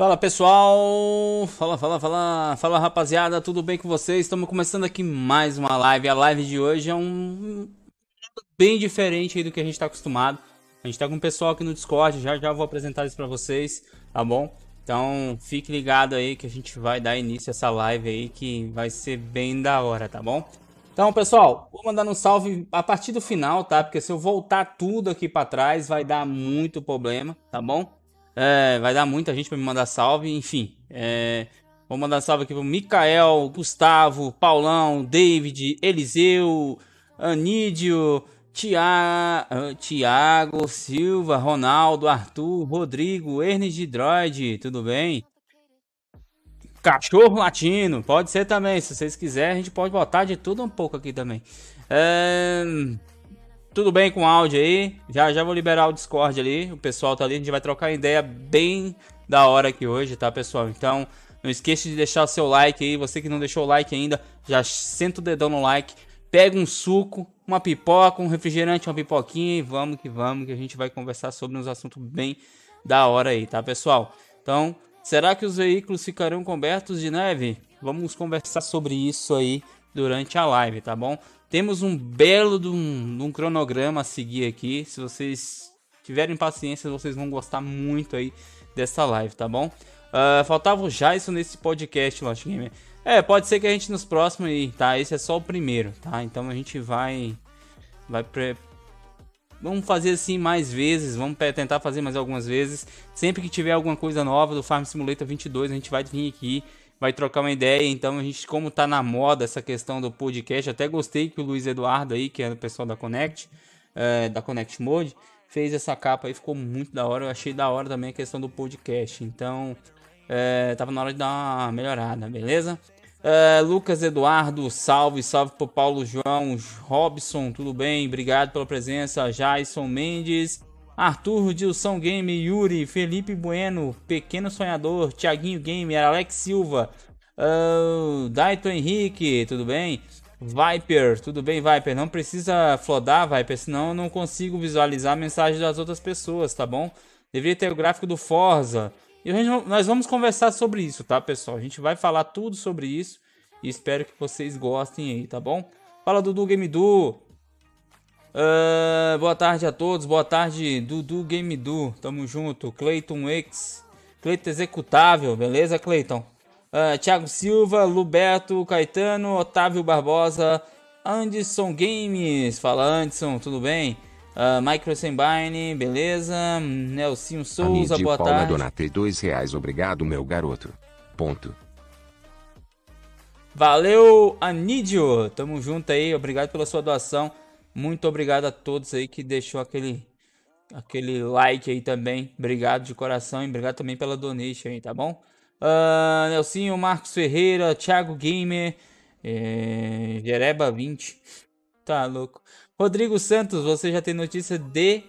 Fala pessoal, fala, fala, fala, fala rapaziada, tudo bem com vocês? Estamos começando aqui mais uma live. A live de hoje é um bem diferente do que a gente está acostumado. A gente está com o pessoal aqui no Discord, já já vou apresentar isso para vocês, tá bom? Então fique ligado aí que a gente vai dar início a essa live aí que vai ser bem da hora, tá bom? Então pessoal, vou mandar um salve a partir do final, tá? Porque se eu voltar tudo aqui para trás vai dar muito problema, tá bom? É, vai dar muita gente para me mandar salve, enfim. É, vou mandar salve aqui pro Mikael, Gustavo, Paulão, David, Eliseu, Anídio, Tiago, Tiago Silva, Ronaldo, Arthur, Rodrigo, Ernest de Droid, tudo bem? Cachorro latino, pode ser também, se vocês quiserem, a gente pode botar de tudo um pouco aqui também. É... Tudo bem com o áudio aí? Já já vou liberar o Discord ali. O pessoal tá ali, a gente vai trocar ideia bem da hora aqui hoje, tá, pessoal? Então, não esqueça de deixar o seu like aí. Você que não deixou o like ainda, já senta o dedão no like. Pega um suco, uma pipoca, um refrigerante, uma pipoquinha e vamos que vamos, que a gente vai conversar sobre uns assuntos bem da hora aí, tá, pessoal? Então, será que os veículos ficarão cobertos de neve? Vamos conversar sobre isso aí durante a live, tá bom? Temos um belo de um, de um, cronograma a seguir aqui. Se vocês tiverem paciência, vocês vão gostar muito aí dessa live, tá bom? Uh, faltava o Jason nesse podcast, Lost Gamer. É, pode ser que a gente nos próximos aí, tá? Esse é só o primeiro, tá? Então a gente vai... Vai pre... Vamos fazer assim mais vezes, vamos tentar fazer mais algumas vezes. Sempre que tiver alguma coisa nova do Farm Simulator 22, a gente vai vir aqui vai trocar uma ideia. Então, a gente, como tá na moda essa questão do podcast, até gostei que o Luiz Eduardo aí, que é o pessoal da Connect, é, da Connect Mode, fez essa capa aí, ficou muito da hora. Eu achei da hora também a questão do podcast. Então, é, tava na hora de dar uma melhorada, beleza? É, Lucas Eduardo, salve, salve pro Paulo João, Robson, tudo bem? Obrigado pela presença. Jason Mendes, Arthur, Dilson Game, Yuri, Felipe Bueno, Pequeno Sonhador, Thiaguinho Gamer, Alex Silva, uh, Daito Henrique, tudo bem? Viper, tudo bem, Viper? Não precisa flodar, Viper, senão eu não consigo visualizar a mensagem das outras pessoas, tá bom? Deveria ter o gráfico do Forza. E gente, nós vamos conversar sobre isso, tá, pessoal? A gente vai falar tudo sobre isso e espero que vocês gostem aí, tá bom? Fala Dudu Game Du, Uh, boa tarde a todos, boa tarde Dudu Game Du, tamo junto, Clayton X, Cleiton Executável, beleza Cleiton? Uh, Thiago Silva, Luberto Caetano, Otávio Barbosa, Anderson Games, fala Anderson, tudo bem? Uh, Micro Sembine, beleza? Nelson Souza, boa Paula tarde. Donatei dois reais, obrigado meu garoto. Ponto. Valeu, Anídio, tamo junto aí, obrigado pela sua doação. Muito obrigado a todos aí que deixou aquele aquele like aí também. Obrigado de coração e obrigado também pela donation aí, tá bom? Uh, Nelsinho, Marcos Ferreira, Thiago Gamer, é, Jereba 20. Tá louco. Rodrigo Santos, você já tem notícia de.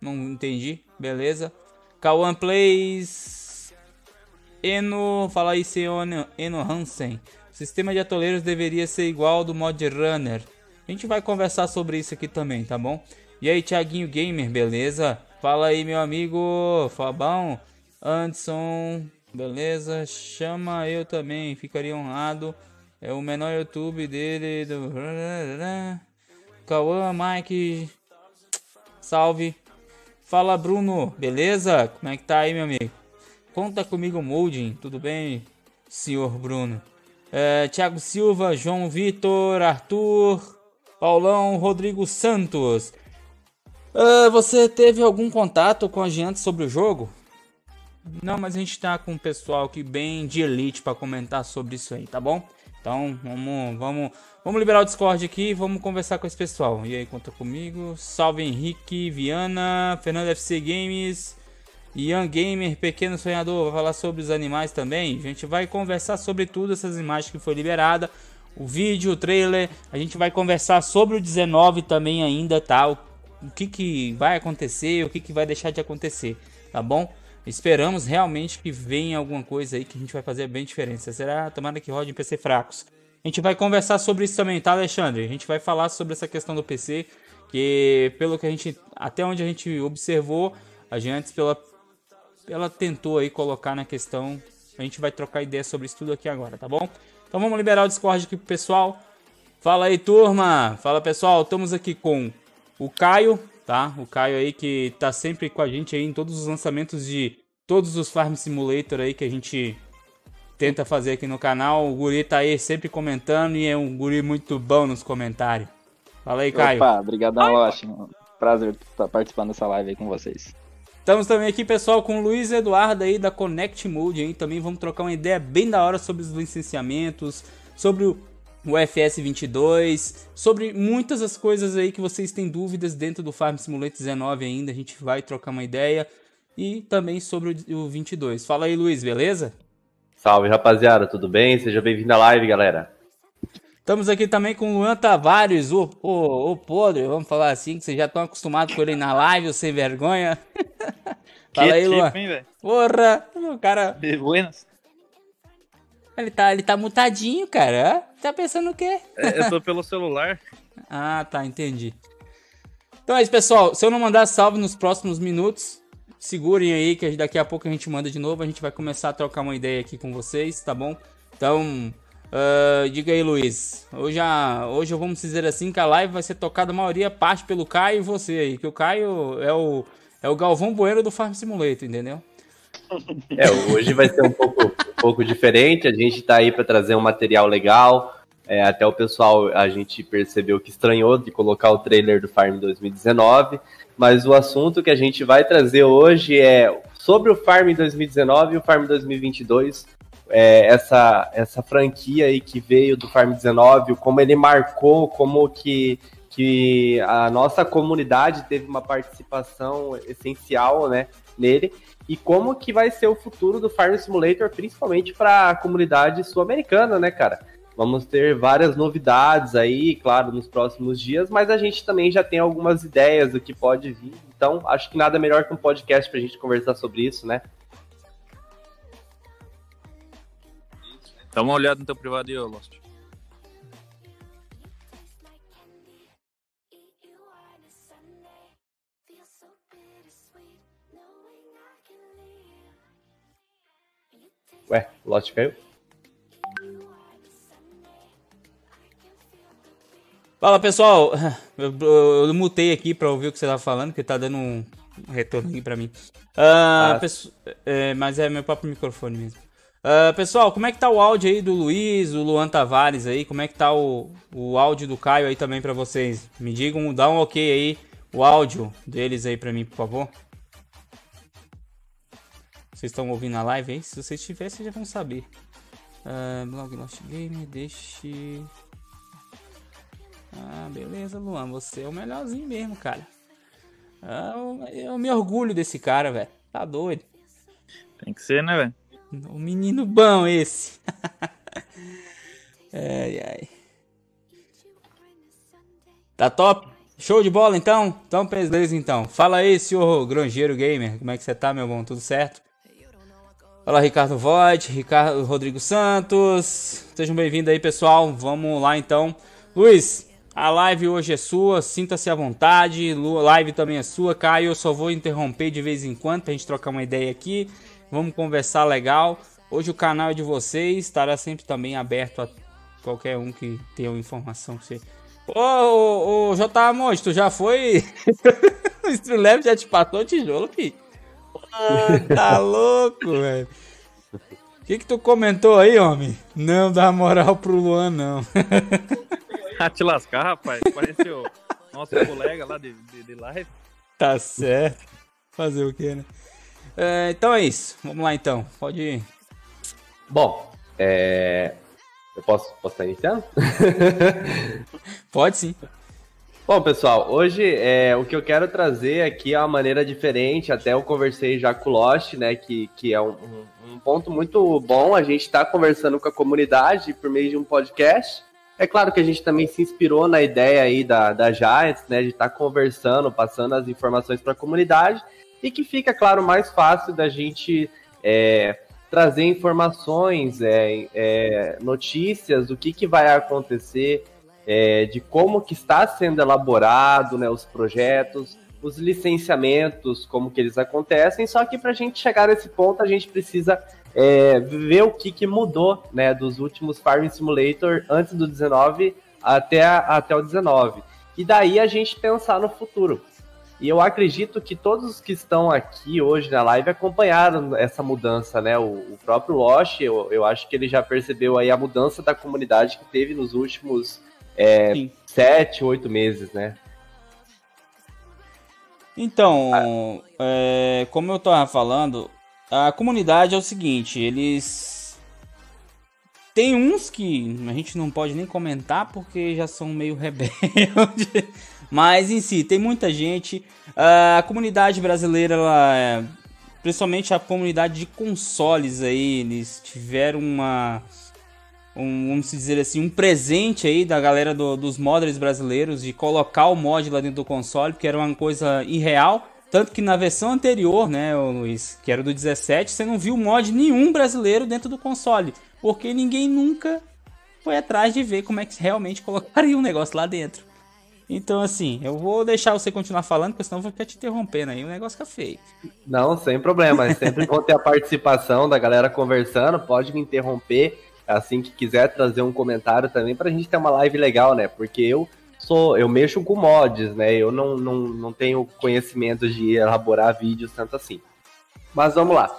Não entendi, beleza. Kawan Plays. Eno, fala aí, Eno, Eno Hansen. O sistema de atoleiros deveria ser igual ao do Mod Runner. A gente vai conversar sobre isso aqui também, tá bom? E aí, Thiaguinho Gamer, beleza? Fala aí, meu amigo Fabão, Anderson, beleza? Chama eu também, ficaria honrado. É o menor YouTube dele do. Cauã, Mike. Salve. Fala, Bruno, beleza? Como é que tá aí, meu amigo? Conta comigo, Molding, tudo bem, senhor Bruno? É, Thiago Silva, João Vitor, Arthur, Paulão, Rodrigo Santos. Uh, você teve algum contato com a gente sobre o jogo? Não, mas a gente tá com um pessoal aqui bem de elite para comentar sobre isso aí, tá bom? Então, vamos, vamos, vamos liberar o Discord aqui e vamos conversar com esse pessoal. E aí, conta comigo. Salve Henrique, Viana, Fernando FC Games, Young Gamer, Pequeno Sonhador, vai falar sobre os animais também. A gente vai conversar sobre tudo essas imagens que foi liberada, o vídeo, o trailer. A gente vai conversar sobre o 19 também ainda, tá? O, o que, que vai acontecer, o que, que vai deixar de acontecer, tá bom? Esperamos realmente que venha alguma coisa aí que a gente vai fazer bem diferença. Será? Tomara que rode em PC fracos. A gente vai conversar sobre isso também, tá, Alexandre? A gente vai falar sobre essa questão do PC, que pelo que a gente, até onde a gente observou, a gente pela ela tentou aí colocar na questão. A gente vai trocar ideia sobre isso tudo aqui agora, tá bom? Então vamos liberar o Discord aqui pro pessoal. Fala aí, turma! Fala pessoal, estamos aqui com o Caio, tá? O Caio aí que tá sempre com a gente aí em todos os lançamentos de todos os Farm Simulator aí que a gente tenta fazer aqui no canal. O Guri tá aí sempre comentando e é um Guri muito bom nos comentários. Fala aí, Caio. Opa, obrigadão, Lost. Prazer estar participando dessa live aí com vocês. Estamos também aqui, pessoal, com o Luiz Eduardo aí da Connect Mode aí. Também vamos trocar uma ideia bem da hora sobre os licenciamentos, sobre o FS22, sobre muitas das coisas aí que vocês têm dúvidas dentro do Farm Simulator 19 ainda. A gente vai trocar uma ideia. E também sobre o 22. Fala aí, Luiz, beleza? Salve, rapaziada, tudo bem? Seja bem-vindo à live, galera. Estamos aqui também com o Luan Tavares, o, o, o podre, vamos falar assim, que vocês já estão acostumados com ele na live, o sem vergonha. Fala que aí, Luan. Tipo, hein, Porra, o cara. De buenas. Ele tá, ele tá mutadinho, cara. Tá pensando o quê? É, eu tô pelo celular. ah, tá, entendi. Então é isso, pessoal. Se eu não mandar salve nos próximos minutos, segurem aí que daqui a pouco a gente manda de novo. A gente vai começar a trocar uma ideia aqui com vocês, tá bom? Então, uh, diga aí, Luiz. Hoje, a, hoje vamos dizer assim que a live vai ser tocada a maioria parte pelo Caio e você aí. Que o Caio é o, é o Galvão Bueno do Farm Simulator, entendeu? É, hoje vai ser um pouco, um pouco diferente. A gente tá aí para trazer um material legal. É, até o pessoal, a gente percebeu que estranhou de colocar o trailer do Farm 2019 mas o assunto que a gente vai trazer hoje é sobre o Farm 2019 e o Farm 2022. É, essa, essa franquia aí que veio do Farm 19, como ele marcou, como que, que a nossa comunidade teve uma participação essencial né, nele, e como que vai ser o futuro do Farm Simulator, principalmente para a comunidade sul-americana, né, cara? Vamos ter várias novidades aí, claro, nos próximos dias, mas a gente também já tem algumas ideias do que pode vir. Então, acho que nada melhor que um podcast para a gente conversar sobre isso, né? Dá uma olhada no teu privado aí, Lost. Ué, Lost caiu? Fala pessoal, eu, eu, eu, mutei aqui pra ouvir o que você tá falando, porque tá dando um retorno aqui pra mim. Uh, ah. é, mas é meu próprio microfone mesmo. Uh, pessoal, como é que tá o áudio aí do Luiz, do Luan Tavares aí? Como é que tá o, o áudio do Caio aí também pra vocês? Me digam, dá um ok aí, o áudio deles aí pra mim, por favor. Vocês estão ouvindo na live aí? Se vocês vocês já vão saber. Uh, blog Lost Game, deixe... Ah, beleza, Luan. Você é o melhorzinho mesmo, cara. Ah, eu, me orgulho desse cara, velho. Tá doido. Tem que ser, né, velho? O menino bom esse. ai, ai. Tá top? Show de bola então? Então, beleza então. Fala aí, senhor Grangeiro Gamer. Como é que você tá, meu bom? Tudo certo? Fala, Ricardo Voigt, Ricardo Rodrigo Santos. Sejam bem-vindos aí, pessoal. Vamos lá então. Luiz, a live hoje é sua, sinta-se à vontade. Live também é sua, Caio. Eu só vou interromper de vez em quando pra gente trocar uma ideia aqui. Vamos conversar legal. Hoje o canal é de vocês, estará sempre também aberto a qualquer um que tenha uma informação que você. Ô, ô, ô J. Monte, tu já foi. o Streamlab já te passou o tijolo, filho. Ah, tá louco, velho. O que, que tu comentou aí, homem? Não dá moral pro Luan, não. a te lascar, rapaz. Pareceu nosso colega lá de, de, de, live. Tá certo. Fazer o que, né? É, então é isso. Vamos lá então. Pode ir. Bom, é... eu posso, posso estar iniciando? Pode sim. Bom, pessoal, hoje é, o que eu quero trazer aqui é uma maneira diferente. Até eu conversei já com o Lost, né? Que, que é um, um ponto muito bom. A gente está conversando com a comunidade por meio de um podcast. É claro que a gente também se inspirou na ideia aí da, da Giants, né, de estar tá conversando, passando as informações para a comunidade e que fica, claro, mais fácil da gente é, trazer informações, é, é, notícias, do que, que vai acontecer, é, de como que está sendo elaborado né, os projetos. os licenciamentos, como que eles acontecem, só que para a gente chegar nesse ponto, a gente precisa é, ver o que, que mudou, né, dos últimos Farming Simulator antes do 19 até, até o 19. E daí a gente pensar no futuro. E eu acredito que todos os que estão aqui hoje na live acompanharam essa mudança, né? O, o próprio Losh, eu, eu acho que ele já percebeu aí a mudança da comunidade que teve nos últimos é, sete, oito meses, né? Então, é, como eu estava falando, a comunidade é o seguinte, eles tem uns que a gente não pode nem comentar porque já são meio rebeldes. Mas em si, tem muita gente. A comunidade brasileira, ela, é, principalmente a comunidade de consoles aí, eles tiveram uma. Um, vamos dizer assim, um presente aí da galera do, dos modders brasileiros de colocar o mod lá dentro do console, porque era uma coisa irreal. Tanto que na versão anterior, né, Luiz, que era do 17, você não viu mod nenhum brasileiro dentro do console. Porque ninguém nunca foi atrás de ver como é que realmente colocaria um negócio lá dentro. Então, assim, eu vou deixar você continuar falando, porque senão eu vou ficar te interrompendo aí. O negócio fica feio. Não, sem problema. É sempre vou ter a participação da galera conversando. Pode me interromper assim que quiser trazer um comentário também pra gente ter uma live legal, né? Porque eu sou, eu mexo com mods, né? Eu não, não, não tenho conhecimento de elaborar vídeos tanto assim. Mas vamos lá.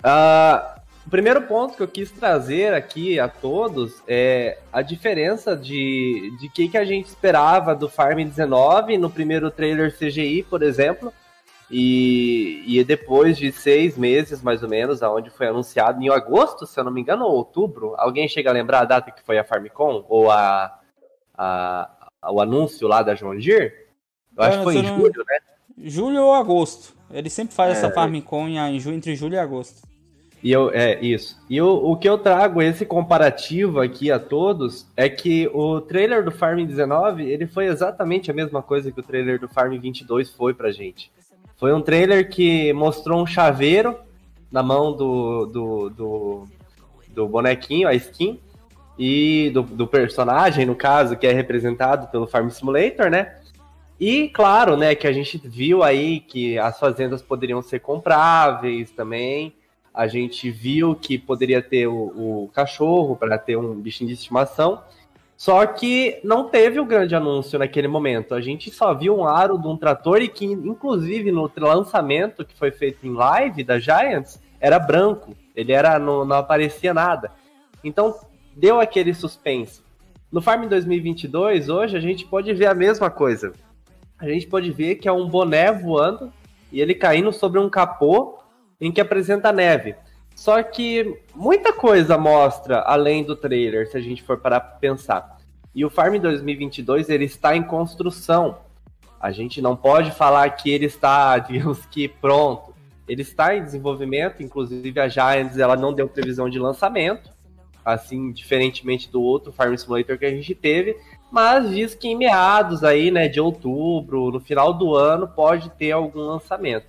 Uh, o primeiro ponto que eu quis trazer aqui a todos é a diferença de, de que, que a gente esperava do Farm 19 no primeiro trailer CGI, por exemplo, e, e depois de seis meses, mais ou menos, aonde foi anunciado em agosto, se eu não me engano, ou outubro. Alguém chega a lembrar a data que foi a FarmCon? Ou a, a, o anúncio lá da Deere? Eu acho que foi em não... julho, né? Julho ou agosto. Ele sempre faz é... essa FarmCon em, entre julho e agosto. E eu, é isso. E o, o que eu trago esse comparativo aqui a todos é que o trailer do Farm 19, ele foi exatamente a mesma coisa que o trailer do Farm 22 foi pra gente. Foi um trailer que mostrou um chaveiro na mão do, do, do, do bonequinho, a skin, e do, do, personagem, no caso, que é representado pelo Farm Simulator, né? E claro, né, que a gente viu aí que as fazendas poderiam ser compráveis também. A gente viu que poderia ter o, o cachorro para ter um bichinho de estimação. Só que não teve o um grande anúncio naquele momento. A gente só viu um aro de um trator e que, inclusive, no lançamento que foi feito em live da Giants, era branco. Ele era não, não aparecia nada. Então, deu aquele suspense. No Farm 2022, hoje, a gente pode ver a mesma coisa. A gente pode ver que é um boné voando e ele caindo sobre um capô em que apresenta neve. Só que muita coisa mostra além do trailer, se a gente for parar para pensar. E o Farm 2022 ele está em construção. A gente não pode falar que ele está, digamos que pronto. Ele está em desenvolvimento, inclusive a Giants ela não deu previsão de lançamento, assim, diferentemente do outro Farm Simulator que a gente teve, mas diz que em meados aí, né, de outubro, no final do ano, pode ter algum lançamento.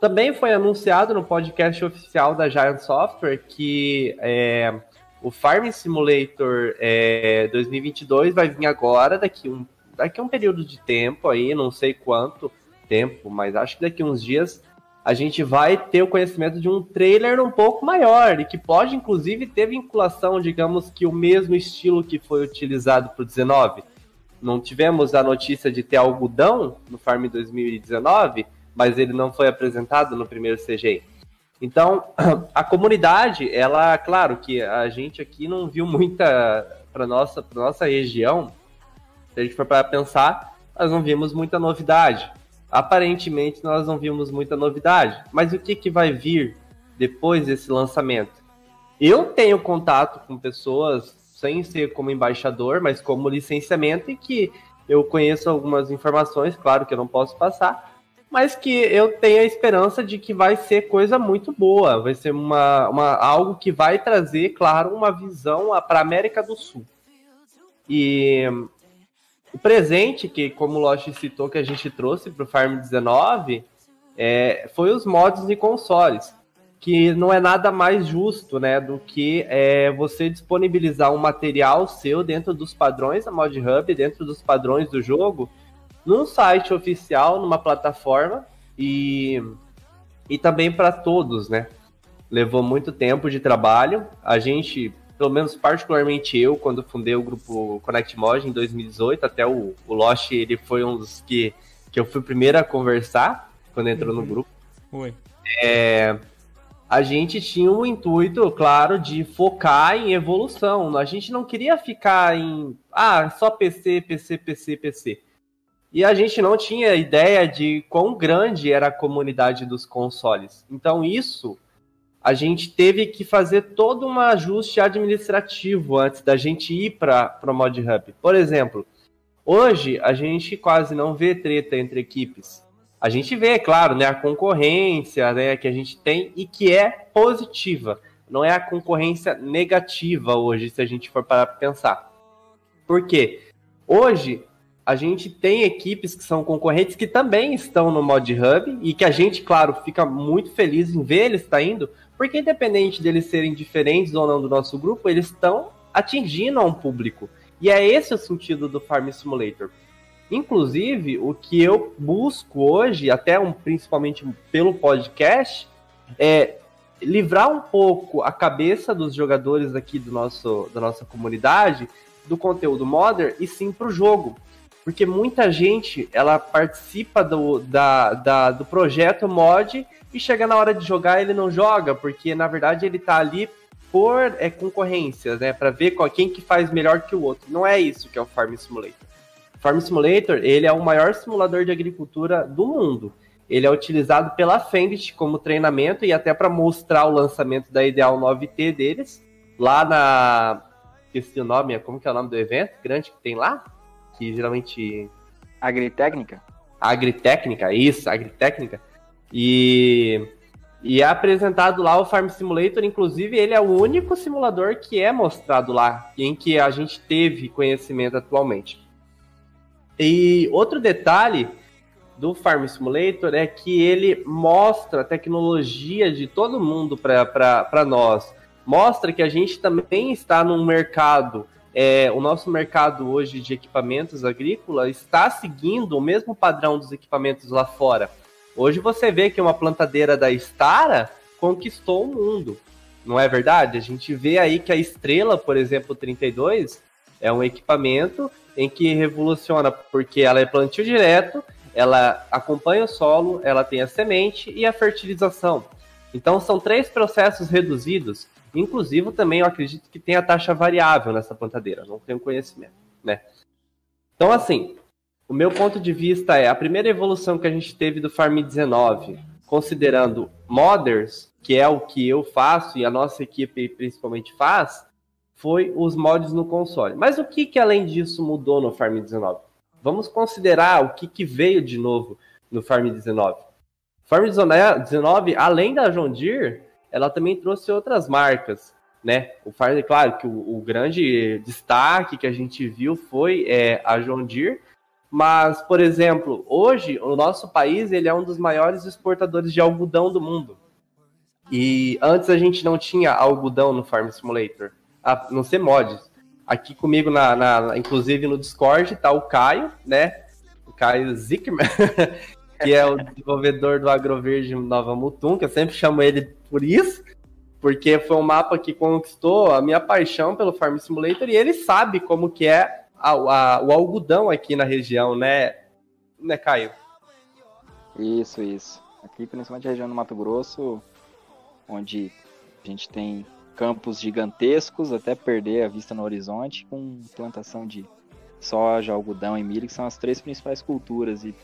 Também foi anunciado no podcast oficial da Giant Software que é, o Farm Simulator é, 2022 vai vir agora, daqui um, daqui um período de tempo aí, não sei quanto tempo, mas acho que daqui uns dias a gente vai ter o conhecimento de um trailer um pouco maior e que pode inclusive ter vinculação, digamos que o mesmo estilo que foi utilizado para o 19. Não tivemos a notícia de ter algodão no Farm 2019, mas ele não foi apresentado no primeiro CGI. Então, a comunidade, ela, claro que a gente aqui não viu muita para nossa, pra nossa região. Se a gente for para pensar, nós não vimos muita novidade. Aparentemente, nós não vimos muita novidade. Mas o que, que vai vir depois desse lançamento? Eu tenho contato com pessoas, sem ser como embaixador, mas como licenciamento, e que eu conheço algumas informações, claro que eu não posso passar, mas que eu tenho a esperança de que vai ser coisa muito boa, vai ser uma, uma algo que vai trazer, claro, uma visão para a América do Sul. E o presente que, como o Lost citou, que a gente trouxe para o Farm 19 é, foi os mods de consoles, que não é nada mais justo, né, do que é, você disponibilizar um material seu dentro dos padrões da Mod Hub, dentro dos padrões do jogo, num site oficial, numa plataforma e, e também para todos, né? Levou muito tempo de trabalho. A gente, pelo menos particularmente eu, quando fundei o grupo Connect Mod em 2018, até o, o Lost, ele foi um dos que, que eu fui o primeiro a conversar quando entrou uhum. no grupo. Oi. É, a gente tinha o intuito, claro, de focar em evolução. A gente não queria ficar em ah, só PC, PC, PC, PC. E a gente não tinha ideia de quão grande era a comunidade dos consoles. Então isso a gente teve que fazer todo um ajuste administrativo antes da gente ir para o Mod Hub. Por exemplo, hoje a gente quase não vê treta entre equipes. A gente vê, claro, né, a concorrência né, que a gente tem e que é positiva. Não é a concorrência negativa hoje, se a gente for parar para pensar. Por quê? Hoje, a gente tem equipes que são concorrentes que também estão no Mod Hub e que a gente, claro, fica muito feliz em ver eles indo, porque independente deles serem diferentes ou não do nosso grupo, eles estão atingindo a um público. E é esse o sentido do Farm Simulator. Inclusive, o que eu busco hoje, até um, principalmente pelo podcast, é livrar um pouco a cabeça dos jogadores aqui do nosso, da nossa comunidade do conteúdo modern e sim para o jogo. Porque muita gente ela participa do, da, da, do projeto mod e chega na hora de jogar ele não joga, porque na verdade ele está ali por é, concorrência, né? Para ver qual, quem que faz melhor que o outro. Não é isso que é o Farm Simulator. Farm Simulator, ele é o maior simulador de agricultura do mundo. Ele é utilizado pela Fendt como treinamento e até para mostrar o lançamento da Ideal 9T deles, lá na... esqueci o nome, como que é o nome do evento grande que tem lá? Que geralmente... Agritécnica? Agritécnica, isso, Agritécnica. E... E é apresentado lá o Farm Simulator, inclusive ele é o único simulador que é mostrado lá, em que a gente teve conhecimento atualmente. E outro detalhe do Farm Simulator é que ele mostra a tecnologia de todo mundo para nós. Mostra que a gente também está num mercado. É, o nosso mercado hoje de equipamentos agrícolas está seguindo o mesmo padrão dos equipamentos lá fora. Hoje você vê que uma plantadeira da Stara conquistou o mundo. Não é verdade? A gente vê aí que a Estrela, por exemplo, 32, é um equipamento em que revoluciona porque ela é plantio direto, ela acompanha o solo, ela tem a semente e a fertilização. Então são três processos reduzidos. Inclusive também eu acredito que tem a taxa variável nessa plantadeira, não tenho conhecimento, né? Então assim, o meu ponto de vista é a primeira evolução que a gente teve do Farm 19, considerando modders, que é o que eu faço e a nossa equipe principalmente faz, foi os mods no console. Mas o que, que além disso mudou no Farm 19? Vamos considerar o que, que veio de novo no Farm 19. Farm 19, além da John Deere, ela também trouxe outras marcas, né? O Farm, claro que o, o grande destaque que a gente viu foi é, a John Deere, mas, por exemplo, hoje o nosso país ele é um dos maiores exportadores de algodão do mundo. E antes a gente não tinha algodão no Farm Simulator a não ser mods. Aqui comigo, na, na, inclusive no Discord, tá o Caio, né? O Caio Zickerman, que é o desenvolvedor do Agroverde Nova Mutum, que eu sempre chamo ele por isso, porque foi um mapa que conquistou a minha paixão pelo Farm Simulator e ele sabe como que é a, a, o algodão aqui na região, né, né, Caio? Isso, isso. Aqui, principalmente na região do Mato Grosso, onde a gente tem campos gigantescos até perder a vista no horizonte, com plantação de soja, algodão e milho, que são as três principais culturas. E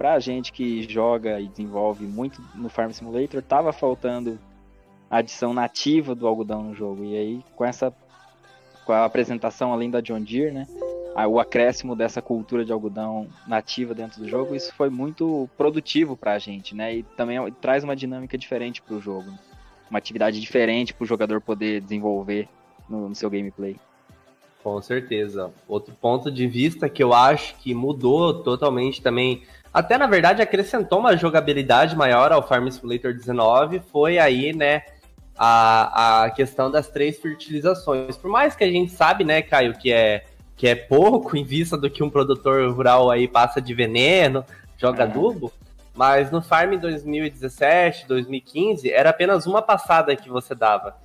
para a gente que joga e desenvolve muito no Farm Simulator, tava faltando a adição nativa do algodão no jogo. E aí, com essa com a apresentação além da John Deere, né? O acréscimo dessa cultura de algodão nativa dentro do jogo, isso foi muito produtivo para a gente, né? E também traz uma dinâmica diferente para o jogo uma atividade diferente para o jogador poder desenvolver no, no, seu gameplay. Com certeza. Outro ponto de vista que eu acho que mudou totalmente também, até na verdade acrescentou uma jogabilidade maior ao Farm Simulator 19, foi aí, né, a, a questão das três fertilizações. Por mais que a gente sabe, né, Caio, que é que é pouco em vista do que um produtor rural aí passa de veneno, joga adubo, mas no Farm 2017, 2015, era apenas uma passada que você dava.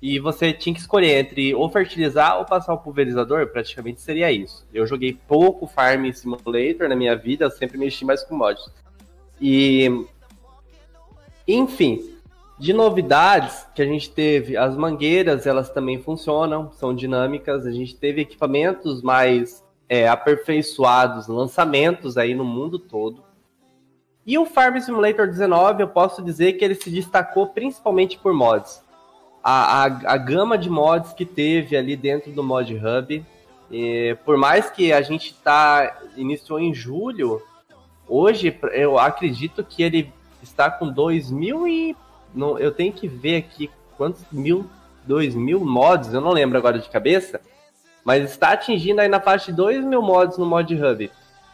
E você tinha que escolher entre ou fertilizar ou passar o pulverizador, praticamente seria isso. Eu joguei pouco Farm Simulator na minha vida, eu sempre mexi mais com mods. E. Enfim, de novidades que a gente teve, as mangueiras elas também funcionam, são dinâmicas. A gente teve equipamentos mais é, aperfeiçoados, lançamentos aí no mundo todo. E o Farm Simulator 19, eu posso dizer que ele se destacou principalmente por mods. A, a, a gama de mods que teve ali dentro do Mod Hub, e por mais que a gente tá iniciou em julho, hoje eu acredito que ele está com 2 mil e não, eu tenho que ver aqui quantos mil, 2 mil mods, eu não lembro agora de cabeça, mas está atingindo aí na faixa de 2 mil mods no Mod Hub.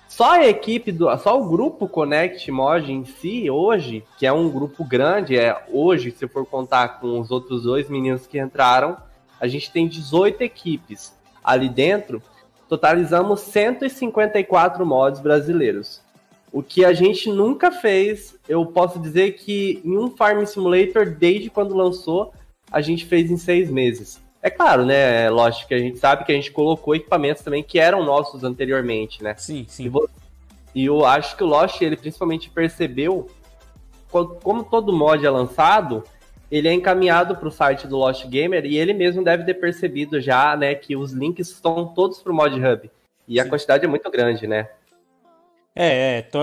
Só a equipe, do, só o grupo Connect Mod em si, hoje, que é um grupo grande, é hoje, se for contar com os outros dois meninos que entraram, a gente tem 18 equipes ali dentro, totalizamos 154 mods brasileiros. O que a gente nunca fez, eu posso dizer que em um Farm Simulator, desde quando lançou, a gente fez em seis meses. É claro, né? Lógico que a gente sabe que a gente colocou equipamentos também que eram nossos anteriormente, né? Sim, sim. E, eu acho que o Lost, ele principalmente percebeu, como todo mod é lançado, ele é encaminhado para o site do Lost Gamer e ele mesmo deve ter percebido já, né, que os links estão todos para o Mod Hub. E a quantidade é muito grande, né? É, é. Tô...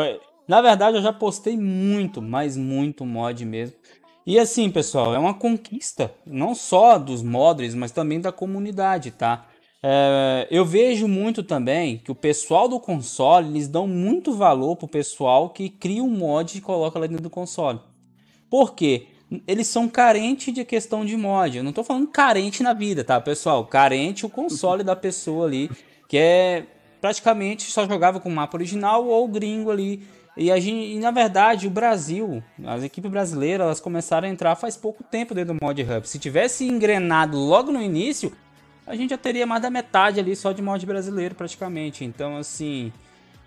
Na verdade, eu já postei muito, mas muito mod mesmo. E assim, pessoal, é uma conquista não só dos modders, mas também da comunidade, tá? É, eu vejo muito também que o pessoal do console eles dão muito valor pro pessoal que cria um mod e coloca lá dentro do console. Por quê? Eles são carentes de questão de mod. Eu não tô falando carente na vida, tá, pessoal? Carente o console da pessoa ali, que é praticamente só jogava com o mapa original ou gringo ali e, a gente, e na verdade, o Brasil, as equipes brasileiras, elas começaram a entrar faz pouco tempo dentro do Mod Hub. Se tivesse engrenado logo no início, a gente já teria mais da metade ali só de mod brasileiro praticamente. Então, assim,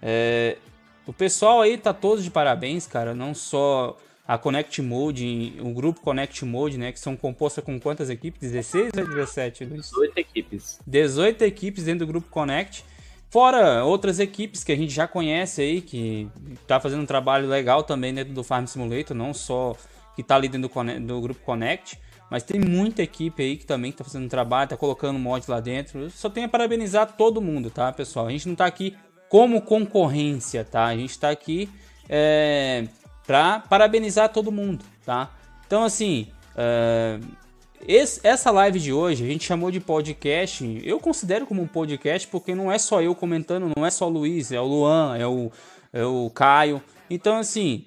é, o pessoal aí tá todos de parabéns, cara. Não só a Connect Mode, o grupo Connect Mode, né? Que são compostas com quantas equipes? 16 ou 17? 18 equipes. 18 equipes dentro do grupo Connect. Fora outras equipes que a gente já conhece aí, que tá fazendo um trabalho legal também dentro do Farm Simulator, não só que tá ali dentro do, do grupo Connect, mas tem muita equipe aí que também tá fazendo um trabalho, tá colocando mod lá dentro. Eu só tenho a parabenizar todo mundo, tá, pessoal? A gente não tá aqui como concorrência, tá? A gente tá aqui é, para parabenizar todo mundo, tá? Então, assim, é, esse, essa live de hoje a gente chamou de podcast. Eu considero como um podcast porque não é só eu comentando, não é só o Luiz, é o Luan, é o, é o Caio. Então, assim,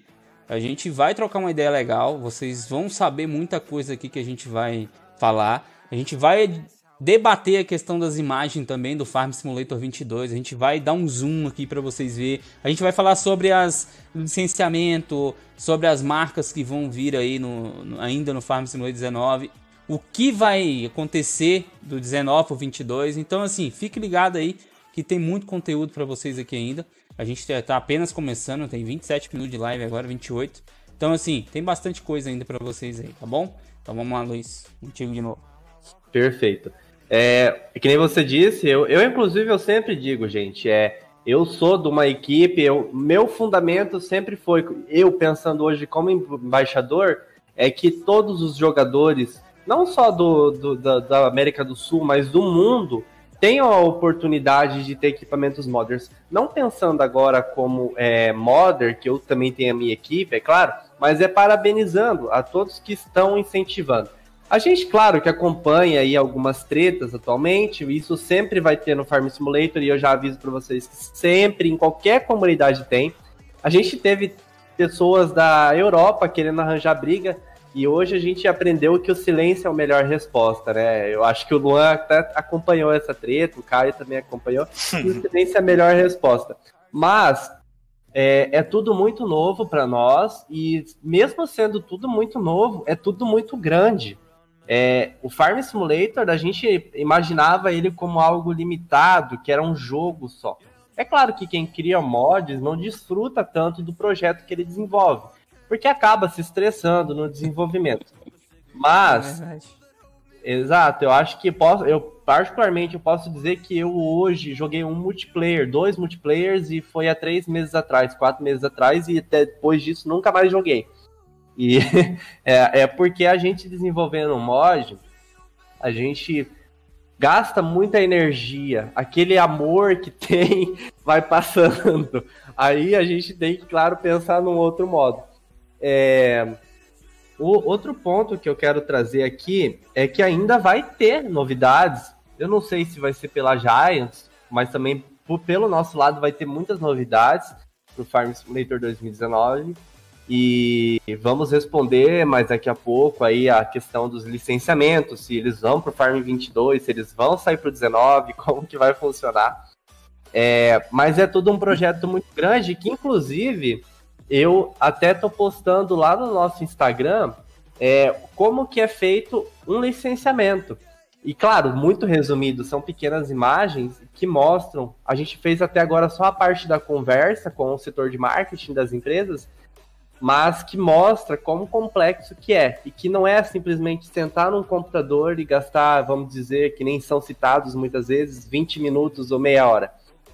a gente vai trocar uma ideia legal. Vocês vão saber muita coisa aqui que a gente vai falar. A gente vai debater a questão das imagens também do Farm Simulator 22. A gente vai dar um zoom aqui para vocês ver. A gente vai falar sobre as licenciamento, sobre as marcas que vão vir aí no, no ainda no Farm Simulator 19 o que vai acontecer do 19 ao 22. Então, assim, fique ligado aí que tem muito conteúdo para vocês aqui ainda. A gente está apenas começando, tem 27 minutos de live agora, 28. Então, assim, tem bastante coisa ainda para vocês aí, tá bom? Então vamos lá, Luiz, contigo de novo. Perfeito. É, que nem você disse, eu, eu inclusive eu sempre digo, gente, é, eu sou de uma equipe, eu, meu fundamento sempre foi, eu pensando hoje como embaixador, é que todos os jogadores não só do, do da, da, América do Sul, mas do mundo, tenham a oportunidade de ter equipamentos modders. Não pensando agora como é, modder, que eu também tenho a minha equipe, é claro, mas é parabenizando a todos que estão incentivando. A gente, claro, que acompanha aí algumas tretas atualmente, isso sempre vai ter no Farm Simulator, e eu já aviso para vocês que sempre, em qualquer comunidade tem. A gente teve pessoas da Europa querendo arranjar briga, e hoje a gente aprendeu que o silêncio é a melhor resposta, né? Eu acho que o Luan até acompanhou essa treta, o Caio também acompanhou, e o silêncio é a melhor resposta. Mas é, é tudo muito novo para nós, e mesmo sendo tudo muito novo, é tudo muito grande. É, o Farm Simulator, a gente imaginava ele como algo limitado, que era um jogo só. É claro que quem cria mods não desfruta tanto do projeto que ele desenvolve, porque acaba se estressando no desenvolvimento. Mas, É exato, eu acho que posso, eu particularmente eu posso dizer que eu hoje joguei um multiplayer, dois multiplayers e foi há três meses atrás, quatro meses atrás e até depois disso nunca mais joguei. E é, é porque a gente desenvolvendo um mod, a gente gasta muita energia, aquele amor que tem vai passando. Aí a gente tem que, claro, pensar num outro modo. É, o outro ponto que eu quero trazer aqui é que ainda vai ter novidades. Eu não sei se vai ser pela Giants, mas também por- pelo nosso lado vai ter muitas novidades pro Farm Simulator 2019. E vamos responder mais daqui a pouco aí a questão dos licenciamentos, se eles vão pro Farm 22, se eles vão sair pro 19, como que vai funcionar. É, mas é tudo um projeto muito grande que, inclusive, eu até tô postando lá no nosso Instagram é, como que é feito um licenciamento. E claro, muito resumido, são pequenas imagens que mostram. A gente fez até agora só a parte da conversa com o setor de marketing das empresas, mas que mostra como complexo que é. E que não é simplesmente sentar num computador e gastar, vamos dizer, que nem são citados muitas vezes, 20 minutos ou meia hora.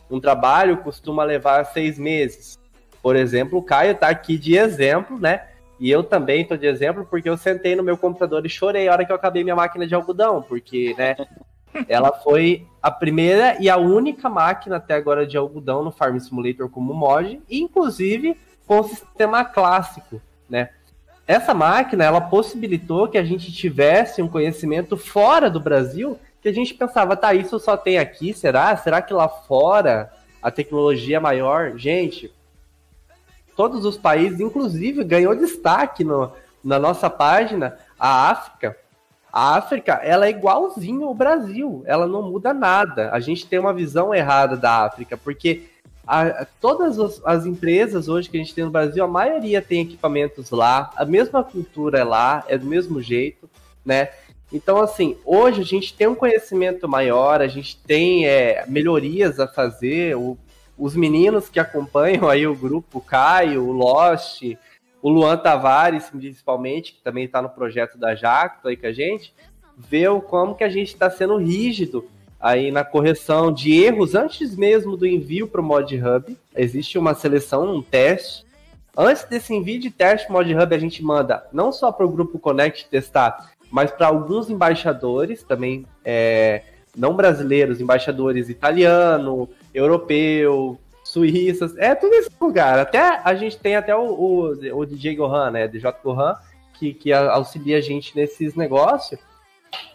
Um trabalho costuma levar seis meses. Por exemplo, o Caio está aqui de exemplo, né? E eu também estou de exemplo porque eu sentei no meu computador e chorei a hora que eu acabei minha máquina de algodão, porque, né? Ela foi a primeira e a única máquina até agora de algodão no Farm Simulator como mod, inclusive com o sistema clássico, né? Essa máquina, ela possibilitou que a gente tivesse um conhecimento fora do Brasil, que a gente pensava, tá, isso só tem aqui, será? Será que lá fora a tecnologia é maior? Gente, todos os países, inclusive ganhou destaque no, na nossa página, a África. A África, ela é igualzinho ao Brasil, ela não muda nada. A gente tem uma visão errada da África, porque a- todas as, as empresas hoje que a gente tem no Brasil, a maioria tem equipamentos lá, a mesma cultura é lá, é do mesmo jeito, né? Então, assim, hoje a gente tem um conhecimento maior, a gente tem é, melhorias a fazer. O, os meninos que acompanham aí o grupo, o Caio, o Lost, o Luan Tavares, principalmente, que também está no projeto da Jacto aí com a gente, vê como que a gente está sendo rígido aí na correção de erros antes mesmo do envio para o Mod Hub. Existe uma seleção, um teste. Antes desse envio de teste Mod Hub, a gente manda não só para o grupo Connect testar, mas para alguns embaixadores também, é, não brasileiros, embaixadores italiano, europeu, suíças, é tudo esse lugar. Até a gente tem até o, o, o DJ Gohan, né, DJ Gohan, que, que auxilia a gente nesses negócios.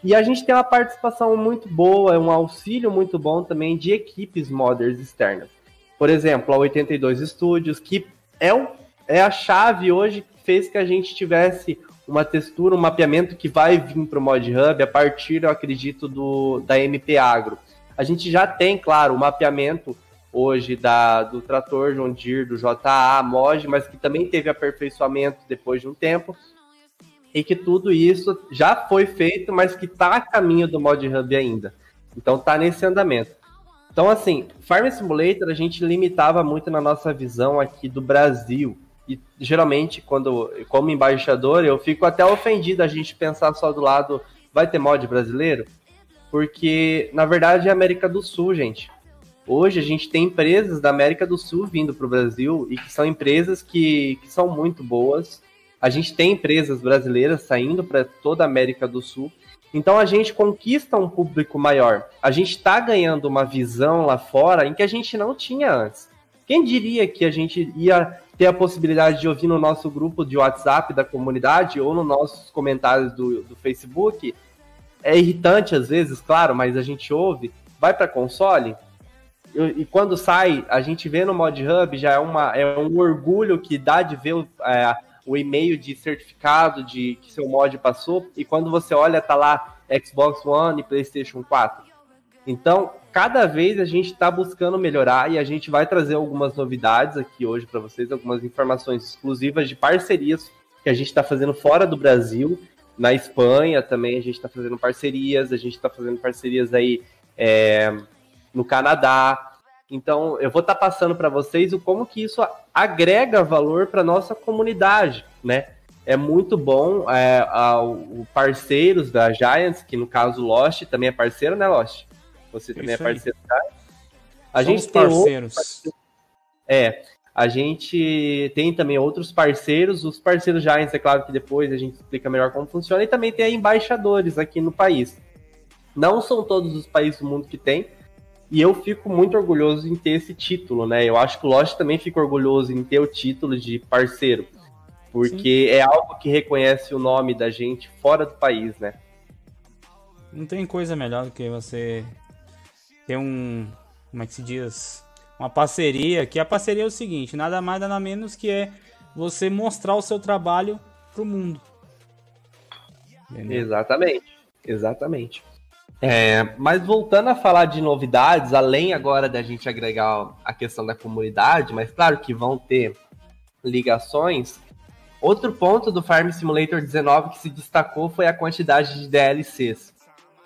E a gente tem uma participação muito boa, um auxílio muito bom também de equipes modders externas. Por exemplo, a 82 Studios, que é, o, é a chave hoje que fez que a gente tivesse uma textura, um mapeamento que vai vir para o Mod Hub a partir, eu acredito, do, da MP Agro. A gente já tem, claro, o mapeamento hoje da, do trator John Deere, do JA, Mod, mas que também teve aperfeiçoamento depois de um tempo e que tudo isso já foi feito, mas que está a caminho do Mod Hub ainda. Então está nesse andamento. Então, assim, Farm Simulator a gente limitava muito na nossa visão aqui do Brasil. E geralmente, quando, como embaixador, eu fico até ofendido a gente pensar só do lado, vai ter mod brasileiro? Porque, na verdade, é América do Sul, gente. Hoje a gente tem empresas da América do Sul vindo para o Brasil e que são empresas que, que são muito boas. A gente tem empresas brasileiras saindo para toda a América do Sul. Então a gente conquista um público maior. A gente está ganhando uma visão lá fora em que a gente não tinha antes. Quem diria que a gente ia ter a possibilidade de ouvir no nosso grupo de WhatsApp da comunidade ou nos nossos comentários do, do Facebook? É irritante às vezes, claro, mas a gente ouve. Vai para console? E quando sai, a gente vê no Mod Hub, já é, uma, é um orgulho que dá de ver é, o e-mail de certificado de que seu mod passou, e quando você olha, tá lá Xbox One e PlayStation 4. Então, cada vez a gente está buscando melhorar e a gente vai trazer algumas novidades aqui hoje para vocês, algumas informações exclusivas de parcerias que a gente está fazendo fora do Brasil na Espanha também a gente está fazendo parcerias, a gente está fazendo parcerias aí é, no Canadá. Então, eu vou estar tá passando para vocês o como que isso agrega valor para nossa comunidade, né? É muito bom é, o parceiros da Giants, que no caso Lost também é parceiro, né, Lost? Você também é isso é parceiro da A Somos gente tem parceiros. Outros, é, a gente tem também outros parceiros, os parceiros Giants, é claro que depois a gente explica melhor como funciona, e também tem embaixadores aqui no país. Não são todos os países do mundo que tem, e eu fico muito orgulhoso em ter esse título, né? Eu acho que o Lost também fica orgulhoso em ter o título de parceiro, porque Sim. é algo que reconhece o nome da gente fora do país, né? Não tem coisa melhor do que você ter um. Como é que se diz? Uma parceria, que a parceria é o seguinte, nada mais nada menos que é você mostrar o seu trabalho pro mundo. Entendeu? Exatamente, exatamente. É, mas voltando a falar de novidades, além agora da gente agregar a questão da comunidade, mas claro que vão ter ligações. Outro ponto do Farm Simulator 19 que se destacou foi a quantidade de DLCs.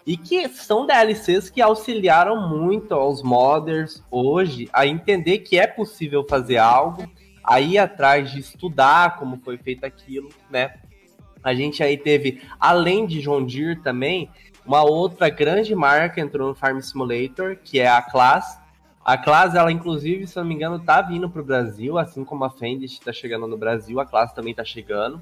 E que são DLCs que auxiliaram muito aos modders hoje a entender que é possível fazer algo, a ir atrás de estudar como foi feito aquilo, né? A gente aí teve, além de John Deere também, uma outra grande marca entrou no Farm Simulator, que é a Class. A Class, ela inclusive, se não me engano, tá vindo para o Brasil, assim como a Fendt está chegando no Brasil, a Class também está chegando.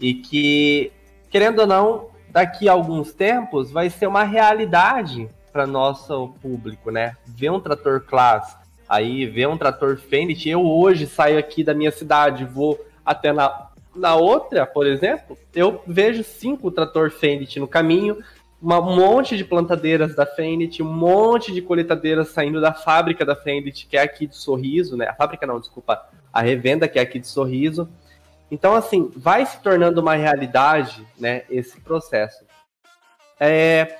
E que, querendo ou não, daqui a alguns tempos vai ser uma realidade para nosso público, né? Ver um trator Class, aí ver um trator Fendt. Eu hoje saio aqui da minha cidade, vou até na, na outra, por exemplo, eu vejo cinco trator Fendt no caminho, um monte de plantadeiras da Fendt, um monte de coletadeiras saindo da fábrica da Fendt, que é aqui de Sorriso, né? A fábrica não, desculpa, a revenda que é aqui de Sorriso. Então, assim, vai se tornando uma realidade, né, esse processo. É,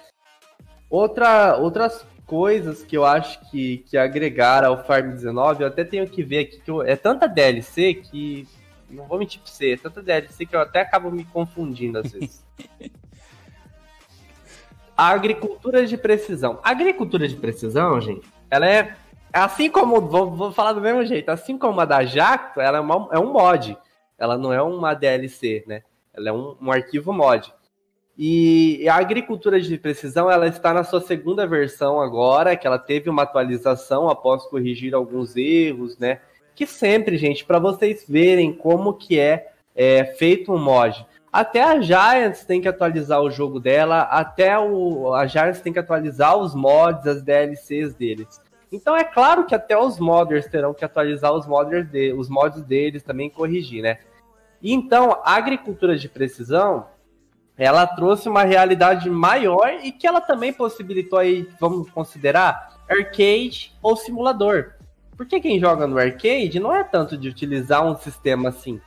outra, outras coisas que eu acho que, que agregaram ao Farm 19, eu até tenho que ver aqui, que eu, é tanta DLC que, não vou mentir pra você, é tanta DLC que eu até acabo me confundindo às vezes. a agricultura de precisão. A agricultura de precisão, gente, ela é, assim como, vou, vou falar do mesmo jeito, assim como a da Jacto, ela é, uma, é um mod ela não é uma DLC, né? Ela é um, um arquivo mod. E a agricultura de precisão ela está na sua segunda versão agora, que ela teve uma atualização após corrigir alguns erros, né? Que sempre, gente, para vocês verem como que é, é, feito um mod. Até a Giants tem que atualizar o jogo dela, até o, a Giants tem que atualizar os mods, as DLCs deles. Então é claro que até os modders terão que atualizar os modders de, os mods deles também corrigir, né? E então, a agricultura de precisão, ela trouxe uma realidade maior e que ela também possibilitou aí, vamos considerar, arcade ou simulador. Porque quem joga no arcade não é tanto de utilizar um sistema assim.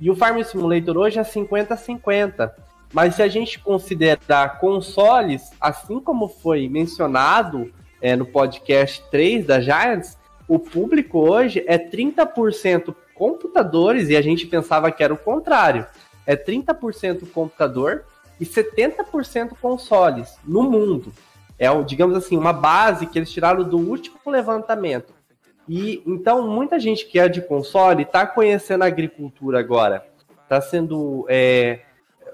E o Farm Simulator hoje é 50-50. Mas se a gente considerar consoles, assim como foi mencionado é, no podcast 3 da Giants, o público hoje é 30% computadores e a gente pensava que era o contrário. É 30% computador e 70% consoles no mundo. É, digamos assim, uma base que eles tiraram do último levantamento. E então muita gente que é de console está conhecendo a agricultura agora. Está sendo é,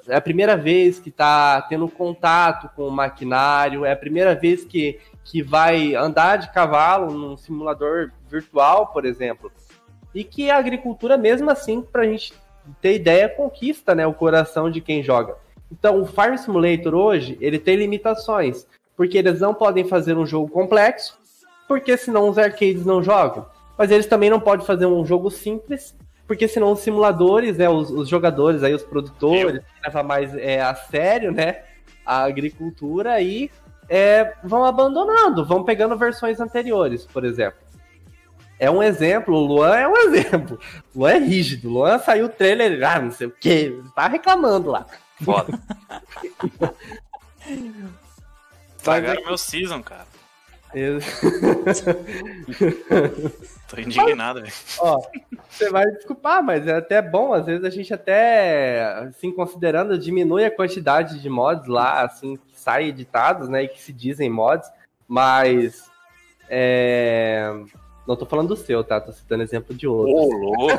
é, a primeira vez que está tendo contato com o maquinário, é a primeira vez que, que vai andar de cavalo num simulador virtual, por exemplo e que a agricultura, mesmo assim, para a gente ter ideia, conquista né, o coração de quem joga. Então, o Farm Simulator hoje, ele tem limitações, porque eles não podem fazer um jogo complexo, porque senão os arcades não jogam. Mas eles também não podem fazer um jogo simples, porque senão os simuladores, né, os, os jogadores, aí, os produtores, levam mais é, a sério né, a agricultura e é, vão abandonando, vão pegando versões anteriores, por exemplo é um exemplo, o Luan é um exemplo. O Luan é rígido. O Luan saiu o trailer, ah, não sei o que, tá reclamando lá. Foda. Pagaram meu season, cara. Tô indignado, velho. Ó, você vai desculpar, mas é até bom, às vezes a gente até, assim, considerando, diminui a quantidade de mods lá, assim, que saem editados, né, e que se dizem mods, mas é... Não tô falando do seu, tá? Tô citando exemplo de outro. Ô, louco.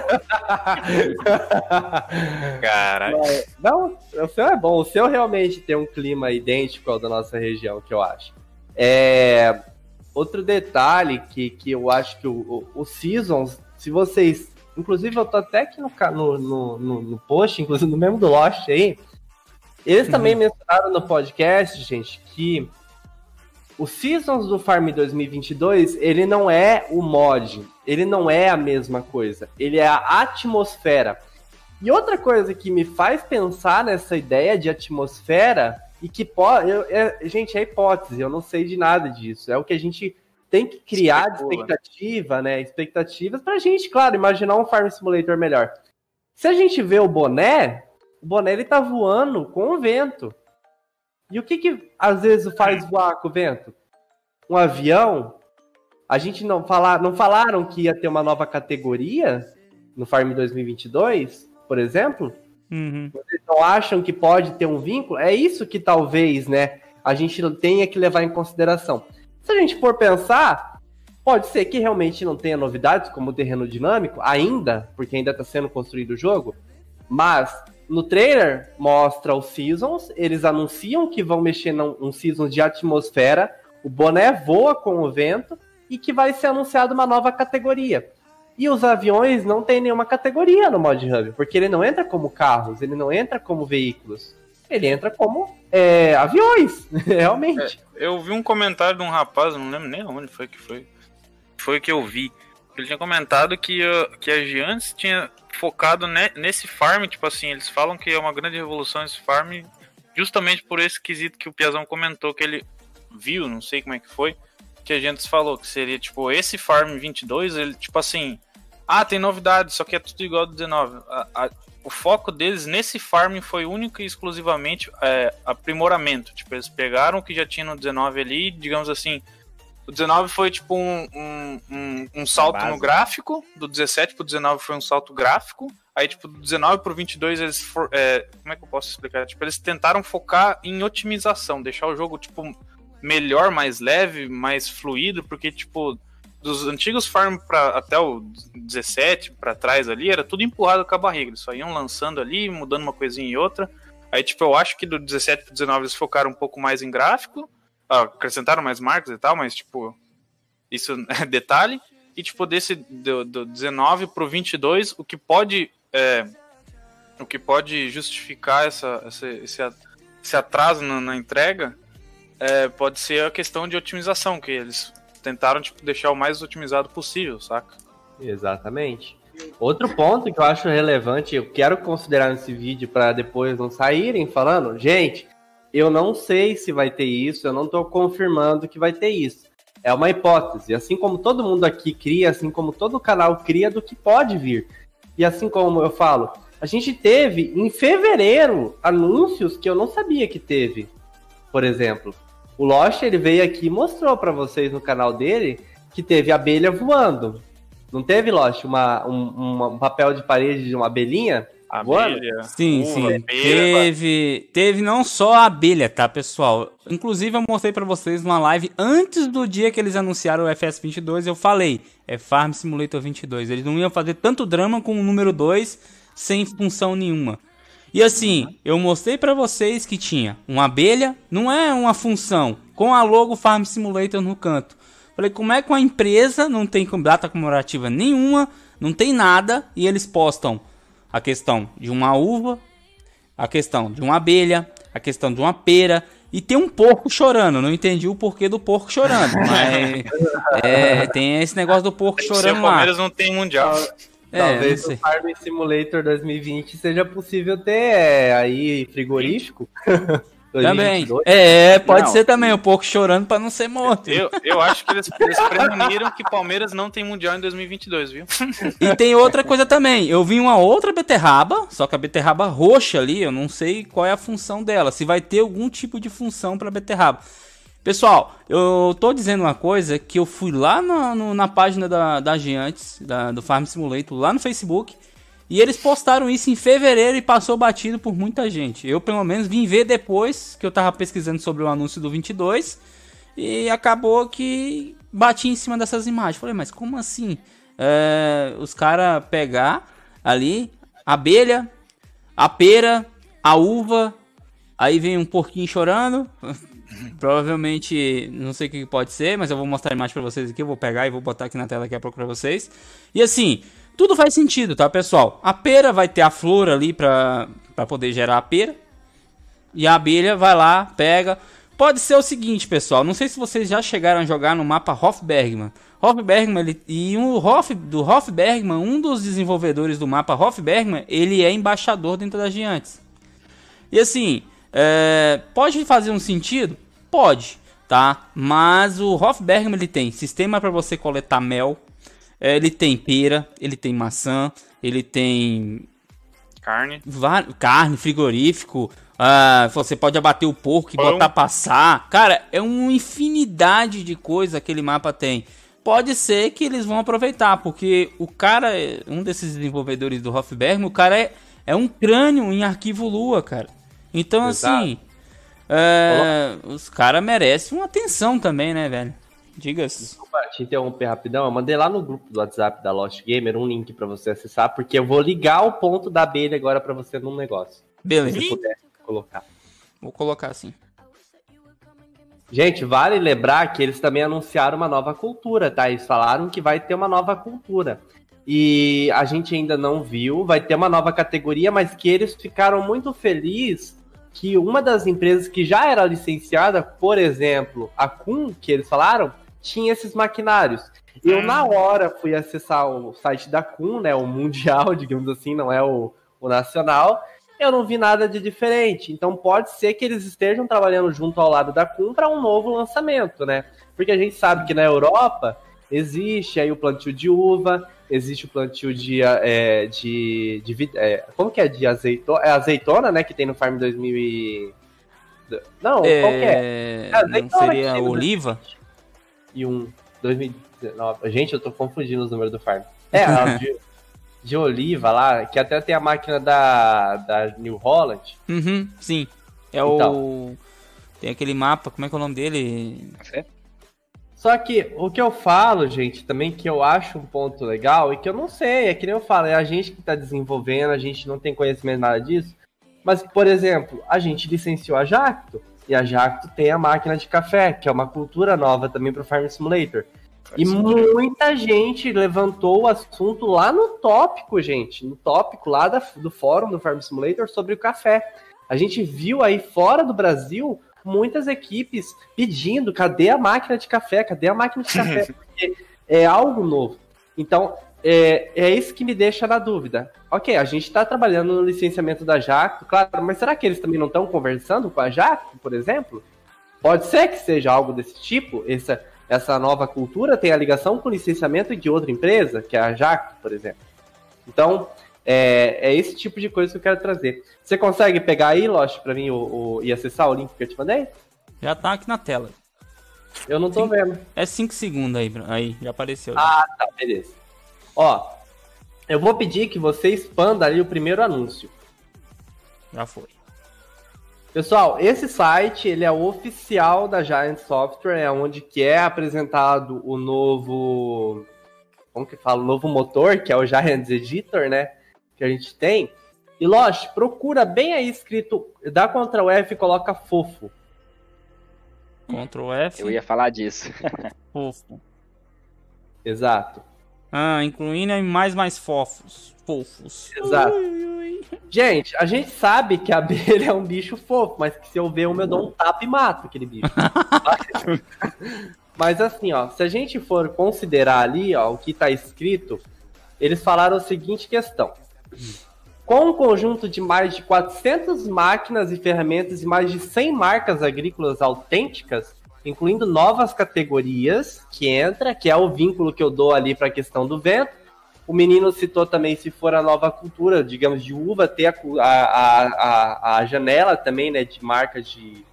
Caralho. Não, o seu é bom. O seu realmente tem um clima idêntico ao da nossa região, que eu acho. É... Outro detalhe que, que eu acho que o, o, o Seasons, se vocês. Inclusive, eu tô até aqui no, no, no, no post, inclusive no mesmo do Lost aí. Eles também Uhum. mencionaram no podcast, gente, que o Seasons do Farm 2022, ele não é o mod, ele não é a mesma coisa, ele é a atmosfera. E outra coisa que me faz pensar nessa ideia de atmosfera e que pode, eu- é- gente, é hipótese, eu não sei de nada disso. É o que a gente tem que criar de Especula. expectativa, né? Expectativas pra gente, claro, imaginar um Farm Simulator melhor. Se a gente vê o boné, o boné ele tá voando com o vento. E o que que às vezes faz voar com o vento? Um avião? A gente não falar, não falaram que ia ter uma nova categoria no Farm 2022, por exemplo? Uhum. Vocês não acham que pode ter um vínculo? É isso que talvez, né, a gente tenha que levar em consideração. Se a gente for pensar, pode ser que realmente não tenha novidades como o terreno dinâmico ainda, porque ainda está sendo construído o jogo, mas no trailer mostra os seasons, eles anunciam que vão mexer num um season de atmosfera, o boné voa com o vento e que vai ser anunciada uma nova categoria. E os aviões não tem nenhuma categoria no Mod Hub, porque ele não entra como carros, ele não entra como veículos. Ele entra como é, aviões, realmente. Eu vi um comentário de um rapaz, não lembro nem onde foi que foi. Foi que eu vi. Ele tinha comentado que, uh, que a Giants tinha focado ne- nesse farm, tipo assim, eles falam que é uma grande revolução esse farm, justamente por esse quesito que o Piazão comentou, que ele viu, não sei como é que foi, que a Giants falou, que seria tipo, esse farm 22, ele, tipo assim, ah, tem novidades, só que é tudo igual ao do 19. A- a- o foco deles nesse farm foi único e exclusivamente é, aprimoramento. Tipo, eles pegaram o que já tinha no 19 ali, digamos assim. O 19 foi tipo um, um, um, um salto no gráfico, do 17 pro 19 foi um salto gráfico. Aí, tipo, do 19 pro 22, eles. For, é, como é que eu posso explicar? Tipo, eles tentaram focar em otimização, deixar o jogo, tipo, melhor, mais leve, mais fluido, porque, tipo, dos antigos farm pra, até o 17 pra trás ali, era tudo empurrado com a barriga. Eles só iam lançando ali, mudando uma coisinha e outra. Aí, tipo, eu acho que do 17 pro 19 eles focaram um pouco mais em gráfico, acrescentaram mais marcas e tal, mas, tipo, isso é detalhe. E, tipo, desse do, do 19 pro 22, o que pode. é, o que pode justificar essa, essa- esse, atraso na, na entrega é, pode ser a questão de otimização, que eles tentaram tipo, deixar o mais otimizado possível, saca? Exatamente. Outro ponto que eu acho relevante, eu quero considerar nesse vídeo para depois não saírem falando, gente, eu não sei se vai ter isso, eu não estou confirmando que vai ter isso. É uma hipótese, assim como todo mundo aqui cria, assim como todo canal cria do que pode vir. E assim como eu falo, a gente teve em fevereiro anúncios que eu não sabia que teve. Por exemplo, o Lost ele veio aqui e mostrou para vocês no canal dele que teve abelha voando. Não teve, Lost, uma, um, um papel de parede de uma abelhinha? Abelha, Sim, uva, sim. pera, Teve, teve não só a abelha, tá, pessoal? Inclusive, eu mostrei pra vocês numa live antes do dia que eles anunciaram o FS22. Eu falei, é Farm Simulator 22. Eles não iam fazer tanto drama com o número 2 sem função nenhuma. E assim, eu mostrei pra vocês que tinha uma abelha, não é uma função, com a logo Farm Simulator no canto. Falei, como é que uma empresa não tem data comemorativa nenhuma, não tem nada, e eles postam a questão de uma uva, a questão de uma abelha, a questão de uma pera e tem um porco chorando. Não entendi o porquê do porco chorando, mas é, tem esse negócio do porco Tem chorando o lá. Palmeiras não tem mundial. É, Talvez sei. no Farm Simulator 2020 seja possível ter é, aí frigorífico. Também. 2022. É, pode Não. ser também o porco chorando pra não ser morto. Eu, eu acho que eles, eles preveniram que Palmeiras não tem mundial em 2022, viu? E tem outra coisa também. Eu vi uma outra beterraba, só que a beterraba roxa ali, eu não sei qual é a função dela. Se vai ter algum tipo de função pra beterraba. Pessoal, eu tô dizendo uma coisa que eu fui lá no, no, na página da, da Giantes, da, do Farm Simulator, lá no Facebook, e eles postaram isso em fevereiro e passou batido por muita gente. Eu, pelo menos, vim ver depois que eu tava pesquisando sobre o anúncio do 22 e acabou que bati em cima dessas imagens. Falei, mas como assim? É, os caras pegar ali abelha, a pera, a uva, aí vem um porquinho chorando. Provavelmente, não sei o que pode ser, mas eu vou mostrar a imagem pra vocês aqui. Eu vou pegar e vou botar aqui na tela a pouco pra vocês. E assim, tudo faz sentido, tá, pessoal? A pera vai ter a flor ali pra, pra poder gerar a pera. E a abelha vai lá, pega. Pode ser o seguinte, pessoal. Não sei se vocês já chegaram a jogar no mapa Hofbergman. Hofbergman ele, e o Hoff, do Hofbergman, um dos desenvolvedores do mapa Hofbergman, ele é embaixador dentro das Giantes. E assim, é, pode fazer um sentido? Pode, tá? Mas o Hofbergman ele tem sistema para você coletar mel, ele tem pera, ele tem maçã, ele tem Carne. carne, frigorífico. Uh, você pode abater o porco e Pão. botar passar. Cara, é uma infinidade de coisas que aquele mapa tem. Pode ser que eles vão aproveitar, porque o cara, um desses desenvolvedores do Hofberg, o cara é, é um crânio em arquivo Lua, cara. Então, Exato. assim, é, os caras merecem uma atenção também, né, velho? Diga-se. Desculpa te interromper rapidão. Eu mandei lá no grupo do WhatsApp da Lost Gamer um link pra você acessar, porque eu vou ligar o ponto da abelha agora pra você num negócio. Beleza, Se puder colocar. vou colocar assim. Gente, vale lembrar que eles também anunciaram uma nova cultura, tá? Eles falaram que vai ter uma nova cultura. E a gente ainda não viu, vai ter uma nova categoria, mas que eles ficaram muito felizes que uma das empresas que já era licenciada, por exemplo, a Kun, que eles falaram, tinha esses maquinários. Eu, na hum. hora, fui acessar o site da Kuhn, né? O mundial, digamos assim, não é o, o nacional. Eu não vi nada de diferente. Então, pode ser que eles estejam trabalhando junto ao lado da Kuhn para um novo lançamento, né? Porque a gente sabe que na Europa existe aí o plantio de uva, existe o plantio de. É, de, de é, como que é? De azeitona? É azeitona, né? Que tem no Farm 2000. E... Não, é... qual que é? é, é azeitona, não seria né? oliva? Existe. 2001, 2019. Gente, eu tô confundindo os números do Farm. É, de, de Oliva lá, que até tem a máquina da, da New Holland. Uhum, sim. É então, o. Tem aquele mapa, como é que é o nome dele? É. Só que o que eu falo, gente, também que eu acho um ponto legal e que eu não sei, é que nem eu falo, é a gente que está desenvolvendo, a gente não tem conhecimento nada disso. Mas, por exemplo, a gente licenciou a Jacto e a Jacto tem a máquina de café, que é uma cultura nova também pro Farm Simulator. E muita gente levantou o assunto lá no tópico, gente, no tópico lá da- do fórum do Farm Simulator sobre o café. A gente viu aí fora do Brasil muitas equipes pedindo: cadê a máquina de café? Cadê a máquina de café? Porque é algo novo. Então, é, é isso que me deixa na dúvida. Ok, a gente está trabalhando no licenciamento da Jacto, claro, mas será que eles também não estão conversando com a Jacto, por exemplo? Pode ser que seja algo desse tipo, essa, essa nova cultura tem a ligação com o licenciamento de outra empresa, que é a Jacto, por exemplo. Então, é, é esse tipo de coisa que eu quero trazer. Você consegue pegar aí, Lost, pra mim o, o- e acessar o link que eu te mandei? Já tá aqui na tela. Eu não tô Sim. vendo. É 5 segundos aí, aí, já apareceu. Ah, tá, beleza. Ó, eu vou pedir que você expanda ali o primeiro anúncio. Já foi. Pessoal, esse site ele é o oficial da Giant Software, é onde que é apresentado o novo, como que fala, o novo motor, que é o Giant Editor, né? Que a gente tem. E Lost, procura bem aí escrito, dá Ctrl F e coloca fofo. Ctrl F. Eu ia falar disso. Fofo. Exato. Ah, incluindo em mais mais fofos. Fofos. Exato. Ui, ui. Gente, a gente sabe que a abelha é um bicho fofo, mas que se eu ver uma, eu dou um tapa e mato aquele bicho. mas, mas assim, ó, se a gente for considerar ali, ó, o que tá escrito, eles falaram a seguinte questão. Com um conjunto de mais de 400 máquinas e ferramentas e mais de 100 marcas agrícolas autênticas, incluindo novas categorias que entra, que é o vínculo que eu dou ali para a questão do vento, o menino citou também, se for a nova cultura, digamos, de uva, ter a, a, a, a, janela também, né, de marca de,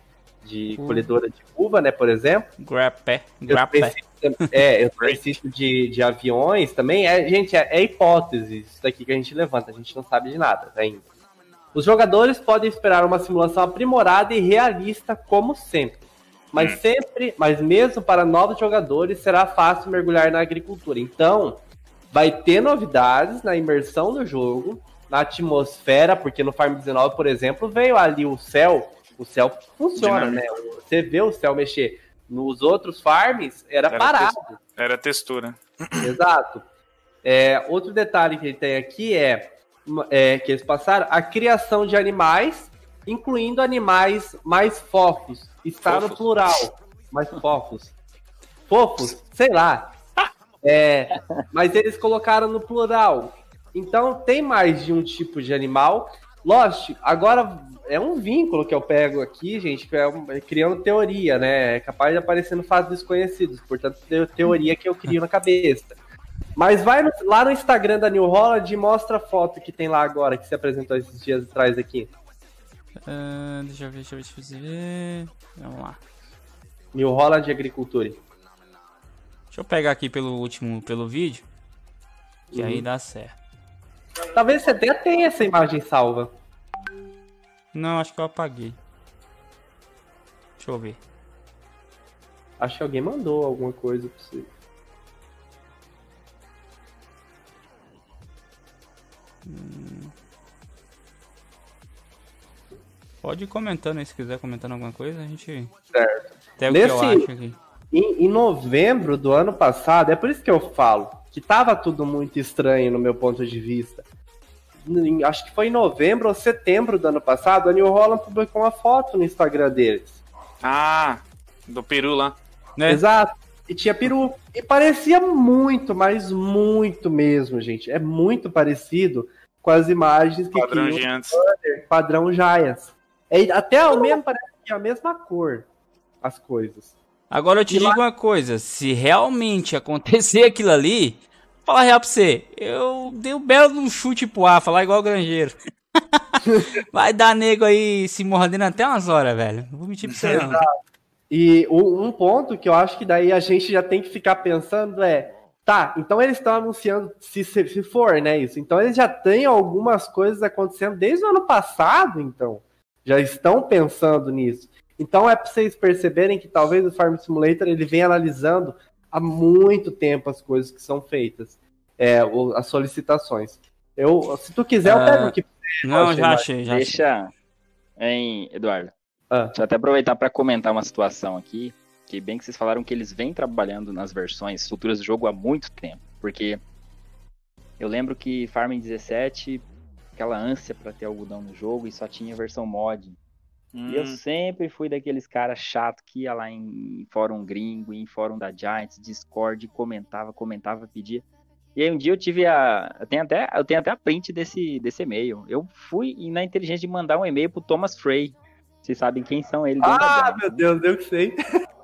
de Uva. colhedora de uva, né, por exemplo. Grapé. Grapé. é, eu preciso de, de aviões também. É, gente, é, é hipótese isso daqui que a gente levanta. A gente não sabe de nada ainda. Os jogadores podem esperar uma simulação aprimorada e realista, como sempre. Mas sempre, mas mesmo para novos jogadores, será fácil mergulhar na agricultura. Então, vai ter novidades na imersão do jogo, na atmosfera, porque no Farm 19, por exemplo, veio ali o céu. O céu funciona, né? Você vê o céu mexer. Nos outros farms, era, Era parado. Era textura. Exato. É, outro detalhe que ele tem aqui é, é que eles passaram a criação de animais, incluindo animais mais fofos. Está no plural. Mais fofos. Fofos? Sei lá. É, mas eles colocaram no plural. Então tem mais de um tipo de animal. Lógico, agora é um vínculo que eu pego aqui, gente, que é um- é criando teoria, né? É capaz de aparecer no fatos desconhecidos, portanto, te- teoria que eu crio na cabeça. Mas vai no- lá no Instagram da New Holland e mostra a foto que tem lá agora, que se apresentou esses dias atrás aqui. Ah, deixa eu ver, deixa eu ver, deixa eu ver. Vamos lá. New Holland Agricultura. Deixa eu pegar aqui pelo último, pelo vídeo. Que aí dá certo. Talvez você até tenha essa imagem salva. Não, acho que eu apaguei. Deixa eu ver. Acho que alguém mandou alguma coisa pra você. Pode ir comentando aí se quiser comentando alguma coisa, a gente. Certo. Até o que eu Nesse- acho aqui. Em, em novembro do ano passado, é por isso que eu falo que tava tudo muito estranho no meu ponto de vista. Em- acho que foi em novembro ou setembro do ano passado, a New Holland publicou uma foto no Instagram deles. Ah, do peru lá. Né? Exato. E tinha peru. E parecia muito, mas muito mesmo, gente. É muito parecido com as imagens que Padrão criam de antes. padrão Giants. É, até ao menos parece que é a mesma cor as coisas. Agora eu te E lá- digo uma coisa, se realmente acontecer aquilo ali, falar real pra você, eu dei um belo de um chute pro ar, falar igual o granjeiro. Vai dar nego aí se mordendo até umas horas, velho. Não vou mentir pra você não. E um ponto que eu acho que daí a gente já tem que ficar pensando é, tá, então eles estão anunciando, se, se, se for, né, isso, então eles já têm algumas coisas acontecendo desde o ano passado, então, já estão pensando nisso. Então é para vocês perceberem que talvez o Farm Simulator ele vem analisando há muito tempo as coisas que são feitas, é, as solicitações. Eu, se tu quiser, eu Ah, pego aqui. Não, já achei, já achei. Deixa, hein, Eduardo. Ah. Deixa eu até aproveitar para comentar uma situação aqui, que bem que vocês falaram que eles vêm trabalhando nas versões futuras do jogo há muito tempo, porque eu lembro que Farming 17, aquela ânsia para ter algodão no jogo e só tinha versão mod. E eu Hum, sempre fui daqueles caras chato que ia lá em fórum gringo, em fórum da Giants, Discord, comentava, comentava, pedia. E aí um dia eu tive a. Eu tenho até, eu tenho até a print desse, desse e-mail. Eu fui na inteligência de mandar um e-mail pro Thomas Frey. Vocês sabem quem são eles. Ah, meu né? Deus, eu que sei.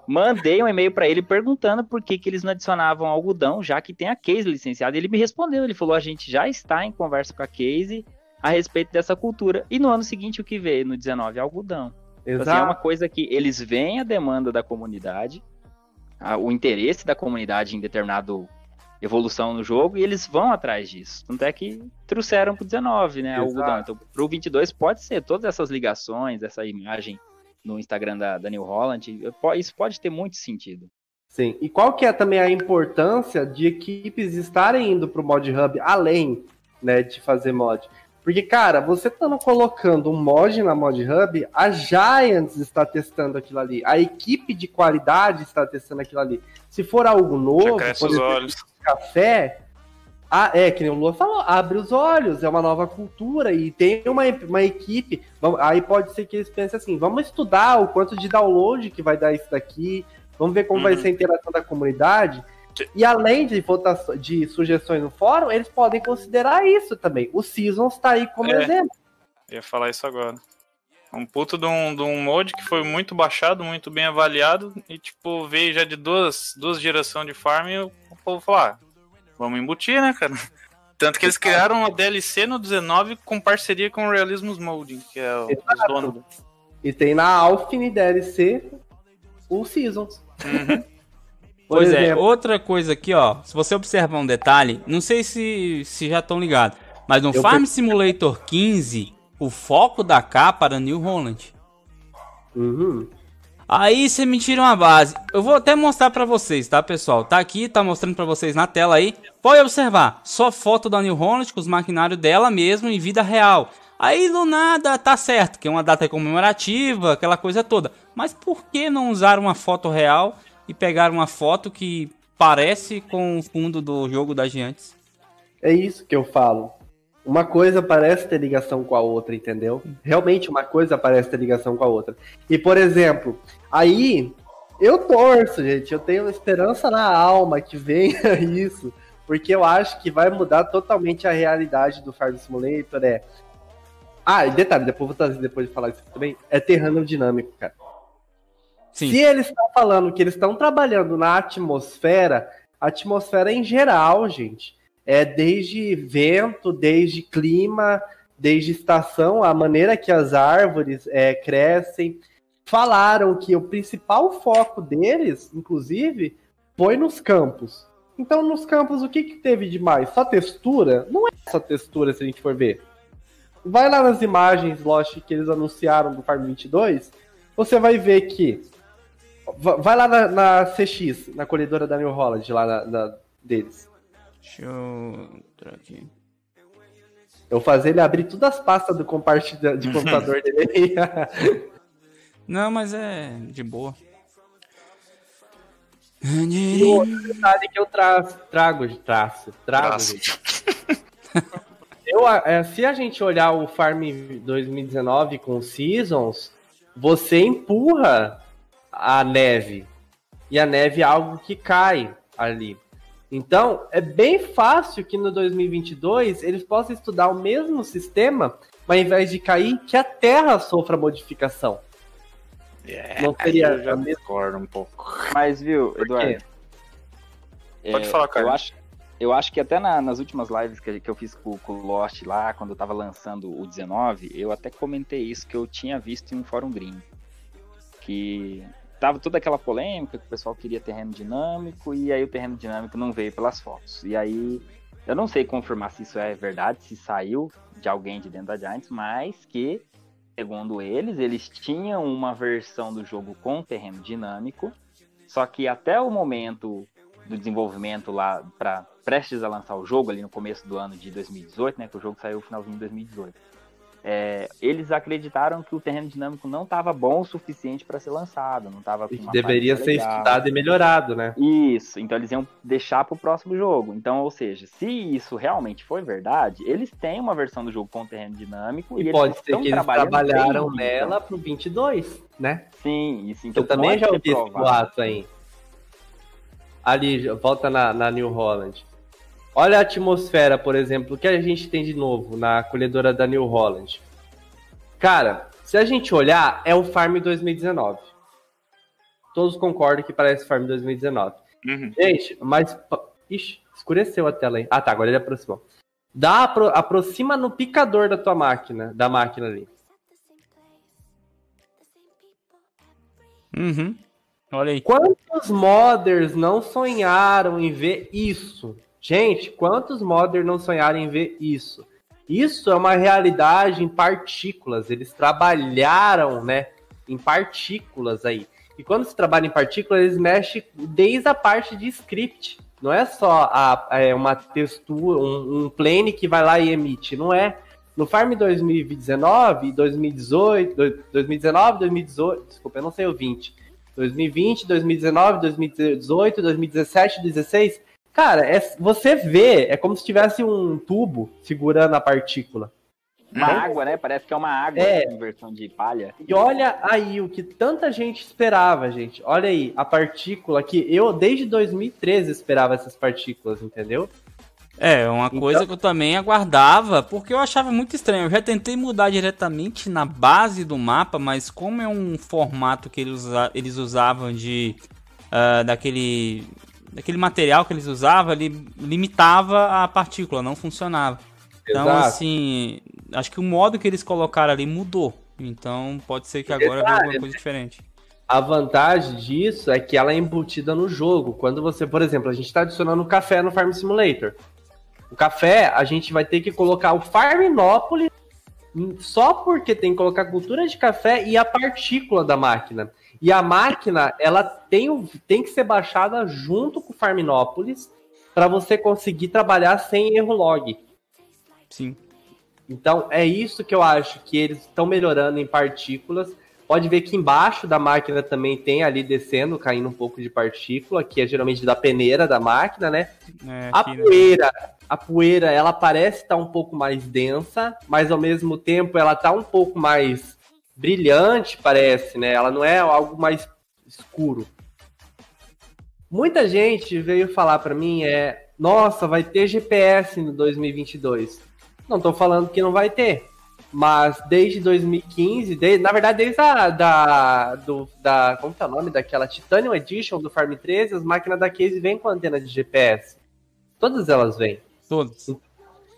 Mandei um e-mail pra ele perguntando por que, que eles não adicionavam algodão, já que tem a Case licenciada. Ele me respondeu, ele falou: a gente já está em conversa com a Case a respeito dessa cultura. E no ano seguinte o que veio? No 19, algodão. Então, assim, é uma coisa que eles veem a demanda da comunidade, a- o interesse da comunidade em determinado evolução no jogo e eles vão atrás disso. Tanto é que trouxeram pro 19, né, Exato. algodão. Então, pro 22 pode ser todas essas ligações, essa imagem no Instagram da, da New Holland, isso pode ter muito sentido. Sim. E qual que é também a importância de equipes estarem indo pro Mod Hub além, né, de fazer mod? Porque, cara, você estando colocando um mod na Mod Hub, a Giants está testando aquilo ali, a equipe de qualidade está testando aquilo ali. Se for algo novo, por exemplo, olhos. café, ah, é, que nem o Lua falou, abre os olhos, é uma nova cultura e tem uma, uma equipe. Aí pode ser que eles pensem assim: vamos estudar o quanto de download que vai dar isso daqui, vamos ver como vai Uhum. ser a interação da comunidade. E além de votações, de sugestões no fórum, eles podem considerar isso também. O Seasons tá aí como É. exemplo. Ia falar isso agora. Um puto de um, de um mod que foi muito baixado, muito bem avaliado, e tipo, veio já de duas, duas gerações de farm e o povo falou, ah, vamos embutir, né, cara? Tanto que eles criaram uma DLC no 19 com parceria com o Realismus Molding, que é o, os donos. do- E tem na Alfine DLC o Seasons. Por Pois é, exemplo, outra coisa aqui, ó. Se você observar um detalhe, não sei se, se já estão ligados, mas no Eu Farm Simulator 15, o foco da capa era New Holland. uhum. Aí você me tira uma base. Eu vou até mostrar pra vocês, tá, pessoal? Tá aqui, tá mostrando pra vocês na tela aí. Pode observar, só foto da New Holland com os maquinários dela mesmo em vida real. Aí do nada tá certo, que é uma data comemorativa, aquela coisa toda. Mas por que não usar uma foto real e pegar uma foto que parece com o fundo do jogo da Giantes? É isso que eu falo. Uma coisa parece ter ligação com a outra, entendeu? Realmente uma coisa parece ter ligação com a outra. E, por exemplo, aí eu torço, gente. Eu tenho esperança na alma que venha isso. Porque eu acho que vai mudar totalmente a realidade do Farm Simulator. É. Ah, e detalhe, depois vou trazer depois de falar isso também. É terreno dinâmico, cara. Sim. Se eles estão falando que eles estão trabalhando na atmosfera, a atmosfera em geral, gente, é desde vento, desde clima, desde estação, a maneira que as árvores é, crescem. Falaram que o principal foco deles, inclusive, foi nos campos. Então, nos campos, o que, que teve de mais? Só textura? Não é só textura, se a gente for ver. Vai lá nas imagens, Lost, que eles anunciaram do Farm 22, você vai ver que Vai lá na, na CX, na colhedora da New Holland, lá na, na- deles. Deixa eu entrar aqui. Eu vou fazer ele abrir todas as pastas do compartilha de computador dele. Não, mas é de boa. e o outro detalhe que eu tra trago de traço. Trago. Eu, é, se a gente olhar o Farm 2019 com Seasons, você empurra a neve. E a neve é algo que cai ali. Então, é bem fácil que no 2022 eles possam estudar o mesmo sistema, mas ao invés de cair, que a Terra sofra modificação. É, Não seria eu já discordo um pouco. Mas, viu? Eduardo? é, Pode falar, Eu Carlos. acho, eu acho que até na- nas últimas lives que, que eu fiz com, com o Lost lá, quando eu tava lançando o 19, eu até comentei isso que eu tinha visto em um fórum gringo. Que tava toda aquela polêmica que o pessoal queria terreno dinâmico e aí o terreno dinâmico não veio pelas fotos. E aí eu não sei confirmar se isso é verdade, se saiu de alguém de dentro da Giants, mas que, segundo eles, eles tinham uma versão do jogo com terreno dinâmico, só que até o momento do desenvolvimento lá para prestes a lançar o jogo ali no começo do ano de 2018, né, que o jogo saiu no finalzinho de 2018. É, eles acreditaram que o terreno dinâmico não estava bom o suficiente para ser lançado, não estava E deveria ser estudado e melhorado, né? Isso, então eles iam deixar pro próximo jogo. Então, ou seja, se isso realmente foi verdade, eles têm uma versão do jogo com terreno dinâmico E, eles pode ser estão que eles trabalharam nela pro 22, né? Sim, isso. Então Eu também já ouvi esse boato aí. Ali, volta na, na New Holland. Olha a atmosfera, por exemplo, que a gente tem de novo na colhedora da New Holland. Cara, se a gente olhar, é o Farm 2019. Todos concordam que parece Farm 2019. Uhum. Gente, mas. Ixi, escureceu a tela aí. Ah, tá, agora ele aproximou. Dá, apro- aproxima no picador da tua máquina, da máquina ali. Uhum. Olha aí. Quantos modders não sonharam em ver isso? Gente, quantos modders não sonharam em ver isso? Isso é uma realidade em partículas. Eles trabalharam, né, em partículas aí. E quando se trabalha em partículas, eles mexem desde a parte de script. Não é só a, é uma textura, um, um plane que vai lá e emite. Não é. No Farm 2019, 2018, dois- 2019, 2018, desculpa, eu não sei o 20. 2020, 2019, 2018, 2017, 2016. Cara, é, você vê, é como se tivesse um tubo segurando a partícula. Uma água, né? Parece que é uma água É. em versão de palha. E olha aí o que tanta gente esperava, gente. Olha aí, a partícula que eu desde 2013 esperava essas partículas, entendeu? É, uma Então- coisa que eu também aguardava, porque eu achava muito estranho. Eu já tentei mudar diretamente na base do mapa, mas como é um formato que eles, usa- eles usavam de. ah, daquele. Daquele material que eles usavam, ele limitava a partícula, não funcionava. Então, Exato. assim, acho que o modo que eles colocaram ali mudou. Então pode ser que agora venha alguma coisa diferente. A vantagem disso é que ela é embutida no jogo. Quando você, por exemplo, a gente está adicionando café no Farm Simulator. O café, a gente vai ter que colocar o Farminópolis só porque tem que colocar cultura de café e a partícula da máquina. E a máquina, ela tem, tem que ser baixada junto com o Farminópolis para você conseguir trabalhar sem erro log. Sim. Então, é isso que eu acho que eles estão melhorando em partículas Pode ver que embaixo da máquina também tem ali descendo, caindo um pouco de partícula, que é geralmente da peneira da máquina, né? É, a poeira, né? a poeira, ela parece estar tá um pouco mais densa, mas ao mesmo tempo ela tá um pouco mais brilhante, parece, né? Ela não é algo mais escuro. Muita gente veio falar para mim é, nossa, vai ter GPS no 2022. Não tô falando que não vai ter. Mas desde 2015, desde, na verdade, desde a da, do, da. Como que é o nome daquela Titanium Edition do Farm 13, as máquinas da Case vêm com antena de GPS. Todas elas vêm. Todas.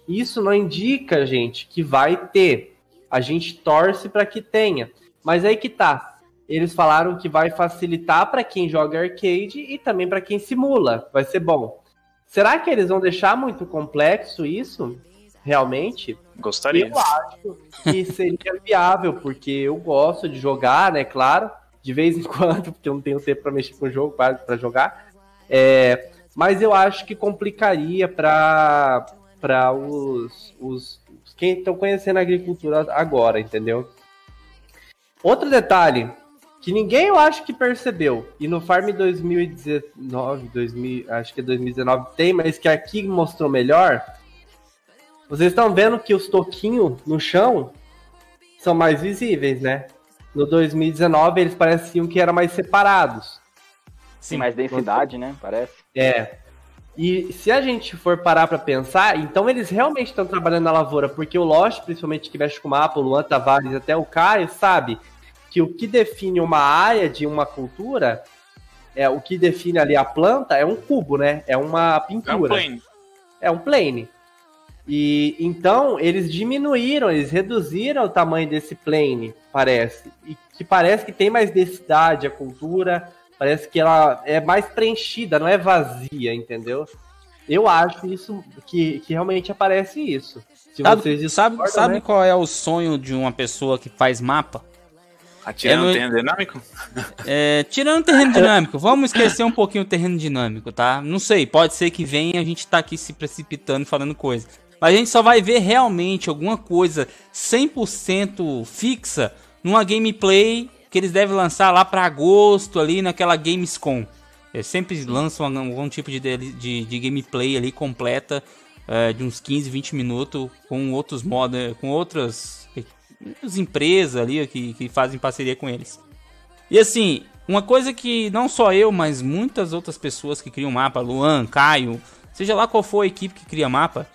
Isso não indica, gente, que vai ter. A gente torce para que tenha. Mas aí que tá. Eles falaram que vai facilitar para quem joga arcade e também para quem simula. Vai ser bom. Será que eles vão deixar muito complexo isso? realmente. Gostaria. Eu acho que seria viável, porque eu gosto de jogar, né? Claro, de vez em quando, porque eu não tenho tempo para mexer com o jogo, para jogar. É, mas eu acho que complicaria para os, os quem estão conhecendo a agricultura agora, entendeu? Outro detalhe que ninguém eu acho que percebeu e no Farm 2019, 2000, acho que é 2019 tem, mas que aqui mostrou melhor vocês estão vendo que os toquinhos no chão são mais visíveis, né? No 2019 eles pareciam que eram mais separados. Sim, mais densidade, né? Parece. É. E se a gente for parar para pensar, então eles realmente estão trabalhando na lavoura, porque o Lost, principalmente que mexe com o mapa, o Luan Tavares, até o Caio, sabe que o que define uma área de uma cultura, é o que define ali a planta é um cubo, né? É uma pintura. É um plane. É um plane. E então eles diminuíram, eles reduziram o tamanho desse plane, parece. E que parece que tem mais densidade a cultura, parece que ela é mais preenchida, não é vazia, entendeu? Eu acho isso que, que realmente aparece isso. Se sabe, sabe, sabe né? qual é o sonho de uma pessoa que faz mapa? Atirando é no... terreno dinâmico? É, tirando terreno dinâmico, vamos esquecer um pouquinho o terreno dinâmico, tá? Não sei, pode ser que venha a gente tá aqui se precipitando falando coisa. Mas a gente só vai ver realmente alguma coisa 100% fixa numa gameplay que eles devem lançar lá para agosto ali naquela Gamescom. Eles sempre lançam algum tipo de, de, de gameplay ali completa é, de uns 15, 20 minutos com outros modos, com outras, outras empresas ali que, que fazem parceria com eles. E assim, uma coisa que não só eu, mas muitas outras pessoas que criam mapa, Luan, Caio, seja lá qual for a equipe que cria mapa,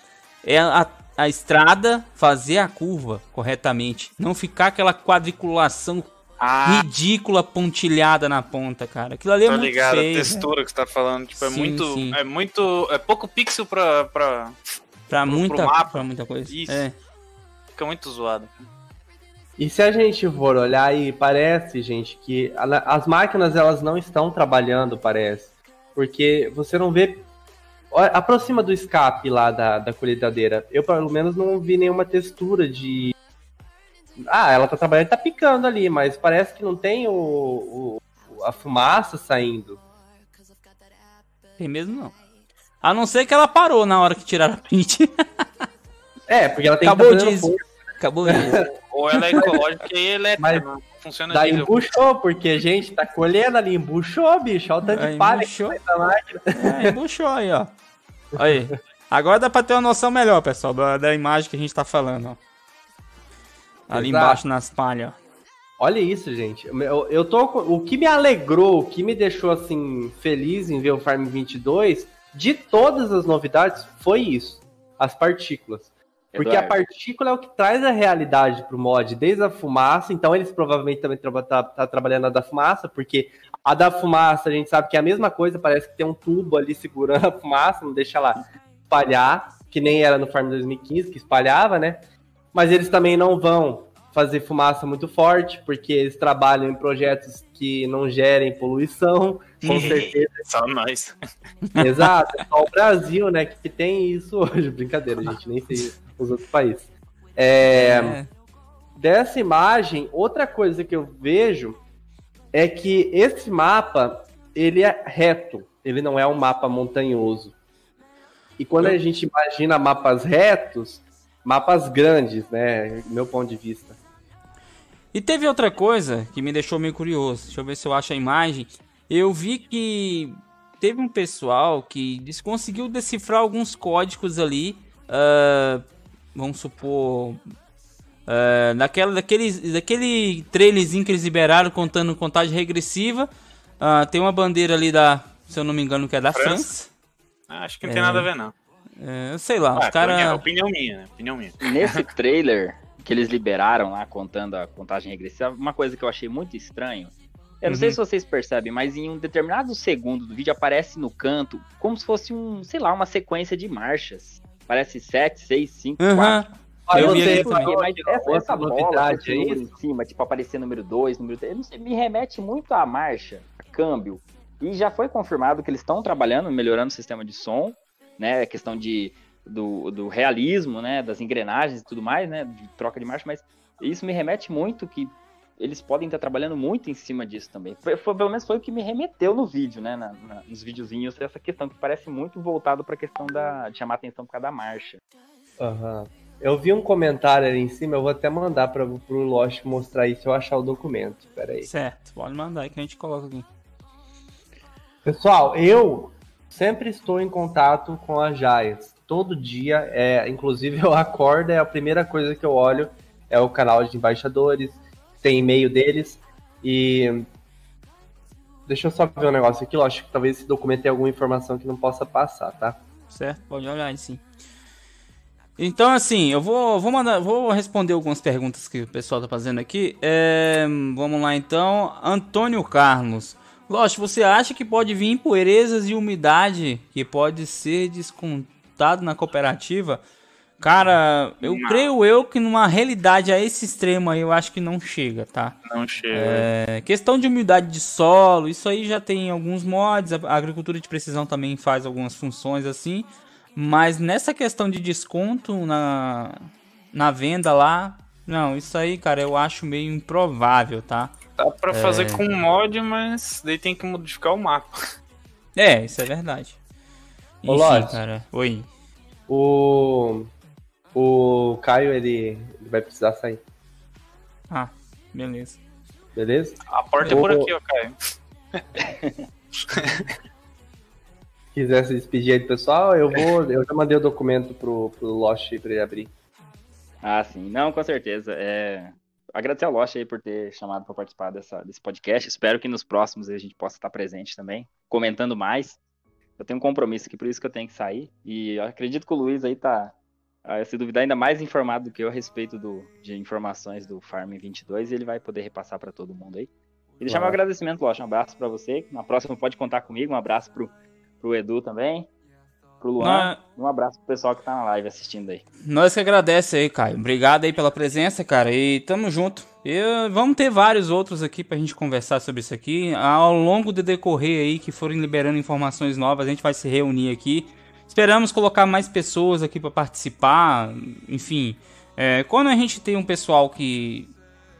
é a, a estrada fazer a curva corretamente. Não ficar aquela quadriculação ah. ridícula pontilhada na ponta, cara. Aquilo ali é muito ligado, feio. a textura que você tá falando, tipo, é sim, é muito sim. é muito é pouco pixel pra pra pra muita pro pra muita coisa. Isso. É. Fica muito zoado. E se a gente for olhar aí, parece, gente, que as máquinas elas não estão trabalhando, parece. Porque você não vê aproxima do escape lá da, da colheitadeira. Eu, pelo menos, não vi nenhuma textura de. Ah, ela tá trabalhando, tá picando ali, mas parece que não tem o, o a fumaça saindo. Tem mesmo não. A não ser que ela parou na hora que tiraram a print. é, porque ela tem Acabou que Acabou o Acabou o Ou ela é ecológica e elétrica. Mas funciona daí diesel. embuchou, porque a gente tá colhendo ali, embuchou, bicho. Olha o tanto de palha que da máquina. É, embuchou aí, ó. Aí. Agora dá pra ter uma noção melhor, pessoal, da, da imagem que a gente tá falando, ó. Ali Exato. embaixo nas palhas. Olha isso, gente. Eu, eu tô. O que me alegrou, o que me deixou assim feliz em ver o Farm 22, de todas as novidades, foi isso: as partículas. Porque Eduardo. a partícula é o que traz a realidade pro mod, desde a fumaça. Então eles provavelmente também estão tá, tá trabalhando a da fumaça, porque a da fumaça a gente sabe que é a mesma coisa, parece que tem um tubo ali segurando a fumaça, não deixa lá espalhar, que nem era no Farm 2015, que espalhava, né? Mas eles também não vão fazer fumaça muito forte, porque eles trabalham em projetos que não gerem poluição, com certeza. Só nós. Exato, é só o Brasil, né, que tem isso hoje. Brincadeira, gente, nem sei os outros países. É, É. Dessa imagem, outra coisa que eu vejo é que esse mapa, ele é reto, ele não é um mapa montanhoso. E quando a gente imagina mapas retos, mapas grandes, né, do meu ponto de vista. E teve outra coisa que me deixou meio curioso. Deixa eu ver se eu acho a imagem. Eu vi que teve um pessoal que conseguiu decifrar alguns códigos ali. ah, vamos supor. ah, daquela, daquele, daquele trailerzinho que eles liberaram contando contagem regressiva. Ah, tem uma bandeira ali da. Se eu não me engano, que é da França. França. Ah, Acho que não tem nada a ver, não. É, sei lá, Ah, os opinião, caras. opinião minha, né? Opinião minha. Nesse trailer que eles liberaram lá, contando a contagem regressiva, uma coisa que eu achei muito estranho. Eu não sei Uhum. se vocês percebem, mas em um determinado segundo do vídeo aparece no canto como se fosse um, sei lá, uma sequência de marchas. Parece 7, 6, 5, Aham. 4. Ah, Eu você vi aqui Por quê? também. Mas essa, essa novidade é número isso? em cima, tipo, aparecer número 2, número 3, não sei, me remete muito à marcha, a câmbio. E já foi confirmado que eles estão trabalhando, melhorando o sistema de som, né? A questão de, do, do realismo, né? Das engrenagens e tudo mais, né? De troca de marcha, mas isso me remete muito que eles podem estar trabalhando muito em cima disso também. Foi, foi- pelo menos foi o que me remeteu no vídeo, né? na- na- nos videozinhos, essa questão que parece muito voltado para a questão da, de chamar atenção por causa da marcha. Aham. Eu vi um comentário ali em cima, eu vou até mandar para pro Lost mostrar aí se eu achar o documento. Pera aí. Certo, pode mandar aí que a gente coloca aqui. Pessoal, eu sempre estou em contato com as Giants. Todo dia, é, inclusive eu acordo, é a primeira coisa que eu olho é o canal de embaixadores, tem e-mail deles e deixa eu só ver um negócio aqui, acho que talvez esse documento tenha alguma informação que não possa passar, tá? Certo? Pode olhar aí sim. Então, assim, eu vou, vou mandar, vou responder algumas perguntas que o pessoal tá fazendo aqui. É, vamos lá então. Antônio Carlos. Lost, você acha que pode vir impurezas e umidade que pode ser descontado na cooperativa? Cara, eu Não. creio eu que numa realidade a esse extremo aí eu acho que não chega, tá? Não chega. É, questão de umidade de solo, isso aí já tem alguns mods, a a agricultura de precisão também faz algumas funções assim, mas nessa questão de desconto na, na venda lá, não, isso aí, cara, eu acho meio improvável, tá? Dá pra fazer com mod, mas daí tem que modificar o mapa. É, isso é verdade. Ô, Enfim, Lorde. cara, oi. O o Caio ele, ele vai precisar sair, Ah, beleza. beleza? A porta é por aqui, ó, Caio. quiser se despedir aí do pessoal, eu vou. Eu já mandei o documento pro, pro Lost pra ele abrir. Ah, sim. Não, com certeza. É... Agradecer ao Lost aí por ter chamado para participar dessa, desse podcast. Espero que nos próximos a gente possa estar presente também, comentando mais. Eu tenho um compromisso aqui, por isso que eu tenho que sair. E eu acredito que o Luiz aí tá, ah, se duvidar, ainda mais informado do que eu a respeito do, de informações do Farm 22 e ele vai poder repassar para todo mundo aí. E deixar meu agradecimento, Lost. Um abraço para você. Na próxima pode contar comigo. Um abraço pro, pro Edu também. Pro Luan. Um abraço pro pessoal que tá na live assistindo aí. Nós que agradece aí, Caio. Obrigado aí pela presença, cara. E tamo junto. E uh, vamos ter vários outros aqui pra gente conversar sobre isso aqui. Ao longo do decorrer aí, que forem liberando informações novas, a gente vai se reunir aqui. Esperamos colocar mais pessoas aqui pra participar. Enfim, é, quando a gente tem um pessoal que,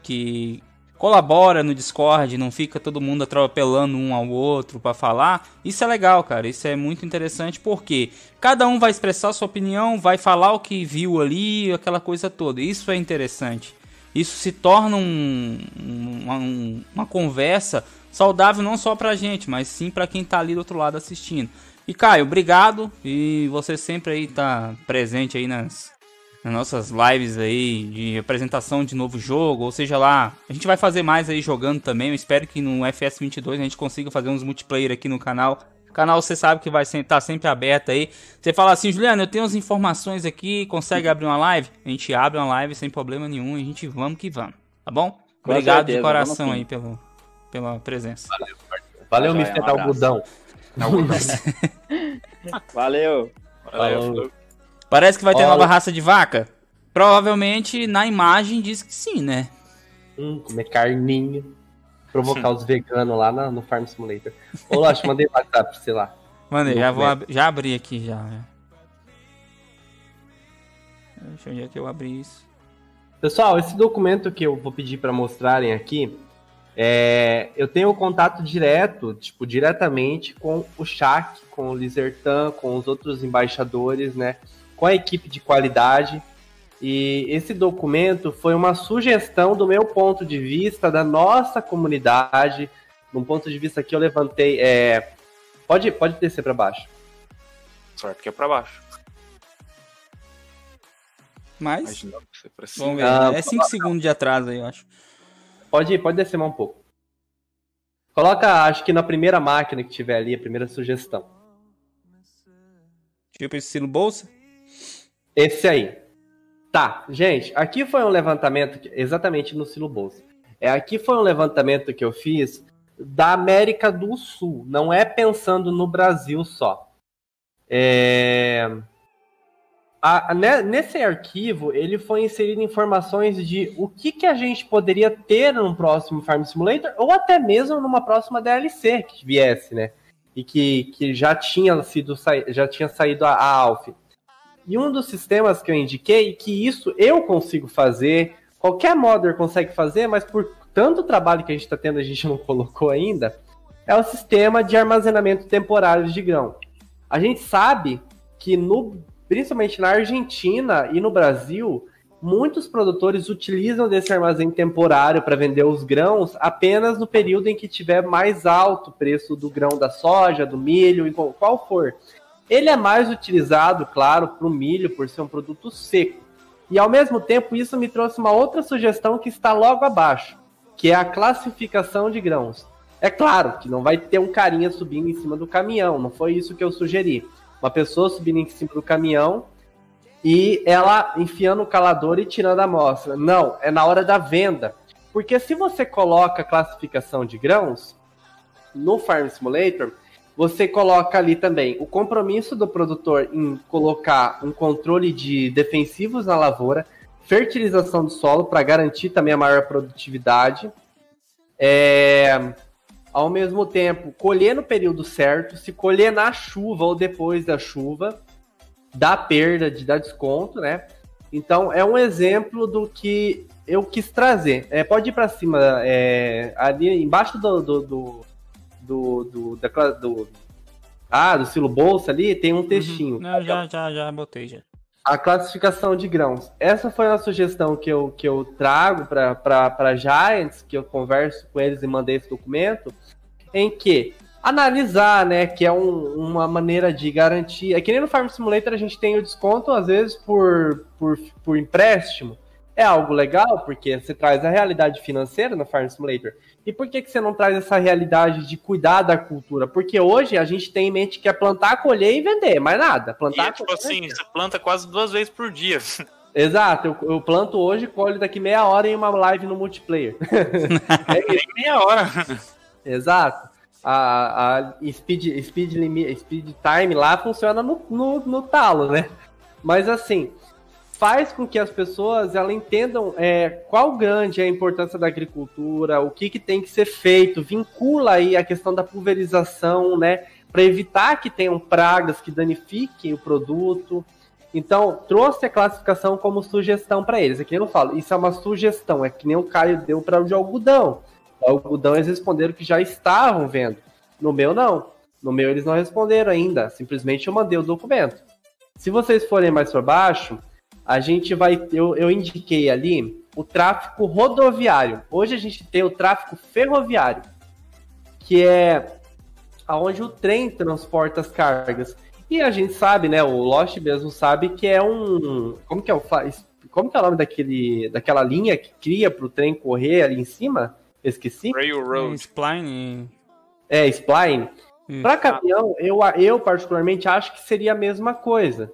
que colabora no Discord, não fica todo mundo atropelando um ao outro pra falar, isso é legal, cara. Isso é muito interessante porque cada um vai expressar sua opinião, vai falar o que viu ali, aquela coisa toda. Isso é interessante. Isso se torna um- um- uma, um- uma conversa saudável não só pra gente, mas sim pra quem tá ali do outro lado assistindo. E Caio, obrigado. E você sempre aí tá presente aí nas, nas nossas lives aí de apresentação de novo jogo, ou seja lá, a gente vai fazer mais aí jogando também. Eu espero que no FS22 a gente consiga fazer uns multiplayer aqui no canal. O canal você sabe que vai estar sempre aberto aí. Você fala assim, Juliano, eu tenho as informações aqui, consegue abrir uma live? A gente abre uma live sem problema nenhum e a gente vamos que vamos, tá bom? Com Obrigado de certeza, coração vamos sim. aí pelo, pela presença. Valeu, Tá joia, Mr. um. Algodão. Valeu! Valeu, Falou. Parece que vai ter Olha. nova raça de vaca. Provavelmente na imagem diz que sim, né? Hum, comer carninha. Provocar os veganos lá na- no Farm Simulator. Ô, Lost, mandei o WhatsApp pra você lá. Mano, já, vou ab- já abri aqui já. né? Deixa eu ver onde é que eu abri isso. Pessoal, esse documento que eu vou pedir para mostrarem aqui, é, eu tenho contato direto, tipo, diretamente com o Shaq, com o Lizertan, com os outros embaixadores, né? Com a equipe de qualidade. E esse documento foi uma sugestão do meu ponto de vista, da nossa comunidade. Num ponto de vista que eu levantei. É, pode, pode descer para baixo. Sorte que é pra baixo. Mas, vamos ver. Ah, é 5 segundos de atraso aí, eu acho. Pode, pode descer mais um pouco. Coloca, acho que na primeira máquina que tiver ali, a primeira sugestão. Tipo esse estilo bolsa. Esse aí. Tá, gente, aqui foi um levantamento, exatamente no Silo Bolsa. É, aqui foi um levantamento que eu fiz da América do Sul, não é pensando no Brasil só. É, a- ne- nesse arquivo, ele foi inserido informações de o que, que a gente poderia ter no próximo Farm Simulator, ou até mesmo numa próxima DLC que viesse, né? E que, que já tinha sido já tinha saído a, a Alpha. E um dos sistemas que eu indiquei, que isso eu consigo fazer, qualquer modder consegue fazer, mas por tanto trabalho que a gente está tendo, a gente não colocou ainda, é o sistema de armazenamento temporário de grão. A gente sabe que, no, principalmente na Argentina e no Brasil, muitos produtores utilizam desse armazém temporário para vender os grãos apenas no período em que tiver mais alto o preço do grão da soja, do milho, qual for. Ele é mais utilizado, claro, para o milho por ser um produto seco. E ao mesmo tempo, isso me trouxe uma outra sugestão que está logo abaixo, que é a classificação de grãos. É claro que não vai ter um carinha subindo em cima do caminhão, não foi isso que eu sugeri. Uma pessoa subindo em cima do caminhão e ela enfiando o calador e tirando a amostra. Não, é na hora da venda. Porque se você coloca classificação de grãos no Farm Simulator, você coloca ali também o compromisso do produtor em colocar um controle de defensivos na lavoura, fertilização do solo para garantir também a maior produtividade. É, ao mesmo tempo, colher no período certo, se colher na chuva ou depois da chuva, dá perda, de desconto, né? Então é um exemplo do que eu quis trazer. É, pode ir para cima, é, ali embaixo do, do, do, do, do, da do- ah, do silo bolsa ali tem um textinho. Uhum. Não, já, já, já botei já. A classificação de grãos. Essa foi uma sugestão que eu, que eu trago para Giants, que eu converso com eles e mandei esse documento, em que analisar, né, que é um- uma maneira de garantir. É que nem no Farm Simulator a gente tem o desconto, às vezes, por, por, por empréstimo. É algo legal, porque você traz a realidade financeira no Farm Simulator. E por que, que você não traz essa realidade de cuidar da cultura? Porque hoje a gente tem em mente que é plantar, colher e vender, mais nada. E Plantar, é tipo assim, você planta quase duas vezes por dia. Exato, eu, eu planto hoje e colho daqui meia hora em uma live no multiplayer. Nem meia hora. Exato. A, a speed, speed, limi- speed time lá funciona no, no, no talo, né? Mas assim, faz com que as pessoas ela entendam é, qual grande é a importância da agricultura, o que, que tem que ser feito, vincula aí a questão da pulverização, né? Para evitar que tenham pragas que danifiquem o produto. Então, trouxe a classificação como sugestão para eles. Aqui eu não falo, isso é uma sugestão, é que nem o Caio deu para o de algodão. O algodão eles responderam que já estavam vendo. No meu, não. No meu, eles não responderam ainda. Simplesmente eu mandei o documento. Se vocês forem mais para baixo, a gente vai. Eu, eu indiquei ali o tráfego rodoviário. Hoje a gente tem o tráfego ferroviário, que é aonde o trem transporta as cargas. E a gente sabe, né? O Lost mesmo sabe que é um. Como que é o. Como que é o nome daquele, daquela linha que cria para o trem correr ali em cima? Esqueci. Railroad. Spline. É, spline. Para caminhão, eu, eu particularmente acho que seria a mesma coisa.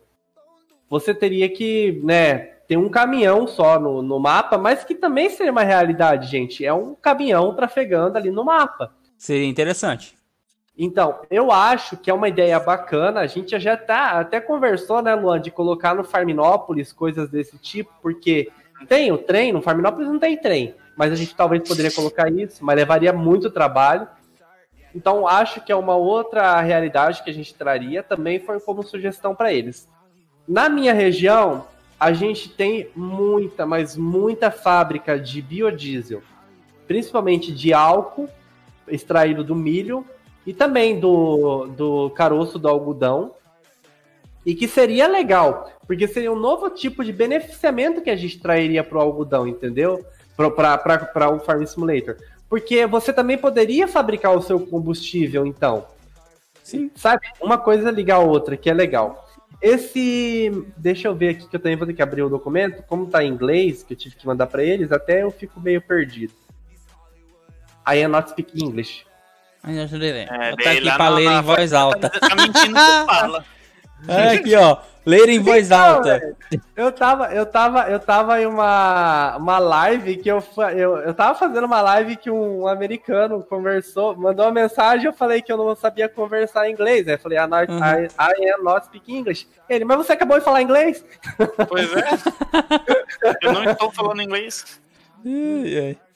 Você teria que, né, ter um caminhão só no, no mapa, mas que também seria uma realidade, gente. É um caminhão trafegando ali no mapa. Seria interessante. Então, eu acho que é uma ideia bacana. A gente já tá, até conversou, né, Luan, de colocar no Farminópolis coisas desse tipo, porque tem o trem, no Farminópolis não tem trem, mas a gente talvez poderia colocar isso, mas levaria muito trabalho. Então, acho que é uma outra realidade que a gente traria, também foi como sugestão para eles. Na minha região, a gente tem muita, mas muita fábrica de biodiesel, principalmente de álcool extraído do milho e também do, do caroço do algodão. E que seria legal, porque seria um novo tipo de beneficiamento que a gente trairia para o algodão, entendeu? Para o Farm Simulator. Porque você também poderia fabricar o seu combustível, então. Sim. Sabe? Uma coisa ligar a outra, que é legal. Esse. Deixa eu ver aqui que eu também vou ter que abrir o documento. Como tá em inglês, que eu tive que mandar para eles, até eu fico meio perdido. I am not speak English. É, tá aqui pra ler em voz alta. Tá mentindo que fala. É aqui, ó. Ler em voz então, alta. eu tava, eu tava, eu tava em uma, uma live que eu, eu, eu tava fazendo uma live que um americano conversou, mandou uma mensagem, eu falei que eu não sabia conversar inglês. Aí eu falei, not, uhum. I, I am not speak English. Ele, mas você acabou de falar inglês? Pois é. eu não estou falando inglês.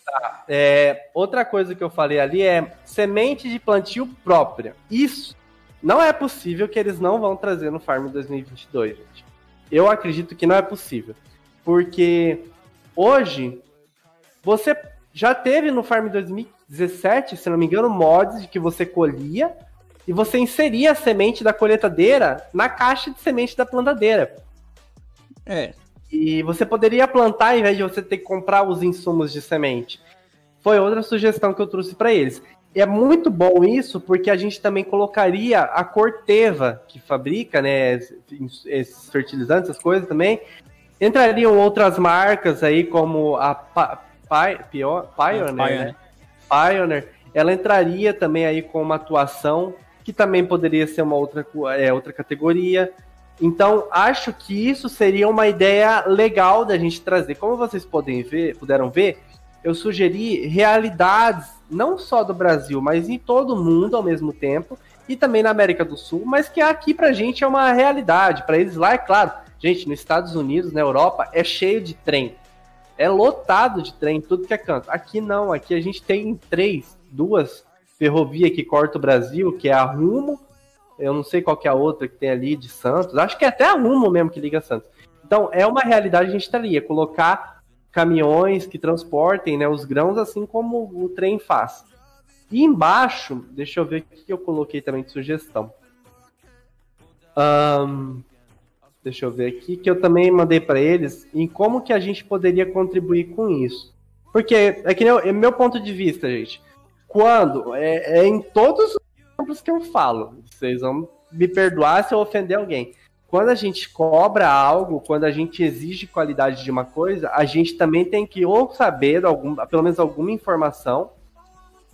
Tá. É, outra coisa que eu falei ali é semente de plantio própria. Isso não é possível que eles não vão trazer no Farm 2022, gente. Eu acredito que não é possível. Porque hoje você já teve no Farm 2017, se não me engano, mods de que você colhia e você inseria a semente da colheitadeira na caixa de semente da plantadeira. É. E você poderia plantar em vez de você ter que comprar os insumos de semente. Foi outra sugestão que eu trouxe para eles. E é muito bom isso, porque a gente também colocaria a Corteva, que fabrica né, esses fertilizantes, essas coisas também. Entrariam outras marcas aí, como a pa Pioneer, Pioneer, né? Pioneer. Ela entraria também aí com uma atuação, que também poderia ser uma outra, é, outra categoria. Então, acho que isso seria uma ideia legal da gente trazer. Como vocês podem ver, puderam ver, eu sugeri realidades, não só do Brasil, mas em todo o mundo ao mesmo tempo, e também na América do Sul, mas que aqui pra gente é uma realidade. Para eles lá, é claro, gente, nos Estados Unidos, na Europa, é cheio de trem. É lotado de trem, tudo que é canto. Aqui não, aqui a gente tem três, duas ferrovias que corta o Brasil, que é a Rumo, eu não sei qual que é a outra que tem ali de Santos, acho que é até a Rumo mesmo que liga Santos. Então, é uma realidade a gente estaria, colocar caminhões que transportem né, os grãos, assim como o trem faz. E embaixo, deixa eu ver o que eu coloquei também de sugestão. Um, deixa eu ver aqui, que eu também mandei para eles, em como que a gente poderia contribuir com isso. Porque é que é meu ponto de vista, gente. Quando é, é em todos os exemplos que eu falo, vocês vão me perdoar se eu ofender alguém quando a gente cobra algo, quando a gente exige qualidade de uma coisa, a gente também tem que ou saber algum, pelo menos alguma informação,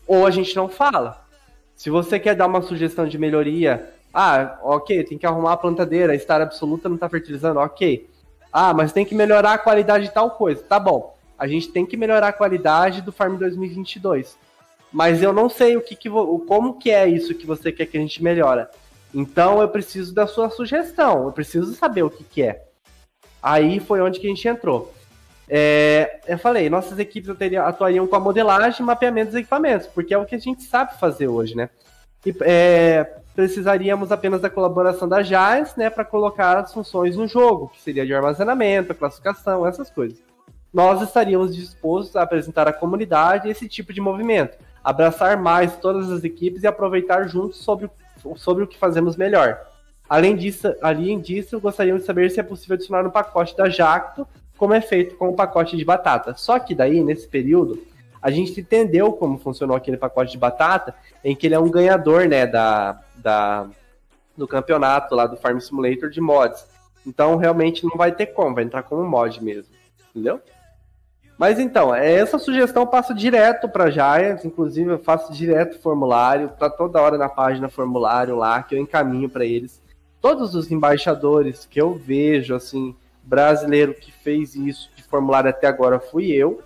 ou a gente não fala. Se você quer dar uma sugestão de melhoria, ah, ok, tem que arrumar a plantadeira, a estar absoluta não está fertilizando, ok. Ah, mas tem que melhorar a qualidade de tal coisa, tá bom. A gente tem que melhorar a qualidade do Farm 2022. Mas eu não sei o que, que como que é isso que você quer que a gente melhora. Então eu preciso da sua sugestão, eu preciso saber o que, que é. Aí foi onde que a gente entrou. É, eu falei, nossas equipes atuariam com a modelagem e mapeamento dos equipamentos, porque é o que a gente sabe fazer hoje, né? E, é, precisaríamos apenas da colaboração da JAS, né, para colocar as funções no jogo, que seria de armazenamento, classificação, essas coisas. Nós estaríamos dispostos a apresentar à comunidade esse tipo de movimento, abraçar mais todas as equipes e aproveitar juntos sobre sobre o que fazemos melhor. Além disso, além disso, gostaríamos de saber se é possível adicionar no pacote da Jacto, como é feito com o pacote de batata. Só que daí, nesse período, a gente entendeu como funcionou aquele pacote de batata, em que ele é um ganhador, né, da, da, do campeonato lá do Farm Simulator de mods. Então, realmente não vai ter como, vai entrar como mod mesmo. Entendeu? Mas então, é, essa sugestão eu passo direto para Giants, inclusive eu faço direto formulário, tá toda hora na página formulário lá que eu encaminho para eles. Todos os embaixadores que eu vejo assim, brasileiro que fez isso de formulário até agora fui eu,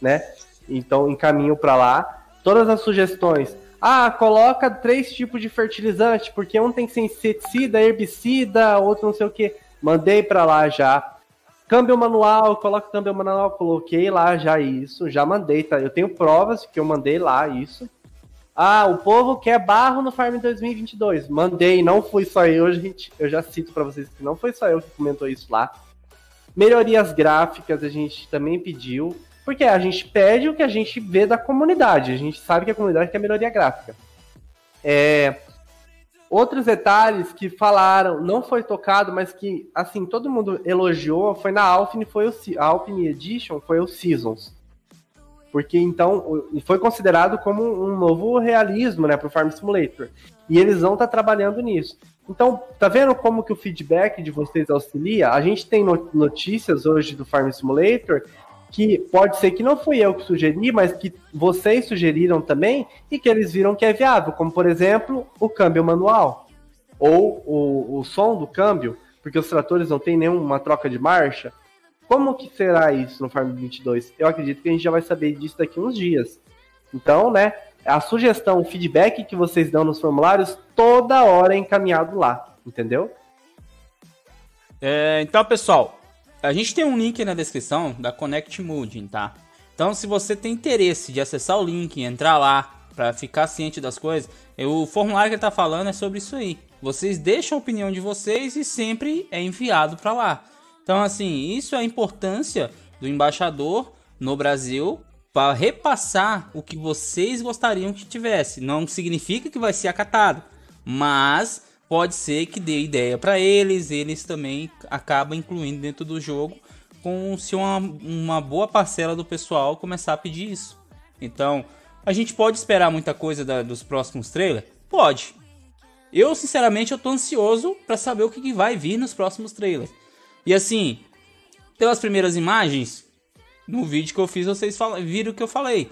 né? Então encaminho para lá. Todas as sugestões, Ah, coloca três tipos de fertilizante, porque um tem que ser inseticida, herbicida, outro não sei o que. Mandei para lá já. Câmbio manual, coloca câmbio manual, coloquei lá já isso, já mandei, tá? Eu tenho provas que eu mandei lá isso. Ah, o povo quer barro no Farm 2022. Mandei, não fui só eu, gente. Eu já cito para vocês que não foi só eu que comentou isso lá. Melhorias gráficas a gente também pediu, porque a gente pede o que a gente vê da comunidade. A gente sabe que a comunidade quer melhoria gráfica. É, outros detalhes que falaram, não foi tocado, mas que assim todo mundo elogiou, foi na Alpine, foi o a Alpine Edition, foi o Seasons. Porque então foi considerado como um novo realismo, né, para o Farm Simulator. E eles vão estar tá trabalhando nisso. Então, tá vendo como que o feedback de vocês auxilia? A gente tem notícias hoje do Farm Simulator que pode ser que não fui eu que sugeri, mas que vocês sugeriram também e que eles viram que é viável, como por exemplo o câmbio manual ou o, o som do câmbio, porque os tratores não tem nenhuma troca de marcha. Como que será isso no Farm 22? Eu acredito que a gente já vai saber disso daqui uns dias. Então, né, a sugestão, o feedback que vocês dão nos formulários, toda hora é encaminhado lá, entendeu? É, então, pessoal, a gente tem um link na descrição da Connect Mooding, tá? Então, se você tem interesse de acessar o link entrar lá para ficar ciente das coisas, o formulário que ele tá falando é sobre isso aí. Vocês deixam a opinião de vocês e sempre é enviado para lá. Então, assim, isso é a importância do embaixador no Brasil para repassar o que vocês gostariam que tivesse. Não significa que vai ser acatado, mas pode ser que dê ideia para eles, eles também acabam incluindo dentro do jogo, com se uma, uma boa parcela do pessoal começar a pedir isso. Então, a gente pode esperar muita coisa da, dos próximos trailers? Pode. Eu, sinceramente, eu tô ansioso para saber o que, que vai vir nos próximos trailers. E assim, pelas primeiras imagens, no vídeo que eu fiz, vocês viram o que eu falei.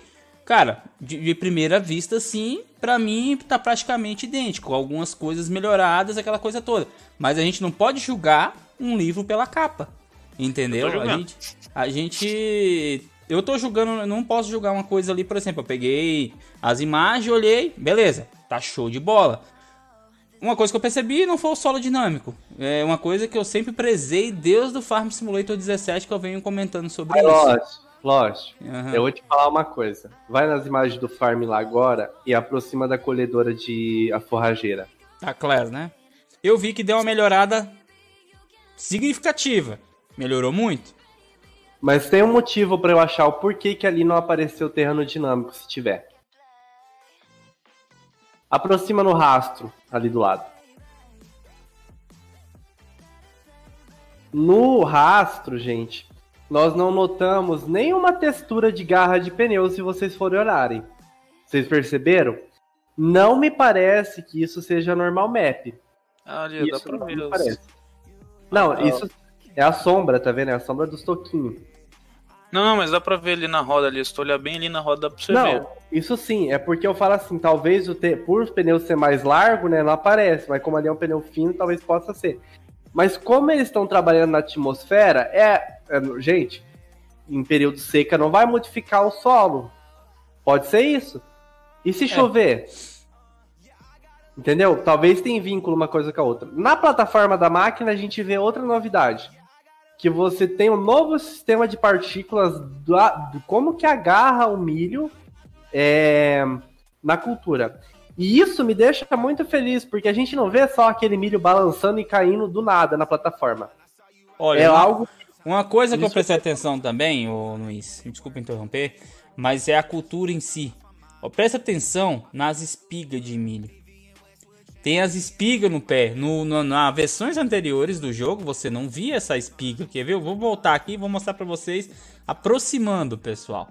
Cara, de, de, primeira vista, sim, pra mim tá praticamente idêntico. Algumas coisas melhoradas, aquela coisa toda. Mas a gente não pode julgar um livro pela capa. Entendeu? A gente, a gente. Eu tô julgando, não posso julgar uma coisa ali, por exemplo, eu peguei as imagens, olhei, beleza, tá show de bola. Uma coisa que eu percebi não foi o solo dinâmico. É uma coisa que eu sempre prezei desde o Farm Simulator 17 que eu venho comentando sobre é isso. Lógico, lógico. Uhum. Eu vou te falar uma coisa. Vai nas imagens do Farm lá agora e aproxima da colhedora de a forrageira. A Class, né? Eu vi que deu uma melhorada significativa. Melhorou muito. Mas tem um motivo para eu achar o porquê que ali não apareceu terreno dinâmico se tiver. Aproxima no rastro, ali do lado. No rastro, gente, nós não notamos nenhuma textura de garra de pneu se vocês forem olharem. Vocês perceberam? Não me parece que isso seja normal map. Ah, ali, isso dá pra ver. Não, parece. não ah, isso é a sombra, tá vendo? É a sombra dos toquinhos. Não, não, mas dá pra ver ali na roda ali. Se tu olhar bem ali na roda, dá pra você não, ver. Isso sim, é porque eu falo assim, talvez o te... por o pneu ser mais largo, né, não aparece, mas como ali é um pneu fino, talvez possa ser. Mas como eles estão trabalhando na atmosfera, é, gente, em período seca não vai modificar o solo. Pode ser isso. E se é. chover? Entendeu? Talvez tenha vínculo uma coisa com a outra. Na plataforma da máquina a gente vê outra novidade que você tem um novo sistema de partículas do, do como que agarra o milho é, na cultura. E isso me deixa muito feliz, porque a gente não vê só aquele milho balançando e caindo do nada na plataforma. Olha, é algo. Uma coisa que eu prestei atenção também, ô Luiz, desculpa interromper, mas é a cultura em si. Presta atenção nas espigas de milho tem as espigas no pé. No, no, na versões anteriores do jogo você não via essa espiga. Quer ver? Eu vou voltar aqui e vou mostrar para vocês aproximando, pessoal.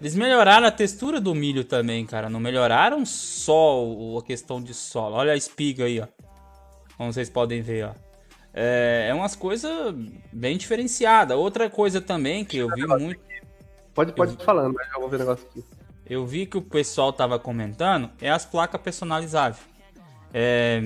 Eles melhoraram a textura do milho também, cara. Não melhoraram só a questão de solo. Olha a espiga aí, ó. Como vocês podem ver, ó. É, é umas coisas bem diferenciadas. Outra coisa também que eu vi muito. Pode, pode ir falando, mas eu vou ver o negócio aqui. Eu vi que o pessoal tava comentando é as placas personalizáveis. É,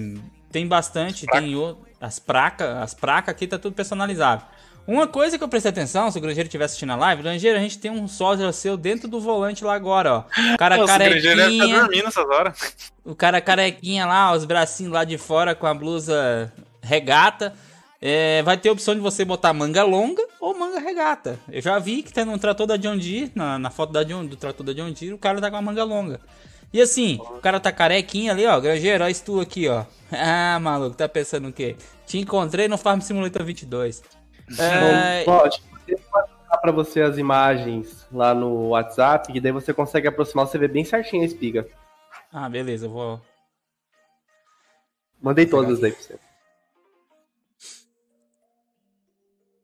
tem bastante, tem as placas, as placas aqui tá tudo personalizável. Uma coisa que eu prestei atenção, se o Grangeiro estiver assistindo a live, Grangeiro, a gente tem um sósia seu dentro do volante lá agora, ó. O cara Nossa, o Grangeiro deve estar carequinha, dormindo essas horas. o cara carequinha lá, os bracinhos lá de fora com a blusa regata. É, vai ter a opção de você botar manga longa ou manga regata. Eu já vi que tem um trator da John Deere, na, na foto da John, do trator da John Deere, o cara tá com a manga longa. E assim, o cara tá carequinha ali, ó. Olha isso tu aqui, ó. Ah, maluco, tá pensando o quê? Te encontrei no Farm Simulator 22. É, vou mandar pra você as imagens lá no WhatsApp, que daí você consegue aproximar, você vê bem certinho a espiga. Ah, beleza, eu vou. Mandei todas aí pra você.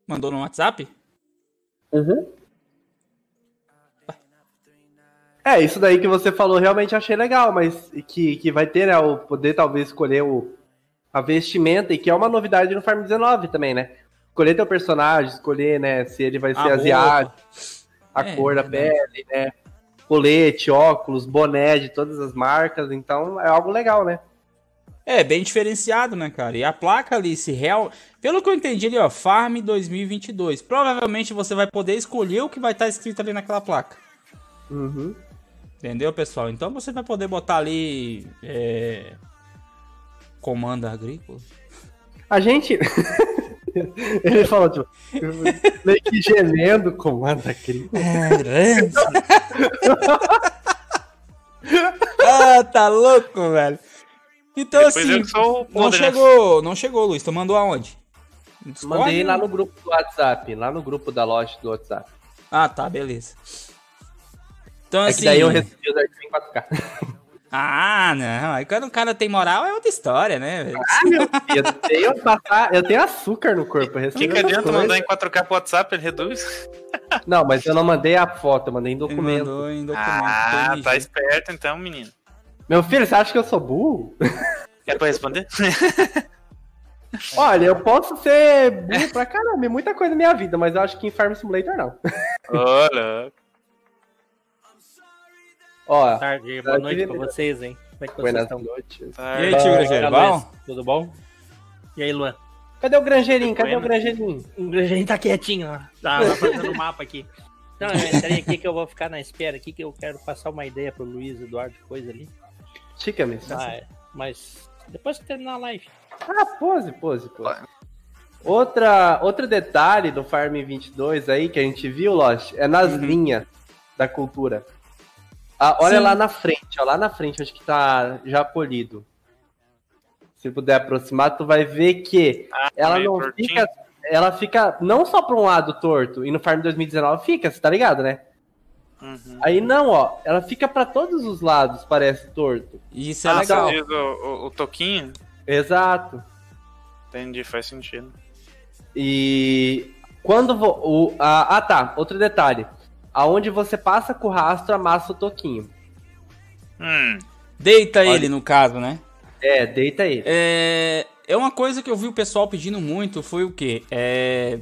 Mandou no WhatsApp? Uhum. É, isso daí que você falou realmente achei legal, mas que, que vai ter, né, o poder talvez escolher o, a vestimenta, e que é uma novidade no Farm 19 também, né? Escolher teu personagem, escolher, né, se ele vai ser A asiático, a É, cor da verdade. pele, né? Colete, óculos, boné de todas as marcas, então é algo legal, né? É, bem diferenciado, né, cara? E a placa ali, se real. Pelo que eu entendi ali, ó, Farm 2022. Provavelmente você vai poder escolher o que vai estar escrito ali naquela placa. Uhum. Entendeu, pessoal? Então você vai poder botar ali. É... Comando agrícola. A gente. Ele falou, tipo, meio que gemendo, comanda aqui. ah, tá louco, velho. Então Depois assim, sou não podre, né? chegou, não chegou, Luiz. Tu mandou aonde? Discord? Mandei lá no grupo do WhatsApp, lá no grupo da loja do WhatsApp. Ah, tá, beleza. Então É assim. que daí eu recebi os arquivos em 4K. Ah, não. Aí quando o cara tem moral é outra história, né? velho? Ah, meu filho, eu tenho, passar, eu tenho açúcar no corpo. O que, que adianta coisas. mandar em 4K pro WhatsApp? Ele reduz? Não, mas eu não mandei a foto, eu mandei em Ele documento. mandou em documento. Ah, tá esperto então, menino. Meu filho, você acha que eu sou burro? Quer pra responder? Olha, eu posso ser burro pra caramba, muita coisa na minha vida, mas eu acho que em Farm Simulator não. Olha. Ó, tarde, boa noite pra vocês, hein? Como é que vocês estão? noites. Tá. E aí, tio Grangeiro, bom? Tudo bom? E aí, Luan? Cadê o Grangeirinho? Cadê o. Grangeirinho? O gente tá quietinho lá. Tá, tá fazendo o mapa aqui. Não, eu entrei aqui que eu vou ficar na espera aqui, que eu quero passar uma ideia pro Luiz Eduardo, coisa ali. Chica, mesmo. Mas, mas depois que terminar a live. Ah, pose, pose, pose. Outra, outro detalhe do Farm 22 aí que a gente viu, Lost, é nas linhas da cultura. Ah, olha Sim. lá na frente, ó, lá na frente, acho que tá já polido. Se puder aproximar, tu vai ver que ela meio não tortinho. fica. Ela fica não só pra um lado torto, e no Farm 2019 fica, você tá ligado, né? Uhum. Aí não, ó, ela fica pra todos os lados, parece torto. Isso é ah, legal. você diz o, o, o toquinho? Exato. Entendi, faz sentido. E quando vo- o ah, ah, tá, outro detalhe. Aonde você passa com o rastro, amassa o toquinho. Hum, Deita Olha. ele, no caso, né? É, deita ele. É, é uma coisa que eu vi o pessoal pedindo muito, foi o quê? É,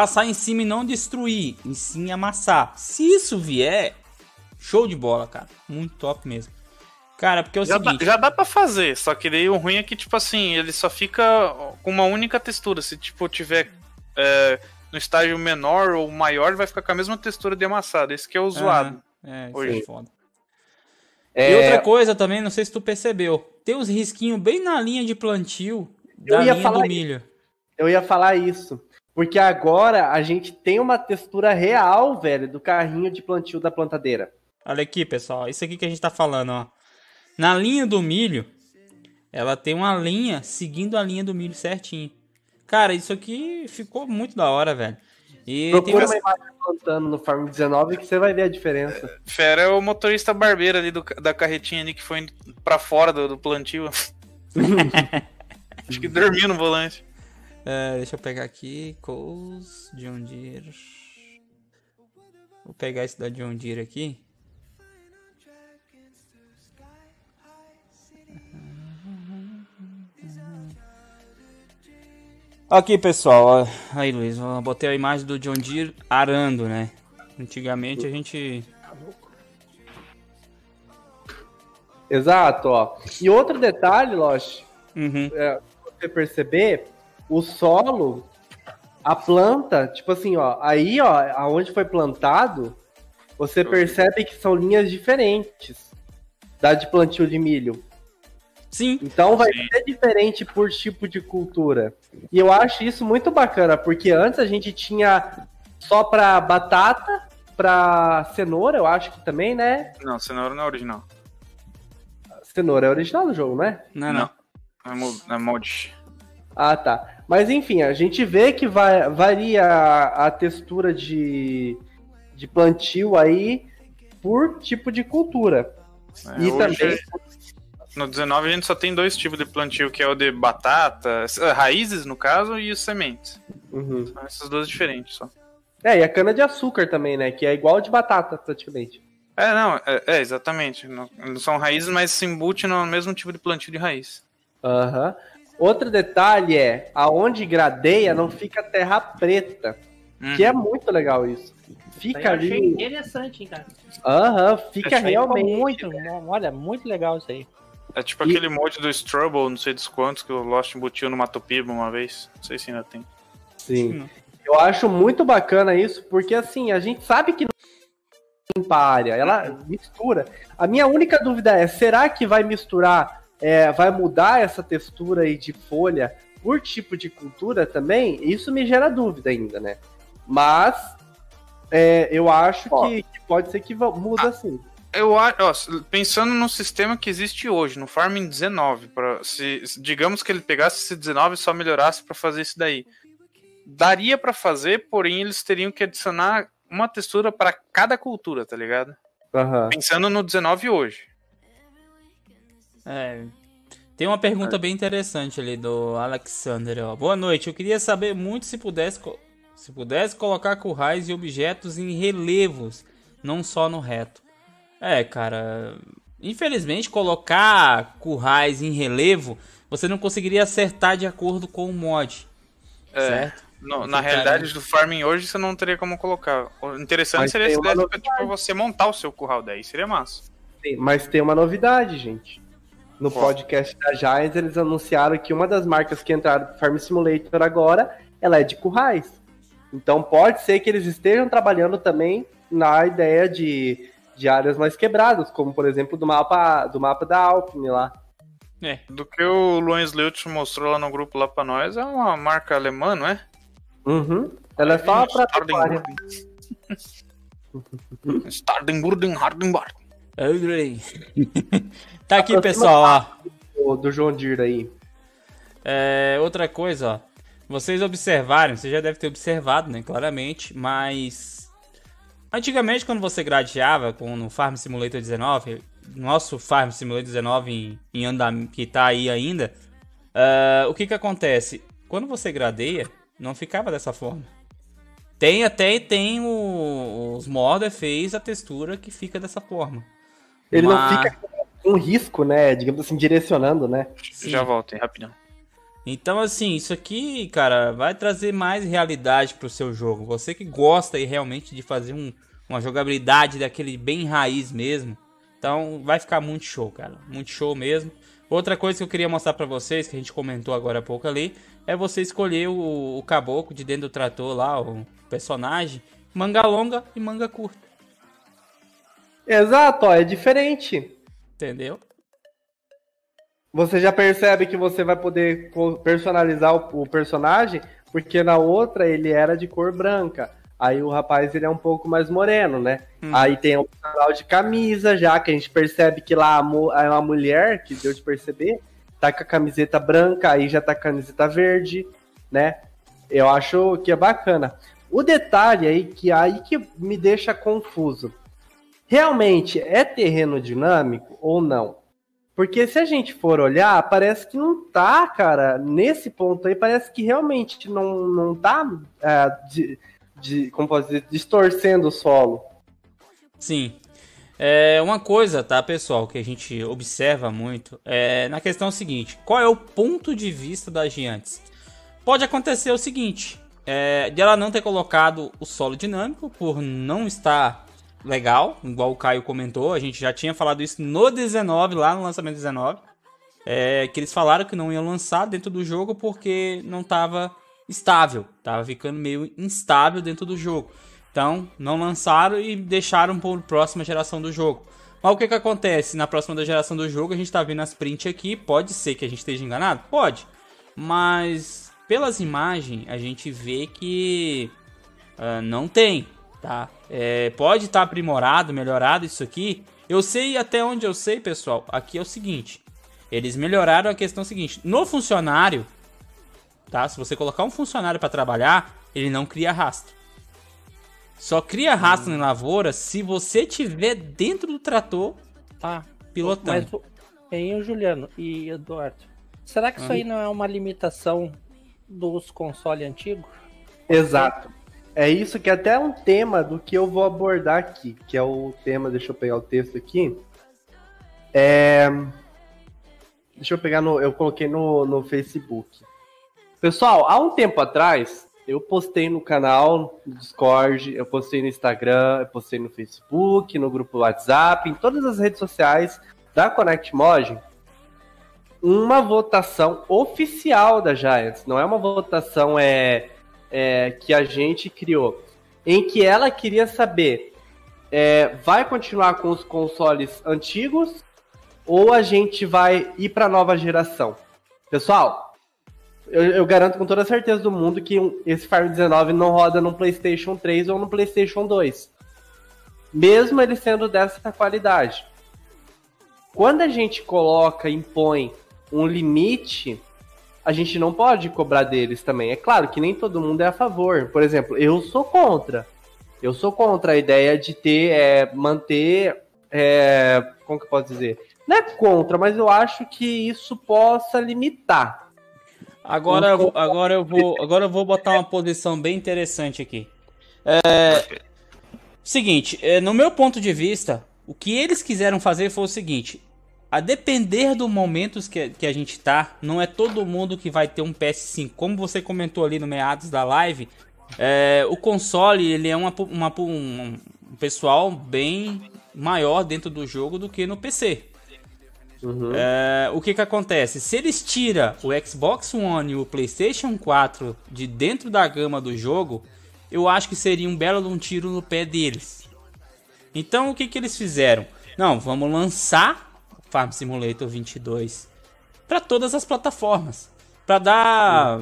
passar em cima e não destruir, em sim amassar. Se isso vier, show de bola, cara. Muito top mesmo. Cara, porque é o já, dá, seguinte... já dá pra fazer, só que daí o ruim é que, tipo assim, ele só fica com uma única textura. Se, tipo, tiver é, no estágio menor ou maior, vai ficar com a mesma textura de amassado. Esse que é o zoado. Aham, É, isso Hoje. é foda. É, E outra coisa também, não sei se tu percebeu, tem os risquinhos bem na linha de plantio da Eu ia linha falar do isso. milho. Eu ia falar isso. Porque agora a gente tem uma textura real, velho, do carrinho de plantio da plantadeira. Olha aqui, pessoal, isso aqui que a gente tá falando, ó. Na linha do milho, ela tem uma linha seguindo a linha do milho certinho. Cara, isso aqui ficou muito da hora, velho. E tem Procura umas... uma imagem plantando no Farm 19 que você vai ver a diferença. Fera é o motorista barbeiro ali do- da carretinha ali que foi pra fora do, do plantio. Acho que dormiu no volante. É, deixa eu pegar aqui. Coles, John Deere. Vou pegar esse da John Deere aqui. Aqui, pessoal. Aí, Luiz, eu botei a imagem do John Deere arando, né? Antigamente a gente. Exato, ó. E outro detalhe, Lost, Uhum. é, você perceber, o solo, a planta, tipo assim, ó, aí, ó, aonde foi plantado, você percebe que são linhas diferentes da de plantio de milho. Sim. Então vai Sim. ser diferente por tipo de cultura. E eu acho isso muito bacana, porque antes a gente tinha só pra batata, pra cenoura, eu acho que também, né? Não, cenoura não é original. Cenoura é original do jogo, né? Não, não. É, mo- é mod. Ah, tá. Mas enfim, a gente vê que vai, varia a, a textura de, de plantio aí por tipo de cultura. É, e hoje, também. No 19 a gente só tem dois tipos de plantio, que é o de batata, eh, raízes no caso, e os sementes. Uhum. São essas duas diferentes só. É, e a cana de açúcar também, né? Que é igual de batata, praticamente. É, não, é, é, exatamente. Não, não são raízes, mas se embute no mesmo tipo de plantio de raiz. Aham. Outro detalhe é, aonde gradeia não fica terra preta. Que é muito legal isso. Fica Eu achei ali. interessante, hein, cara. Aham, fica Achei realmente. Muito, olha, muito legal isso aí. É tipo E- aquele mod do Strubble, não sei dos quantos, que o Lost embutiu no Matopiba uma vez. Não sei se ainda tem. Sim. Eu acho muito bacana isso, porque assim, a gente sabe que não limpa a área, ela mistura. A minha única dúvida é, será que vai misturar, é, vai mudar essa textura aí de folha por tipo de cultura também? Isso me gera dúvida ainda, né? Mas é, eu acho que, que pode ser que muda sim. Eu acho, pensando no sistema que existe hoje, no Farming 19, pra, se, digamos que ele pegasse esse 19 e só melhorasse pra fazer isso daí. Daria pra fazer, porém eles teriam que adicionar uma textura pra cada cultura, tá ligado? Aham. Pensando no 19 hoje. É. Tem uma pergunta bem interessante ali do Alexander. Ó. Boa noite. Eu queria saber muito se pudesse, se pudesse colocar currais e objetos em relevos, não só no reto. É, cara. Infelizmente, colocar currais em relevo, você não conseguiria acertar de acordo com o mod. É, Certo? no- Você na realidade ali. do Farming hoje você não teria como colocar. O interessante Mas seria se desse pra tipo, você montar o seu curral daí, seria massa. Sim, Mas tem uma novidade, gente. No podcast da Giants, eles anunciaram que uma das marcas que entraram pro Farm Simulator agora, ela é de currais. Então pode ser que eles estejam trabalhando também na ideia de, de áreas mais quebradas, como por exemplo do mapa do mapa da Alpine lá. É. Do que o Luan Sleut mostrou lá no grupo lá pra nós, é uma marca alemã, não é? Uhum. Ela é só pra pecuária. Stardenburden Hardenbart. Andrei. tá aqui, pessoal. Ó. do, John Deere aí. É, outra coisa, ó. Vocês observaram, você já deve ter observado, né? Claramente, mas. Antigamente, quando você gradeava com, no Farm Simulator 19, nosso Farm Simulator 19 em, em andam, que tá aí ainda, ah, o que que acontece? Quando você gradeia, não ficava dessa forma. Tem até tem o, os modder fez a textura que fica dessa forma. Ele Mas- não fica com risco, né? Digamos assim, direcionando, né? Sim. Já volto, hein, rapidão. Então, assim, isso aqui, cara, vai trazer mais realidade pro seu jogo. Você que gosta aí realmente de fazer um- uma jogabilidade daquele bem raiz mesmo. Então, vai ficar muito show, cara. Muito show mesmo. Outra coisa que eu queria mostrar pra vocês, que a gente comentou agora há pouco ali, é você escolher o, o caboclo de dentro do trator lá, o personagem, manga longa e manga curta. Exato, ó, é diferente. Entendeu? Você já percebe que você vai poder personalizar o, o personagem, porque na outra ele era de cor branca. Aí o rapaz ele é um pouco mais moreno, né? Hum. Aí tem o canal de camisa, já que a gente percebe que lá é uma mulher, que deu de perceber, tá com a camiseta branca, aí já tá com a camiseta verde, né? Eu acho que é bacana. O detalhe aí que aí que me deixa confuso. Realmente é terreno dinâmico ou não? Porque se a gente for olhar, parece que não tá, cara. Nesse ponto aí, parece que realmente não, não tá é, de, de- como posso dizer, distorcendo o solo. Sim. É uma coisa, tá, pessoal, que a gente observa muito é na questão seguinte: qual é o ponto de vista das gigantes? Pode acontecer o seguinte: é, de ela não ter colocado o solo dinâmico por não estar legal, igual o Caio comentou, a gente já tinha falado isso no 19, lá no lançamento 19, é, que eles falaram que não iam lançar dentro do jogo porque não estava estável, tava ficando meio instável dentro do jogo. Então, não lançaram e deixaram por próxima geração do jogo. Mas o que que acontece? Na próxima geração do jogo, a gente tá vendo as prints aqui, pode ser que a gente esteja enganado? Pode. Mas pelas imagens, a gente vê que ah, não tem, tá? É, pode estar aprimorado, melhorado isso aqui. Eu sei até onde eu sei, pessoal. Aqui é o seguinte: eles melhoraram a questão seguinte. No funcionário, tá? Se você colocar um funcionário para trabalhar, ele não cria rastro. Só cria rastro em lavoura se você tiver dentro do trator Ah, pilotando. mas, hein, Juliano e Eduardo, será que isso aí não é uma limitação dos consoles antigos? Exato. É isso que é até um tema do que eu vou abordar aqui, que é o tema, deixa eu pegar o texto aqui. É... Deixa eu pegar no. Eu coloquei no, no Facebook. Pessoal, há um tempo atrás, eu postei no canal, no Discord, eu postei no Instagram, eu postei no Facebook, no grupo WhatsApp, em todas as redes sociais da Connect Mod, uma votação oficial da Giants. Não é uma votação é, é, que a gente criou. Em que ela queria saber: é, vai continuar com os consoles antigos ou a gente vai ir para a nova geração? Pessoal, eu, eu garanto com toda certeza do mundo que esse Farm 19 não roda no PlayStation 3 ou no PlayStation 2. Mesmo ele sendo dessa qualidade. Quando a gente coloca, impõe um limite, a gente não pode cobrar deles também. É claro que nem todo mundo é a favor. Por exemplo, eu sou contra. Eu sou contra a ideia de ter, é, manter, é, como que eu posso dizer? Não é contra, mas eu acho que isso possa limitar. Agora, eu vou- agora eu vou, agora eu vou botar uma posição bem interessante aqui. É, seguinte, é, no meu ponto de vista, o que eles quiseram fazer foi o seguinte: a depender do momento que, que a gente tá, não é todo mundo que vai ter um PS5. Como você comentou ali no meados da live, é, o console ele é uma, uma um, pessoal bem maior dentro do jogo do que no PC. É, o que que acontece? Se eles tiram o Xbox One e o PlayStation 4 de dentro da gama do jogo, eu acho que seria um belo um tiro no pé deles. Então o que que eles fizeram? Não, vamos lançar Farm Simulator 22 para todas as plataformas, para dar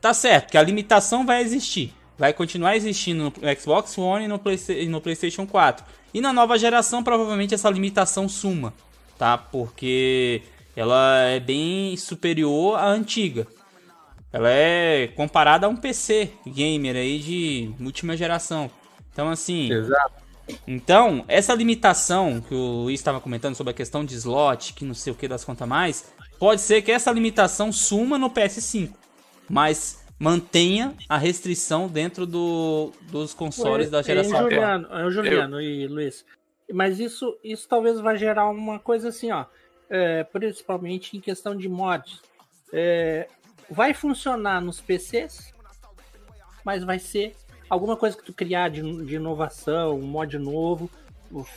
Tá certo que a limitação vai existir. Vai continuar existindo no Xbox One e no, Playsta- e no PlayStation 4. E na nova geração, provavelmente essa limitação suma, tá? Porque ela é bem superior à antiga. Ela é comparada a um PC gamer aí de última geração. Então, assim, Exato. Então, essa limitação que o Luiz estava comentando sobre a questão de slot, que não sei o que das contas mais, pode ser que essa limitação suma no PS5, mas mantenha a restrição dentro do, dos consoles da Hein, geração atual. Juliano, hein, Juliano e Luiz. Mas isso, isso talvez vai gerar uma coisa assim, ó. é, principalmente em questão de mods. É, vai funcionar nos PCs, mas vai ser alguma coisa que tu criar de, de inovação, um mod novo,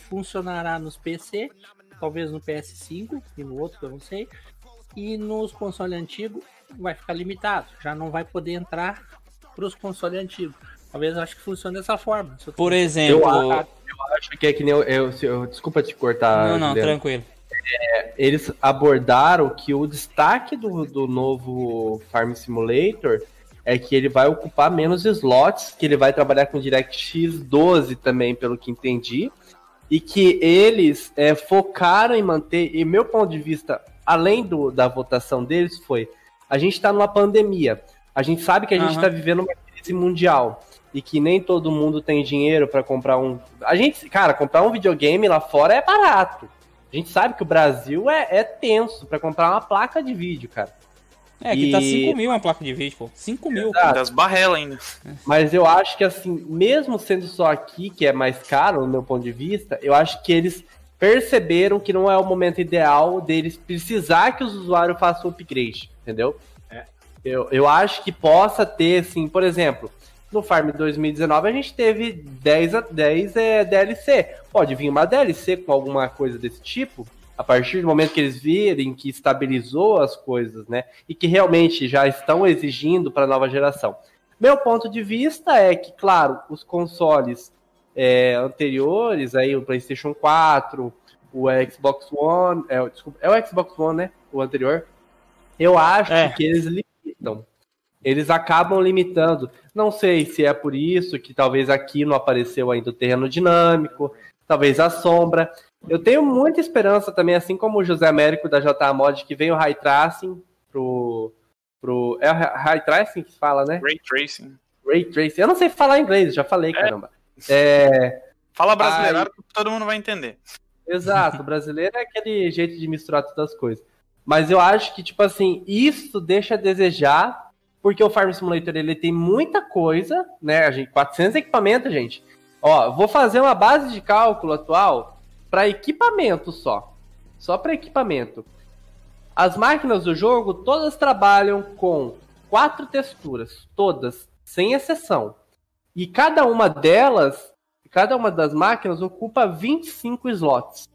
funcionará nos PC, talvez no PS5 e no outro, eu não sei. E nos consoles antigos vai ficar limitado, já não vai poder entrar para os consoles antigos. Talvez eu acho que funcione dessa forma. Por exemplo. Eu, eu acho que é que nem eu, eu- eu- desculpa te cortar. não, não, Juliano. tranquilo. Eles abordaram que o destaque do, do novo Farm Simulator é que ele vai ocupar menos slots, que ele vai trabalhar com DirectX 12 também, pelo que entendi, e que eles é, focaram em manter, e meu ponto de vista, além do, da votação deles, foi: a gente está numa pandemia, a gente sabe que a gente Aham. está vivendo uma crise mundial. E que nem todo mundo tem dinheiro para comprar um. A gente, cara, comprar um videogame lá fora é barato. A gente sabe que o Brasil é, é tenso pra comprar uma placa de vídeo, cara. É, aqui tá E- 5 mil uma placa de vídeo, pô. 5 mil. Exato. Das barrelas ainda. Mas eu acho que, assim, mesmo sendo só aqui, que é mais caro, no meu ponto de vista, eu acho que eles perceberam que não é o momento ideal deles precisar que os usuários façam upgrade, entendeu? Eu, eu acho que possa ter, assim, por exemplo, no Farm 2019 a gente teve 10, a 10 é, DLC. Pode vir uma DLC com alguma coisa desse tipo, A partir do momento que eles virem que estabilizou as coisas, né? E que realmente já estão exigindo para a nova geração. Meu ponto de vista é que, claro, os consoles é, anteriores, aí o PlayStation 4, o Xbox One, é, desculpa, é o Xbox One, né? O anterior. Eu acho É. que eles limitam. Eles acabam limitando. Não sei se é por isso que talvez aqui não apareceu ainda o terreno dinâmico, talvez a sombra. Eu tenho muita esperança também, assim como o José Américo da JA Mod, que vem o High Tracing pro. pro é o High Tracing que se fala, né? Ray Tracing. Ray Tracing. Eu não sei falar inglês, já falei, caramba. É, Fala brasileirado que todo mundo vai entender. exato, brasileiro é aquele jeito de misturar todas as coisas. Mas eu acho que, tipo assim, isso deixa a desejar, porque o Farm Simulator ele tem muita coisa, né? A gente, 400 equipamentos, gente. Ó, vou fazer uma base de cálculo atual para equipamento só. Só para equipamento. As máquinas do jogo todas trabalham com quatro texturas, todas, sem exceção. E cada uma delas, cada uma das máquinas ocupa 25 slots.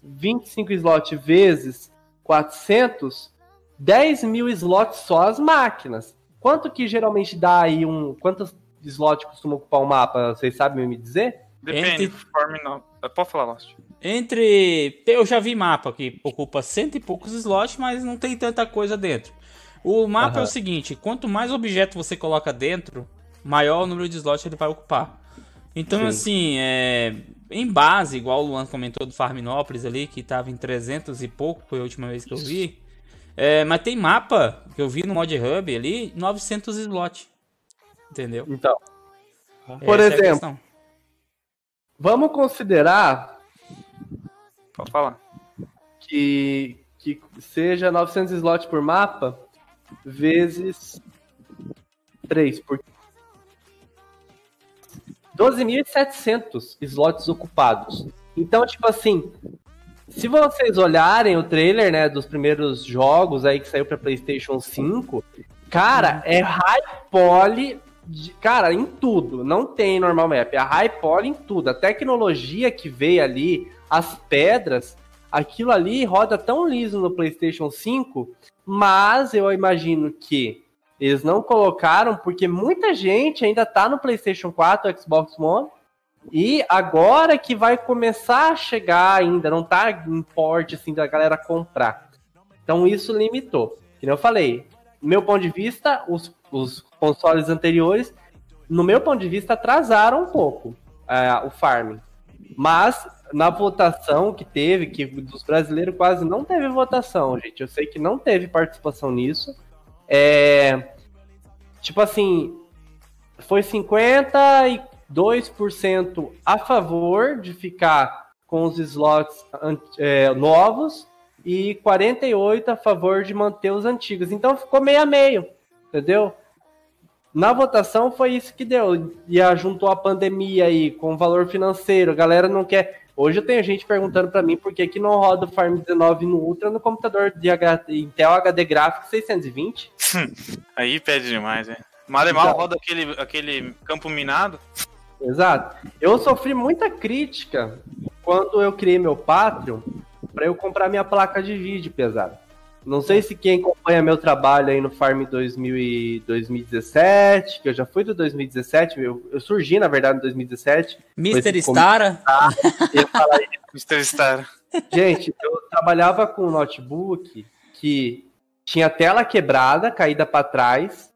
25 slots vezes 400, 10 mil slots só as máquinas. Quanto que geralmente dá aí um. Quantos slots costuma ocupar um mapa? Vocês sabem me dizer? Depende. Entre- Conforme não. Pode falar, Lost. Entre. Eu já vi mapa que ocupa cento e poucos slots, mas não tem tanta coisa dentro. O mapa é o seguinte: quanto mais objeto você coloca dentro, maior o número de slots ele vai ocupar. Então, Sim. assim, é, em base, igual o Luan comentou do Farminópolis ali, que tava em 300 e pouco, foi a última vez que eu vi. É, mas tem mapa que eu vi no Mod Hub ali, 900 slots. Entendeu? Então. Por Essa é exemplo, questão. Vamos considerar Pode falar. que, que seja 900 slots por mapa vezes 3 por 12.700 slots ocupados. Então, tipo assim, se vocês olharem o trailer, né, dos primeiros jogos aí que saiu para PlayStation 5, cara, é high poly, de- cara, em tudo. Não tem normal map, é high poly em tudo. A tecnologia que veio ali, as pedras, aquilo ali roda tão liso no PlayStation 5, mas eu imagino que eles não colocaram porque muita gente ainda tá no PlayStation 4, Xbox One, e agora que vai começar a chegar ainda, não tá em porte assim da galera comprar. Então isso limitou. Que eu falei, meu ponto de vista, os, os consoles anteriores, no meu ponto de vista, atrasaram um pouco ah, o farming. Mas na votação que teve, que dos brasileiros quase não teve votação, gente. Eu sei que não teve participação nisso. É, tipo assim, foi 52% a favor de ficar com os slots é, novos e 48% a favor de manter os antigos. Então ficou meio a meio, entendeu? Na votação foi isso que deu. E a- juntou a pandemia aí com o valor financeiro. A galera não quer. Hoje eu tenho gente perguntando pra mim por que, que não roda o Farm 19 no Ultra no computador de H- Intel HD Graphics 620. Aí pede demais, né? Malemar roda aquele, aquele campo minado. Exato. Eu sofri muita crítica quando eu criei meu Patreon para eu comprar minha placa de vídeo pesada. Não sei se quem acompanha meu trabalho aí no Farm 2000 e 2017, que eu já fui do 2017, eu, eu surgi na verdade em 2017. Mr. Stara. Eu Mr. Star. Gente, eu trabalhava com um notebook que tinha tela quebrada, caída para trás,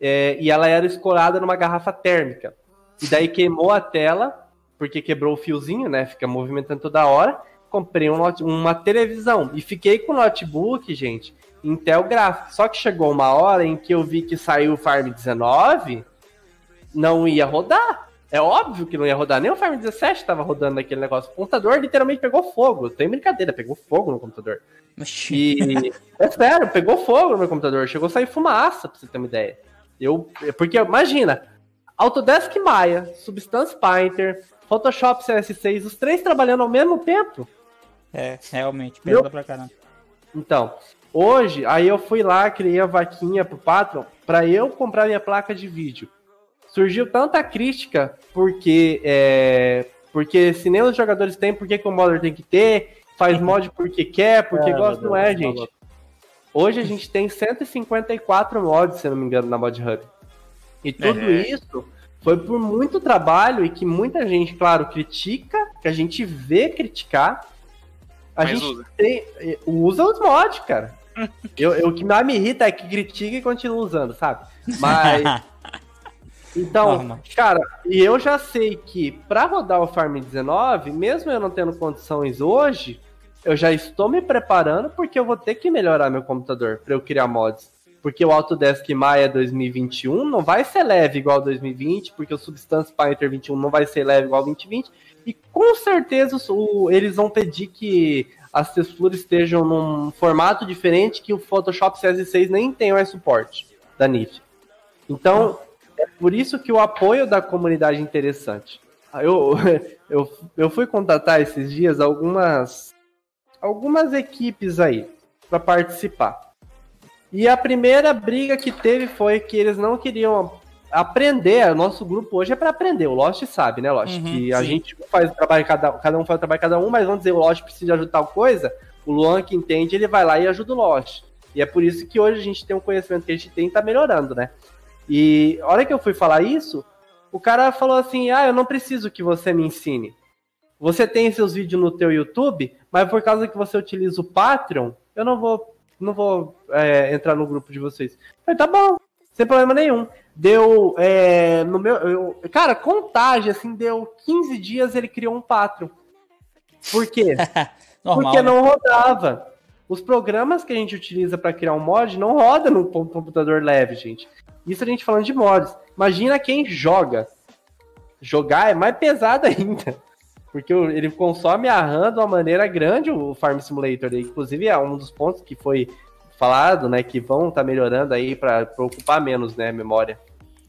é, e ela era escorada numa garrafa térmica. E daí queimou a tela, porque quebrou o fiozinho, né? Fica movimentando toda hora. Comprei um uma televisão e fiquei com o notebook, gente, Intel Graphics. Só que chegou uma hora em que eu vi que saiu o Farm 19, não ia rodar. É óbvio que não ia rodar. Nem o Farm 17 tava rodando naquele negócio. O computador literalmente pegou fogo. Tem brincadeira, pegou fogo no computador. E. é sério, pegou fogo no meu computador. Chegou a sair fumaça, pra você ter uma ideia. Eu. Porque, imagina, Autodesk Maya, Substance Painter, Photoshop CS6, os três trabalhando ao mesmo tempo. É, realmente, pesa Meu- pra caramba. Então, hoje, aí eu fui lá, criei a vaquinha pro Patreon pra eu comprar minha placa de vídeo. Surgiu tanta crítica porque é, porque se nem os jogadores têm, por que, que o modder tem que ter? faz mod porque quer, porque É, gosta, não é, Deus, gente. Hoje a gente tem 154 mods, se eu não me engano, na Mod Hub. E tudo É. isso foi por muito trabalho e que muita gente, claro, critica, que a gente vê criticar. A Mas gente usa. tem- usa os mods, cara. eu, eu- o que mais me irrita é que critica e continua usando, sabe? Mas. Então, Normal. cara, e eu já sei que pra rodar o Farm 19, mesmo eu não tendo condições hoje, eu já estou me preparando porque eu vou ter que melhorar meu computador pra eu criar mods. Porque o Autodesk Maya 2021 não vai ser leve igual 2020, porque o Substance Painter 21 não vai ser leve igual 2020, e com certeza o- eles vão pedir que as texturas estejam num formato diferente que o Photoshop CS6 nem tem mais suporte da NIF. Então, é por isso que o apoio da comunidade é interessante. Ah, Eu, eu, eu fui contatar esses dias algumas, algumas equipes aí para participar. E a primeira briga que teve foi que eles não queriam aprender. O nosso grupo hoje é para aprender. O Lost sabe, né, Lost? Uhum, que a sim. gente faz o trabalho cada, cada um faz o trabalho cada um, mas vamos dizer, o Lost precisa de ajudar tal coisa. O Luan que entende, ele vai lá e ajuda o Lost. E é por isso que hoje a gente tem um conhecimento que a gente tem tá melhorando, né? E a hora que eu fui falar isso, o cara falou assim: "Ah, eu não preciso que você me ensine. Você tem seus vídeos no teu YouTube, mas por causa que você utiliza o Patreon, eu não vou não vou é, entrar no grupo de vocês". Eu falei, tá bom, sem problema nenhum. Deu é, no meu, eu- cara, contagem assim, deu 15 dias ele criou um Patreon. Por quê? Normal. Porque né? não rodava. Os programas que a gente utiliza para criar um mod não roda no com- computador leve, gente. Isso a gente falando de mods. Imagina quem joga. Jogar é mais pesado ainda. Porque ele consome a RAM de uma maneira grande, o Farm Simulator. Inclusive, é um dos pontos que foi falado, né? Que vão estar melhorando aí para ocupar menos, né? Memória.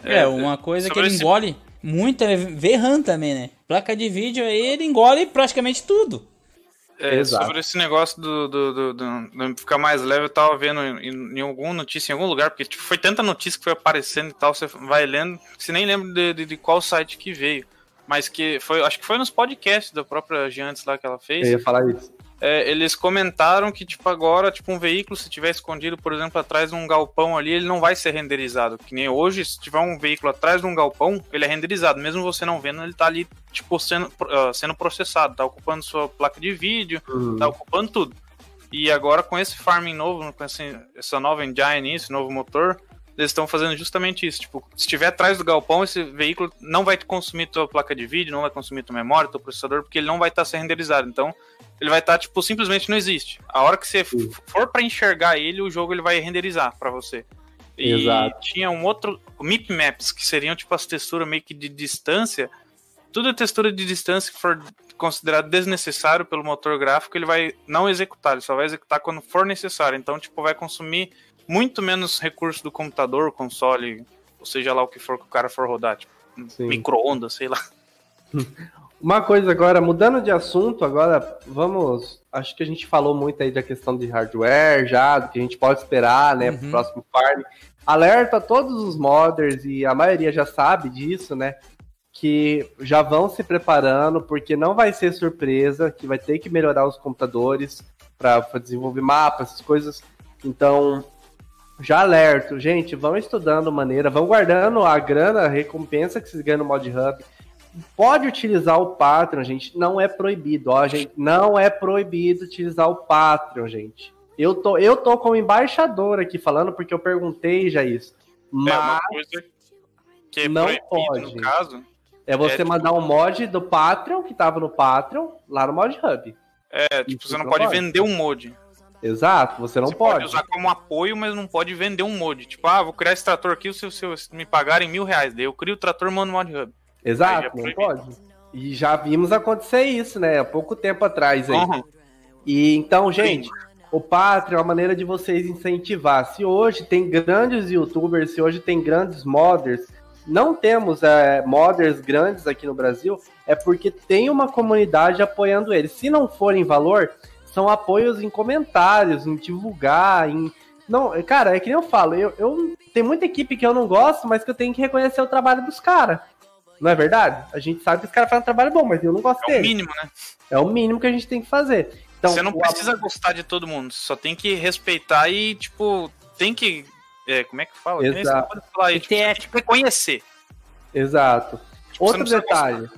É, uma coisa que ele esse- engole muito é VRAM também, né? Placa de vídeo aí ele engole praticamente tudo. É, Exato. sobre esse negócio do, do, do- do- do ficar mais leve, eu tava vendo em, em alguma notícia, em algum lugar, porque tipo, foi tanta notícia que foi aparecendo e tal, você vai lendo, você nem lembra de, de- de qual site que veio. Mas que foi, acho que foi nos podcasts da própria Giantes lá que ela fez. Eu ia falar isso. É, eles comentaram que, tipo, agora, tipo, um veículo, se tiver escondido, por exemplo, atrás de um galpão ali, ele não vai ser renderizado. Que nem hoje, se tiver um veículo atrás de um galpão, ele é renderizado. Mesmo você não vendo, ele tá ali, tipo, sendo, ah, sendo processado. Tá ocupando sua placa de vídeo, Uhum. tá ocupando tudo. E agora, com esse farming novo, com esse- essa nova engine, esse novo motor, eles estão fazendo justamente isso. Tipo, se estiver atrás do galpão, esse veículo não vai consumir tua placa de vídeo, não vai consumir tua memória, teu processador, porque ele não vai estar sendo renderizado. Então, ele vai estar, tipo, simplesmente não existe. A hora que você f- for para enxergar ele, o jogo ele vai renderizar para você. E Exato. tinha um outro MIP maps, que seriam tipo as texturas meio que de distância. Tudo é textura de distância que for considerado desnecessário pelo motor gráfico, ele vai não executar, ele só vai executar quando for necessário. Então, tipo, vai consumir muito menos recurso do computador, console, ou seja lá o que for que o cara for rodar, tipo, micro-ondas, sei lá. Uma coisa agora, mudando de assunto, agora vamos. Acho que a gente falou muito aí da questão de hardware já, do que a gente pode esperar, né, pro Uhum. próximo farm. Alerta a todos os modders, e a maioria já sabe disso, né? Que já vão se preparando, porque não vai ser surpresa, que vai ter que melhorar os computadores para desenvolver mapas, essas coisas. Então, já alerto, gente, vão estudando maneira, vão guardando a grana, a recompensa que vocês ganham no Mod Hub pode utilizar o Patreon, gente. Não é proibido, ó, gente. Não é proibido utilizar o Patreon, gente. Eu tô, eu tô como embaixador aqui falando porque eu perguntei já isso. É uma Mas coisa que é não pode. no caso. é você é, tipo- mandar um mod do Patreon, que tava no Patreon, lá no Mod Hub. É, tipo, Isso você não não pode pode. vender um mod. Exato, você não você pode. pode. usar como apoio, mas não pode vender um mod. Tipo, ah, vou criar esse trator aqui, se me pagarem mil reais. Daí eu crio o trator e mando no Mod Hub. Exato, não pode. E já vimos acontecer isso, né? Há pouco tempo atrás aí. Uhum. E então, gente, o Patreon é uma maneira de vocês incentivar. Se hoje tem grandes youtubers, se hoje tem grandes modders, não temos é, modders grandes aqui no Brasil, é porque tem uma comunidade apoiando eles. Se não for em valor, são apoios em comentários, em divulgar, em. Não, cara, é que nem eu falo, eu, eu tem muita equipe que eu não gosto, mas que eu tenho que reconhecer o trabalho dos caras. Não é verdade? A gente sabe que os caras fazem um trabalho bom, mas eu não gosto É o deles. mínimo, né? É o mínimo que a gente tem que fazer. Então, você não o precisa gostar de todo mundo, só tem que respeitar e, tipo, tem que. é, como é que fala? Exato. Pode falar aí, Tem tipo, tem que reconhecer. Exato. Tipo, Outro detalhe.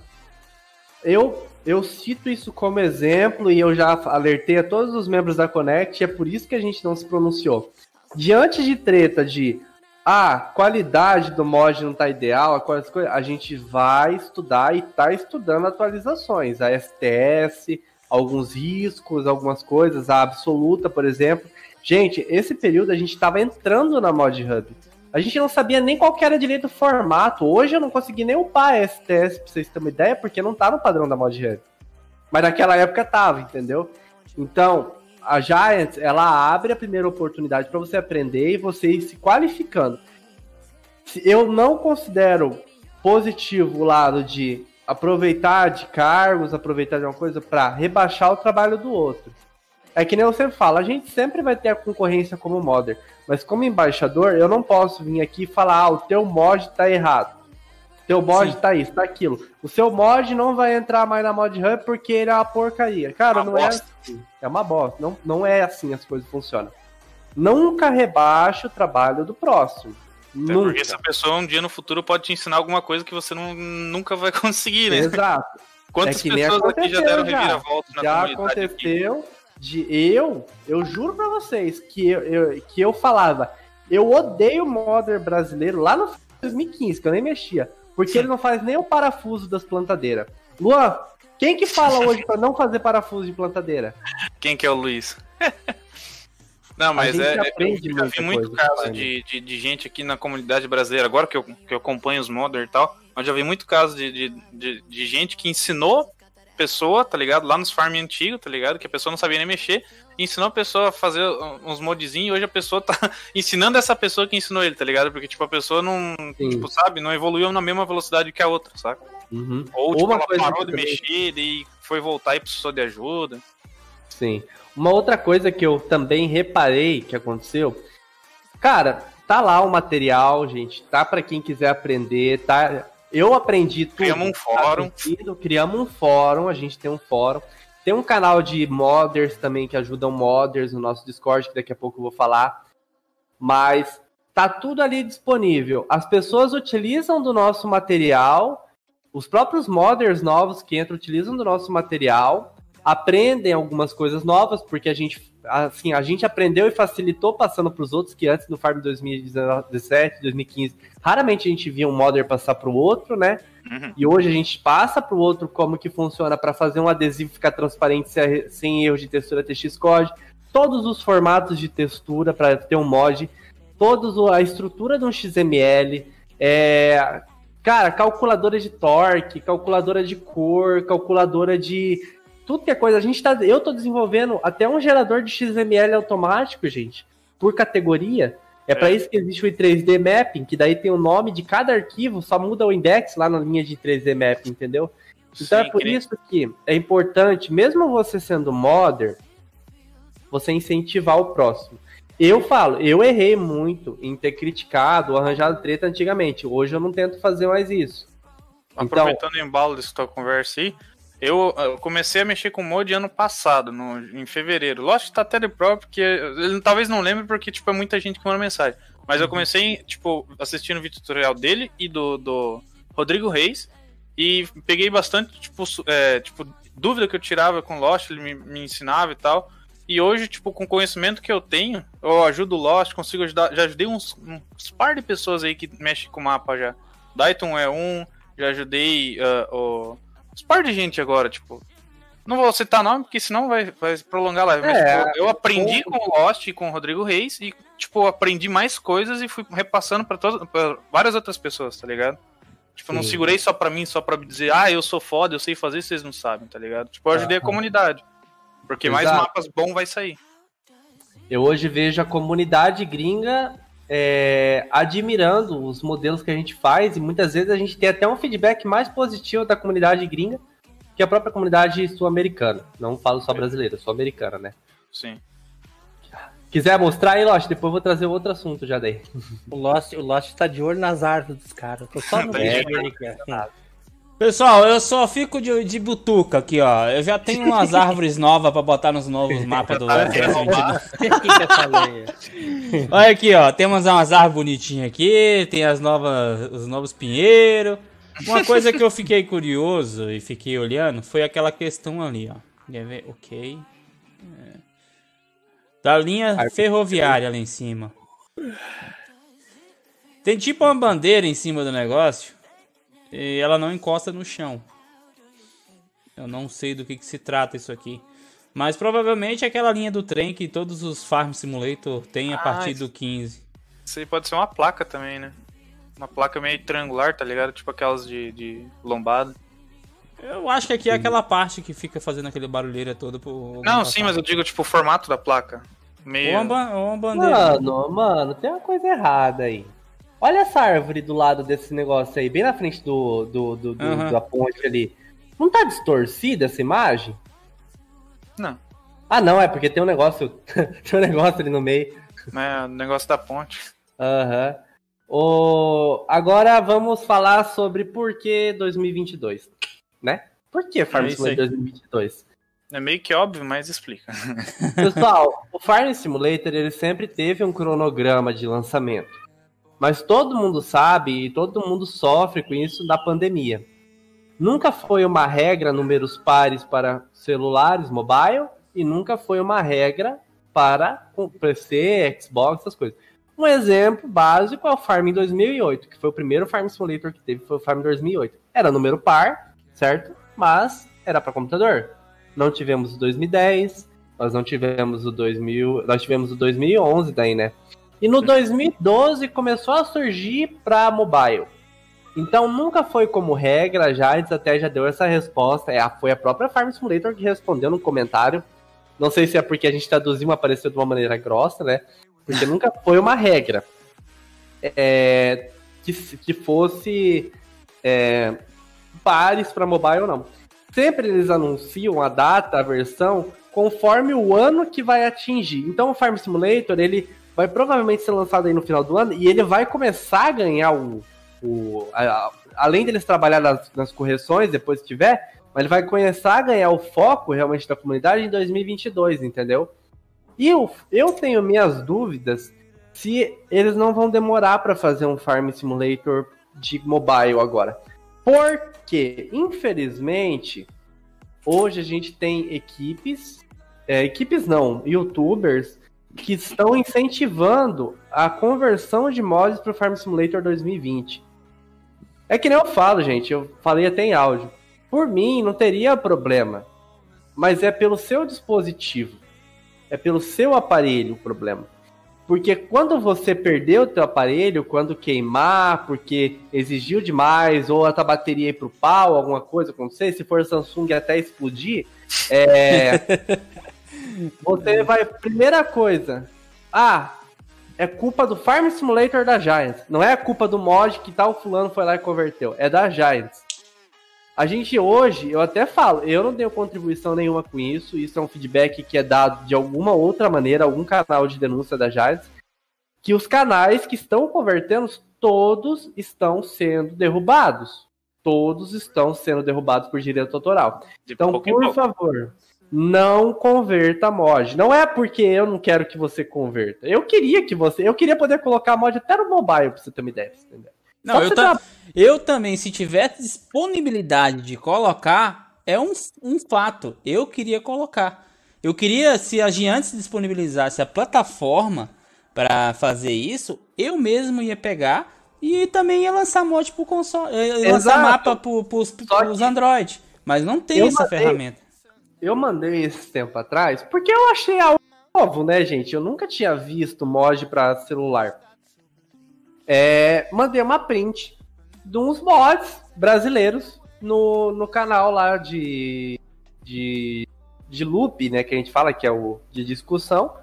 Eu, eu cito isso como exemplo e eu já alertei a todos os membros da Connect, é por isso que a gente não se pronunciou. Diante de treta de ah, qualidade do mod não tá ideal, a gente vai estudar e tá estudando atualizações, a STS, alguns riscos, algumas coisas, a absoluta, por exemplo. Gente, esse período a gente estava entrando na Mod Hub. A gente não sabia nem qual era direito o formato. Hoje eu não consegui nem upar STS, pra vocês terem uma ideia, porque não tá no padrão da Mod. Mas naquela época tava, entendeu? Então, a Giants, ela abre a primeira oportunidade para você aprender e você ir se qualificando. Eu não considero positivo o lado de aproveitar de cargos, aproveitar de uma coisa para rebaixar o trabalho do outro. É que nem eu sempre falo, a gente sempre vai ter a concorrência como modder, mas como embaixador, eu não posso vir aqui e falar, ah, o teu mod tá errado. Teu mod Sim. tá isso, tá aquilo. O seu mod não vai entrar mais na mod hub porque ele é uma porcaria. Cara, Uma não é bosta. assim. É uma bosta. Não, não é assim as coisas funcionam. Nunca rebaixe o trabalho do próximo. Até Nunca. porque essa pessoa um dia no futuro pode te ensinar alguma coisa que você não, nunca vai conseguir, né? Exato. Quantas É pessoas aqui já deram já. reviravolta na Já comunidade aqui? aconteceu de eu, eu juro pra vocês que eu, eu- que eu falava, eu odeio o modder brasileiro lá no 2015, que eu nem mexia, porque ele não faz nem o parafuso das plantadeiras. Luan, quem que fala hoje pra não fazer parafuso de plantadeira? Quem que é o Luiz? Não, mas é, é- aprende eu já vi muito caso né? de, de, de gente aqui na comunidade brasileira, agora que eu, que eu acompanho os modders e tal, eu já vi muito caso de, de, de, de gente que ensinou pessoa, tá ligado? Lá nos farm antigos, tá ligado? Que a pessoa não sabia nem mexer, ensinou a pessoa a fazer uns modzinhos, e hoje a pessoa tá ensinando essa pessoa que ensinou ele, tá ligado? Porque, tipo, a pessoa não, Sim. tipo, sabe, não evoluiu na mesma velocidade que a outra, saca? Uhum. Ou, tipo, Uma ela coisa parou de também- mexer e foi voltar e precisou de ajuda. Sim. Uma outra coisa que eu também reparei que aconteceu, cara, tá lá o material, gente, tá pra quem quiser aprender, tá? Eu aprendi tudo. Criamos um tá fórum. vencido, criamos um fórum, a gente tem um fórum. Tem um canal de modders também que ajudam modders no nosso Discord, que daqui a pouco eu vou falar. Mas tá tudo ali disponível. As pessoas utilizam do nosso material, os próprios modders novos que entram utilizam do nosso material, aprendem algumas coisas novas, porque a gente, assim, a gente aprendeu e facilitou passando para os outros, que antes do Farm 2017, 2015, raramente a gente via um modder passar para o outro, né? Uhum. E hoje a gente passa para o outro como que funciona para fazer um adesivo ficar transparente sem, erro de textura TX Code, todos os formatos de textura para ter um mod, todos a estrutura de um XML, é, cara, calculadora de torque, calculadora de cor, calculadora de tudo que é coisa. A gente tá, eu tô desenvolvendo até um gerador de XML automático, gente, por categoria. É para isso que existe o 3D Mapping, que daí tem o nome de cada arquivo, só muda o index lá na linha de 3D Mapping, entendeu? Então Sim, é por que isso que é importante, mesmo você sendo modder, você incentivar o próximo. Eu falo, eu errei muito em ter criticado, arranjado treta antigamente. Hoje eu não tento fazer mais isso. Então, Aproveitando o embalo dessa tua conversa aí, eu, eu comecei a mexer com mod ano passado, no, em fevereiro. Lógico que tá até de prova, porque ele talvez não lembre, porque tipo, é muita gente que manda mensagem. Mas Uhum. eu comecei, tipo, assistindo o vídeo tutorial dele e do, do Rodrigo Reis. E peguei bastante, tipo, é, tipo, dúvida que eu tirava com o Lost, ele me, me ensinava e tal. E hoje, tipo, com o conhecimento que eu tenho, eu ajudo o Lost, consigo ajudar. Já ajudei uns, uns par de pessoas aí que mexem com o mapa já. Dayton é um, já ajudei ah, o. Uns par de gente agora, tipo. Não vou citar nome, porque senão vai, vai prolongar a live. Mas, É, tipo, eu aprendi com o Lost e com o Rodrigo Reis e, tipo, aprendi mais coisas e fui repassando pra, todas, pra várias outras pessoas, tá ligado? Tipo, eu não segurei só pra mim, só pra dizer, ah, eu sou foda, eu sei fazer, vocês não sabem, tá ligado? Tipo, eu ajudei a comunidade. Porque mais Exato. mapas bom vai sair. eu hoje vejo a comunidade gringa é, admirando os modelos que a gente faz e muitas vezes a gente tem até um feedback mais positivo da comunidade gringa que a própria comunidade sul-americana. Não falo só brasileira, sou americana, né? Sim. Quiser mostrar aí, Lost, depois eu vou trazer outro assunto já daí. O Lost, o Lost tá de olho nas árvores dos caras. Tô só no Tá vídeo Pessoal, eu só fico de, de butuca aqui, ó. Eu já tenho umas árvores novas pra botar nos novos mapas do Tá? Fica essa lenha. Olha aqui, ó. Temos umas árvores bonitinhas aqui, tem as novas, os novos pinheiros. Uma coisa que eu fiquei curioso e fiquei olhando foi aquela questão ali, ó. Quer ver? Ok. É. Da linha ferroviária lá em cima. Tem tipo uma bandeira em cima do negócio e ela não encosta no chão. Eu não sei do que, que se trata isso aqui. Mas provavelmente é aquela linha do trem que todos os Farm Simulator têm a Ah, partir isso- do 15. Isso aí pode ser uma placa também, né? Uma placa meio triangular, tá ligado? Tipo aquelas de, de lombada. Eu acho que aqui é aquela parte que fica fazendo aquele barulheira todo pro. Não, sim, mas eu digo tipo o formato da placa. Ou Meio. uma, ba- ou uma bandeira. Mano, mano, tem uma coisa errada aí. Olha essa árvore do lado desse negócio aí, bem na frente do, do, do, do- Aham. da ponte ali. Não tá distorcida essa imagem? Não. Ah, não, é porque tem um negócio. tem um negócio ali no meio. Né, o negócio da ponte. Aham. O... Agora vamos falar sobre por que 2022, né? Por que Farm É. Simulator 2022? É meio que óbvio, mas explica. Pessoal, o Farm Simulator ele sempre teve um cronograma de lançamento. Mas todo mundo sabe e todo mundo sofre com isso da pandemia. Nunca foi uma regra números pares para celulares, mobile, e nunca foi uma regra para PC, Xbox, essas coisas. Um exemplo básico é o Farm 2008, que foi o primeiro Farm Simulator que teve, foi o Farm 2008. Era número par, certo? Mas era para computador. Não tivemos o 2010, nós não tivemos o 2000, nós tivemos o 2011 daí, né? E no 2012 começou a surgir para mobile. Então nunca foi como regra, a Jades até já deu essa resposta. É, a- foi a própria Farm Simulator que respondeu no comentário. Não sei se é porque a gente traduziu, mas apareceu de uma maneira grossa, né? Porque nunca foi uma regra é, que, que fosse é, pares para mobile ou não. Sempre eles anunciam a data, a versão, conforme o ano que vai atingir. Então o Farm Simulator, ele vai provavelmente ser lançado aí no final do ano e ele vai começar a ganhar o. o a- a- além deles trabalhar nas, nas correções depois que tiver, mas ele vai começar a ganhar o foco realmente da comunidade em 2022, entendeu? E eu, eu tenho minhas dúvidas se eles não vão demorar para fazer um Farm Simulator de mobile agora. Porque, infelizmente, hoje a gente tem equipes, é, equipes não, youtubers, que estão incentivando a conversão de mods para o Farm Simulator 2020. É que nem eu falo, gente, eu falei até em áudio. Por mim, não teria problema. Mas é pelo seu dispositivo. É pelo seu aparelho o problema. Porque quando você perder o teu aparelho, quando queimar, porque exigiu demais, ou a tua bateria ir pro pau, alguma coisa acontecer, se for Samsung até explodir, é... você vai. Primeira coisa. Ah, é culpa do Farm Simulator da Giants. Não é culpa do mod que tal fulano foi lá e converteu. É da Giants. A gente hoje, eu até falo, eu não tenho contribuição nenhuma com isso. Isso é um feedback que é dado de alguma outra maneira, algum canal de denúncia da Giants. Que os canais que estão convertendo, todos estão sendo derrubados. Todos estão sendo derrubados por direito autoral. De Então, por favor, não converta mod. Não é porque eu não quero que você converta. Eu queria que você. Eu queria poder colocar mod até no mobile, pra você ter uma ideia. Não, eu, ta- eu também, se tiver disponibilidade de colocar, é um, um fato. Eu queria colocar. Eu queria, se a Giantes disponibilizasse a plataforma para fazer isso, eu mesmo ia pegar e também ia lançar mod pro console, ia lançar mapa pro, pros, pros Android. Mas não tem essa mandei- ferramenta. Eu mandei esse tempo atrás porque eu achei algo novo, né, gente? Eu nunca tinha visto mod pra celular. É, mandei uma print de uns mods brasileiros no, no canal lá de, de, de loop, né? Que a gente fala que é o de discussão.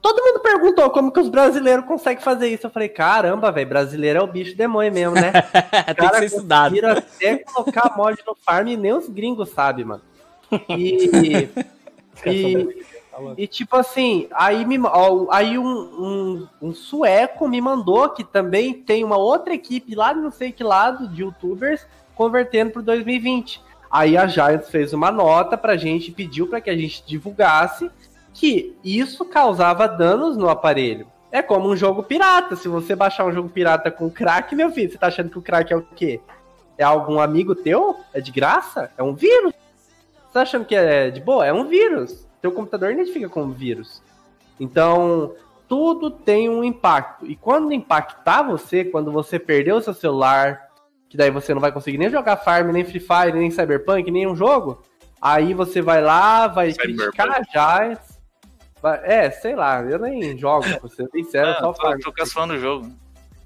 Todo mundo perguntou como que os brasileiros conseguem fazer isso. Eu falei, caramba, velho, brasileiro é o bicho demônio mesmo, né? tem que ser estudado. até colocar mod no farm e nem os gringos sabem, mano. E, e, e, tipo assim, aí, me, ó, aí um, um, um sueco me mandou que também tem uma outra equipe lá de não sei que lado de youtubers convertendo pro 2020. Aí a Giants fez uma nota pra gente, pediu para que a gente divulgasse que isso causava danos no aparelho. É como um jogo pirata. Se você baixar um jogo pirata com crack, meu filho, você tá achando que o crack é o quê? É algum amigo teu? É de graça? É um vírus? Você tá achando que é de boa? É um vírus. Teu computador identifica como vírus. Então, tudo tem um impacto. E quando impactar você, quando você perder o seu celular, que daí você não vai conseguir nem jogar Farm, nem Free Fire, nem Cyberpunk, nenhum jogo, aí você vai lá, vai Cyberpunk. criticar já. vai- É, sei lá, eu nem jogo, pra ser sincero, Ah, só tô, Farm. tô caçando o jogo.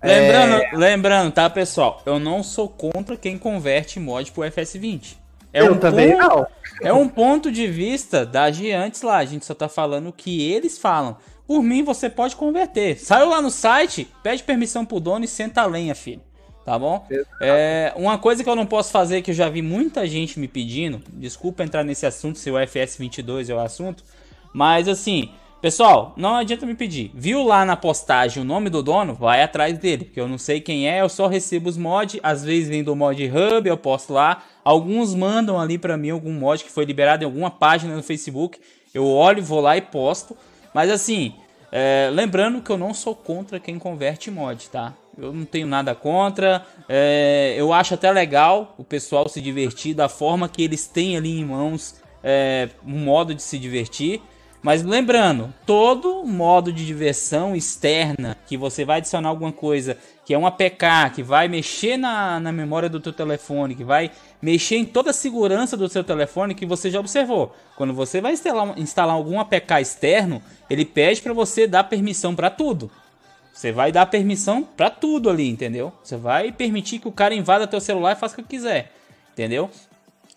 Lembrando, lembrando, tá, pessoal? Eu não sou contra quem converte mod pro FS20. É eu um também ponto- não. É um ponto de vista da Giantes lá. A gente só tá falando o que eles falam. Por mim, você pode converter. Saiu lá no site, pede permissão pro dono e senta a lenha, filho. Tá bom? É, uma coisa que eu não posso fazer, que eu já vi muita gente me pedindo. Desculpa entrar nesse assunto, se o FS22 é o assunto. Mas assim, pessoal, não adianta me pedir. Viu lá na postagem o nome do dono? Vai atrás dele. Porque eu não sei quem é, eu só recebo os mods. Às vezes vem do mod Hub, eu posto lá. Alguns mandam ali pra mim algum mod que foi liberado em alguma página no Facebook. Eu olho, vou lá e posto. Mas assim, é, lembrando que eu não sou contra quem converte mod, tá? Eu não tenho nada contra. é, eu acho até legal o pessoal se divertir da forma que eles têm ali em mãos é, um modo de se divertir. Mas lembrando, todo modo de diversão externa que você vai adicionar alguma coisa que é um APK, que vai mexer na, na memória do teu telefone, que vai mexer em toda a segurança do seu telefone, que você já observou. Quando você vai instalar, instalar algum APK externo, ele pede para você dar permissão para tudo. Você vai dar permissão para tudo ali, entendeu? Você vai permitir que o cara invada teu celular e faça o que quiser, entendeu?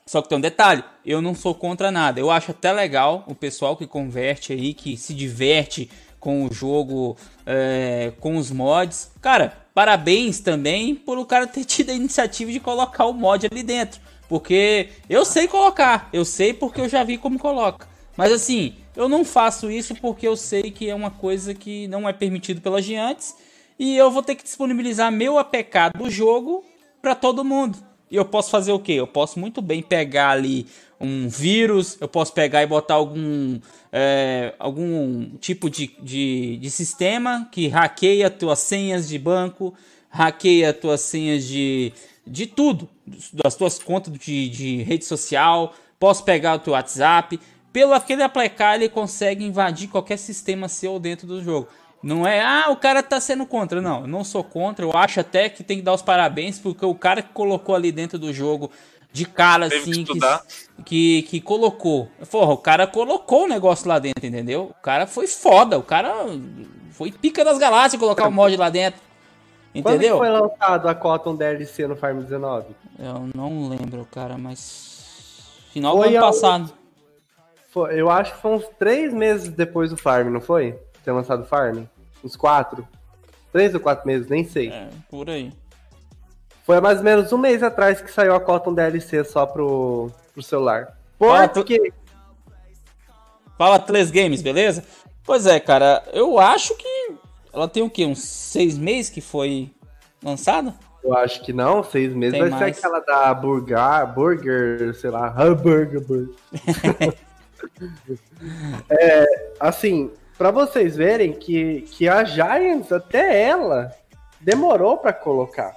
Só que tem um detalhe, eu não sou contra nada. Eu acho até legal o pessoal que converte aí, que se diverte com o jogo, é, com os mods. Cara, parabéns também por o cara ter tido a iniciativa de colocar o mod ali dentro. Porque eu sei colocar, eu sei porque eu já vi como coloca. Mas assim, eu não faço isso porque eu sei que é uma coisa que não é permitido pelas Giantes. E eu vou ter que disponibilizar meu APK do jogo para todo mundo. E eu posso fazer o que? Eu posso muito bem pegar ali um vírus, eu posso pegar e botar algum, é, algum tipo de, de, de sistema que hackeia tuas senhas de banco, hackeia tuas senhas de, de tudo, das tuas contas de, de rede social, posso pegar o teu WhatsApp. Pelo aquele aplicar, ele consegue invadir qualquer sistema seu dentro do jogo. Não é, ah, o cara tá sendo contra. Não, eu não sou contra. Eu acho até que tem que dar os parabéns, porque o cara que colocou ali dentro do jogo, de cara Teve que assim, estudar. que, que colocou. Porra, o cara colocou o negócio lá dentro, entendeu? O cara foi foda. O cara foi pica das galáxias colocar o mod lá dentro. Quando que Entendeu? foi lançado a Cotton DLC no Farm 19? Eu não lembro, cara, mas. Final Foi do ano a- passado. Foi- eu acho que foi uns três meses depois do Farm, não foi? Ter lançado o Farm? Uns quatro? Três ou quatro meses, nem sei. É, por aí. Foi mais ou menos um mês atrás que saiu a Cotton DLC só pro, pro celular. Porque Fala 3 Games, beleza? Pois é, cara, eu acho que ela tem o quê? Uns seis meses que foi lançada? eu acho que não, seis meses Tem vai mais. ser aquela da Burger, Burger, sei lá, Hamburger. Burger. é, assim, pra vocês verem que, que a Giants, até ela, demorou pra colocar.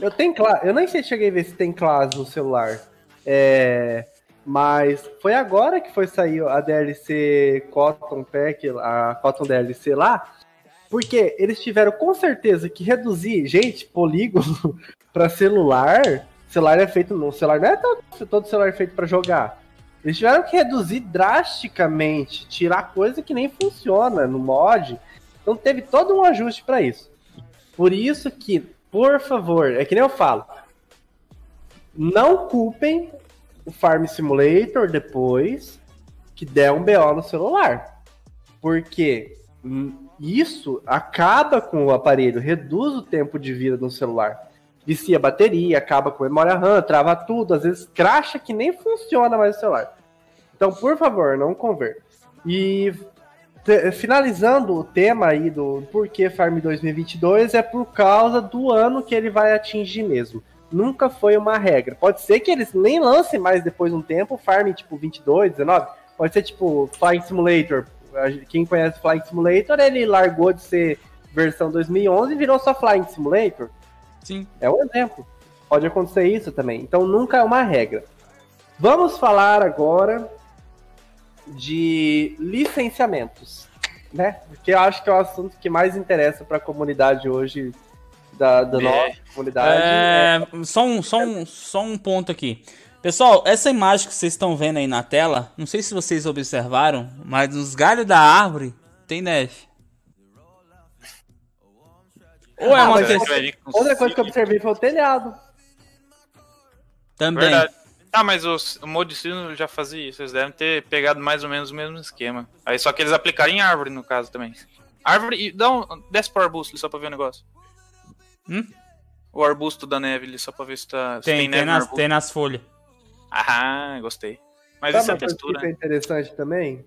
Eu tenho classe, eu nem sei se cheguei a ver se tem classe no celular. É, mas foi agora que foi sair a DLC Cotton Pack, a Cotton DLC lá, porque eles tiveram com certeza que reduzir, gente, polígono pra celular. Celular é feito no celular não é todo, todo celular é feito pra jogar. Eles tiveram que reduzir drasticamente, tirar coisa que nem funciona no mod. Então teve todo um ajuste pra isso. Por isso que, por favor, é que nem eu falo, não culpem o Farm Simulator depois que der um BO no celular. Porque hum, isso acaba com o aparelho, reduz o tempo de vida do celular. Vicia a bateria, acaba com a memória RAM, trava tudo, às vezes cracha que nem funciona mais o celular. Então, por favor, não converta. E finalizando o tema aí do porquê Farm 2022 é por causa do ano que ele vai atingir mesmo. nunca foi uma regra. Pode ser que eles nem lancem mais depois de um tempo, farmem tipo 22, 19. Pode ser tipo Flying Simulator. Quem conhece Flying Simulator, ele largou de ser versão 2011 e virou só Flying Simulator. Sim. É um exemplo. Pode acontecer isso também. Então nunca é uma regra. Vamos falar agora de licenciamentos, né? Porque eu acho que é o assunto que mais interessa para a comunidade hoje da, da É. nossa comunidade. É, só, um, só, um, só um ponto aqui. Pessoal, essa imagem que vocês estão vendo aí na tela, não sei se vocês observaram, mas nos galhos da árvore tem neve. Ou é Ah, uma mas questão... Outra coisa que eu observei foi o telhado. Também. Verdade. Tá, mas os- o Modicino já fazia isso. Eles devem ter pegado mais ou menos o mesmo esquema. Aí só que eles aplicaram em árvore, no caso, também. Árvore e dá um. Desce pro arbusto só pra ver o negócio. Hum? O arbusto da neve ali, só pra ver se, tá, se Tem, tem, tem, nas, tem nas folhas. Ah, gostei. Mas Sabe isso é textura, que é né? interessante também?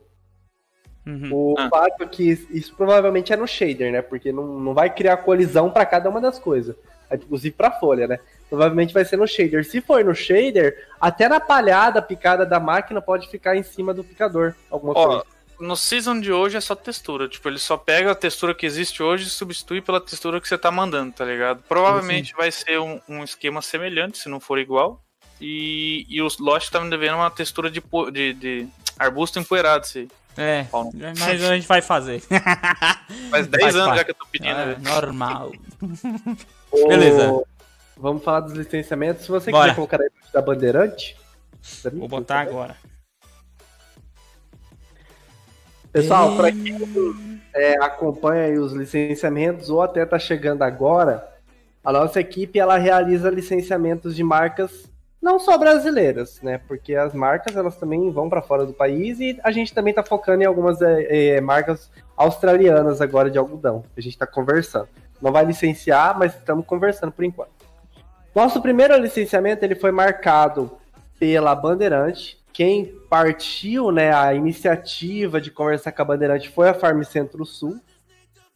Uhum. O Ah. fato que isso provavelmente é no shader, né? Porque não, não vai criar colisão para cada uma das coisas. É, Inclusive pra folha, né? Provavelmente vai ser no shader. Se for no shader, até na palhada picada da máquina pode ficar em cima do picador. Alguma Ó, coisa. no season de hoje é só textura. Tipo, ele só pega a textura que existe hoje e substitui pela textura que você tá mandando, tá ligado? Provavelmente vai ser um, um esquema semelhante, se não for igual. E, e os Lost tá me devendo uma textura de, de, de arbusto empoeirado, se É, Paulo. mas a gente vai fazer. Faz 10 Faz anos parte. já que eu tô pedindo. É, né? normal. Beleza. Vamos falar dos licenciamentos. Se você Bora. quiser colocar aí da Bandeirante. Vou botar agora. Pessoal, para quem é, acompanha aí os licenciamentos ou até tá chegando agora, a nossa equipe ela realiza licenciamentos de marcas não só brasileiras, né? Porque as marcas elas também vão para fora do país e a gente também tá focando em algumas é, é, marcas australianas agora de algodão. A gente tá conversando. Não vai licenciar, mas estamos conversando por enquanto. Nosso primeiro licenciamento ele foi marcado pela Bandeirante. Quem partiu, né, a iniciativa de conversar com a Bandeirante foi a Farm Centro-Sul.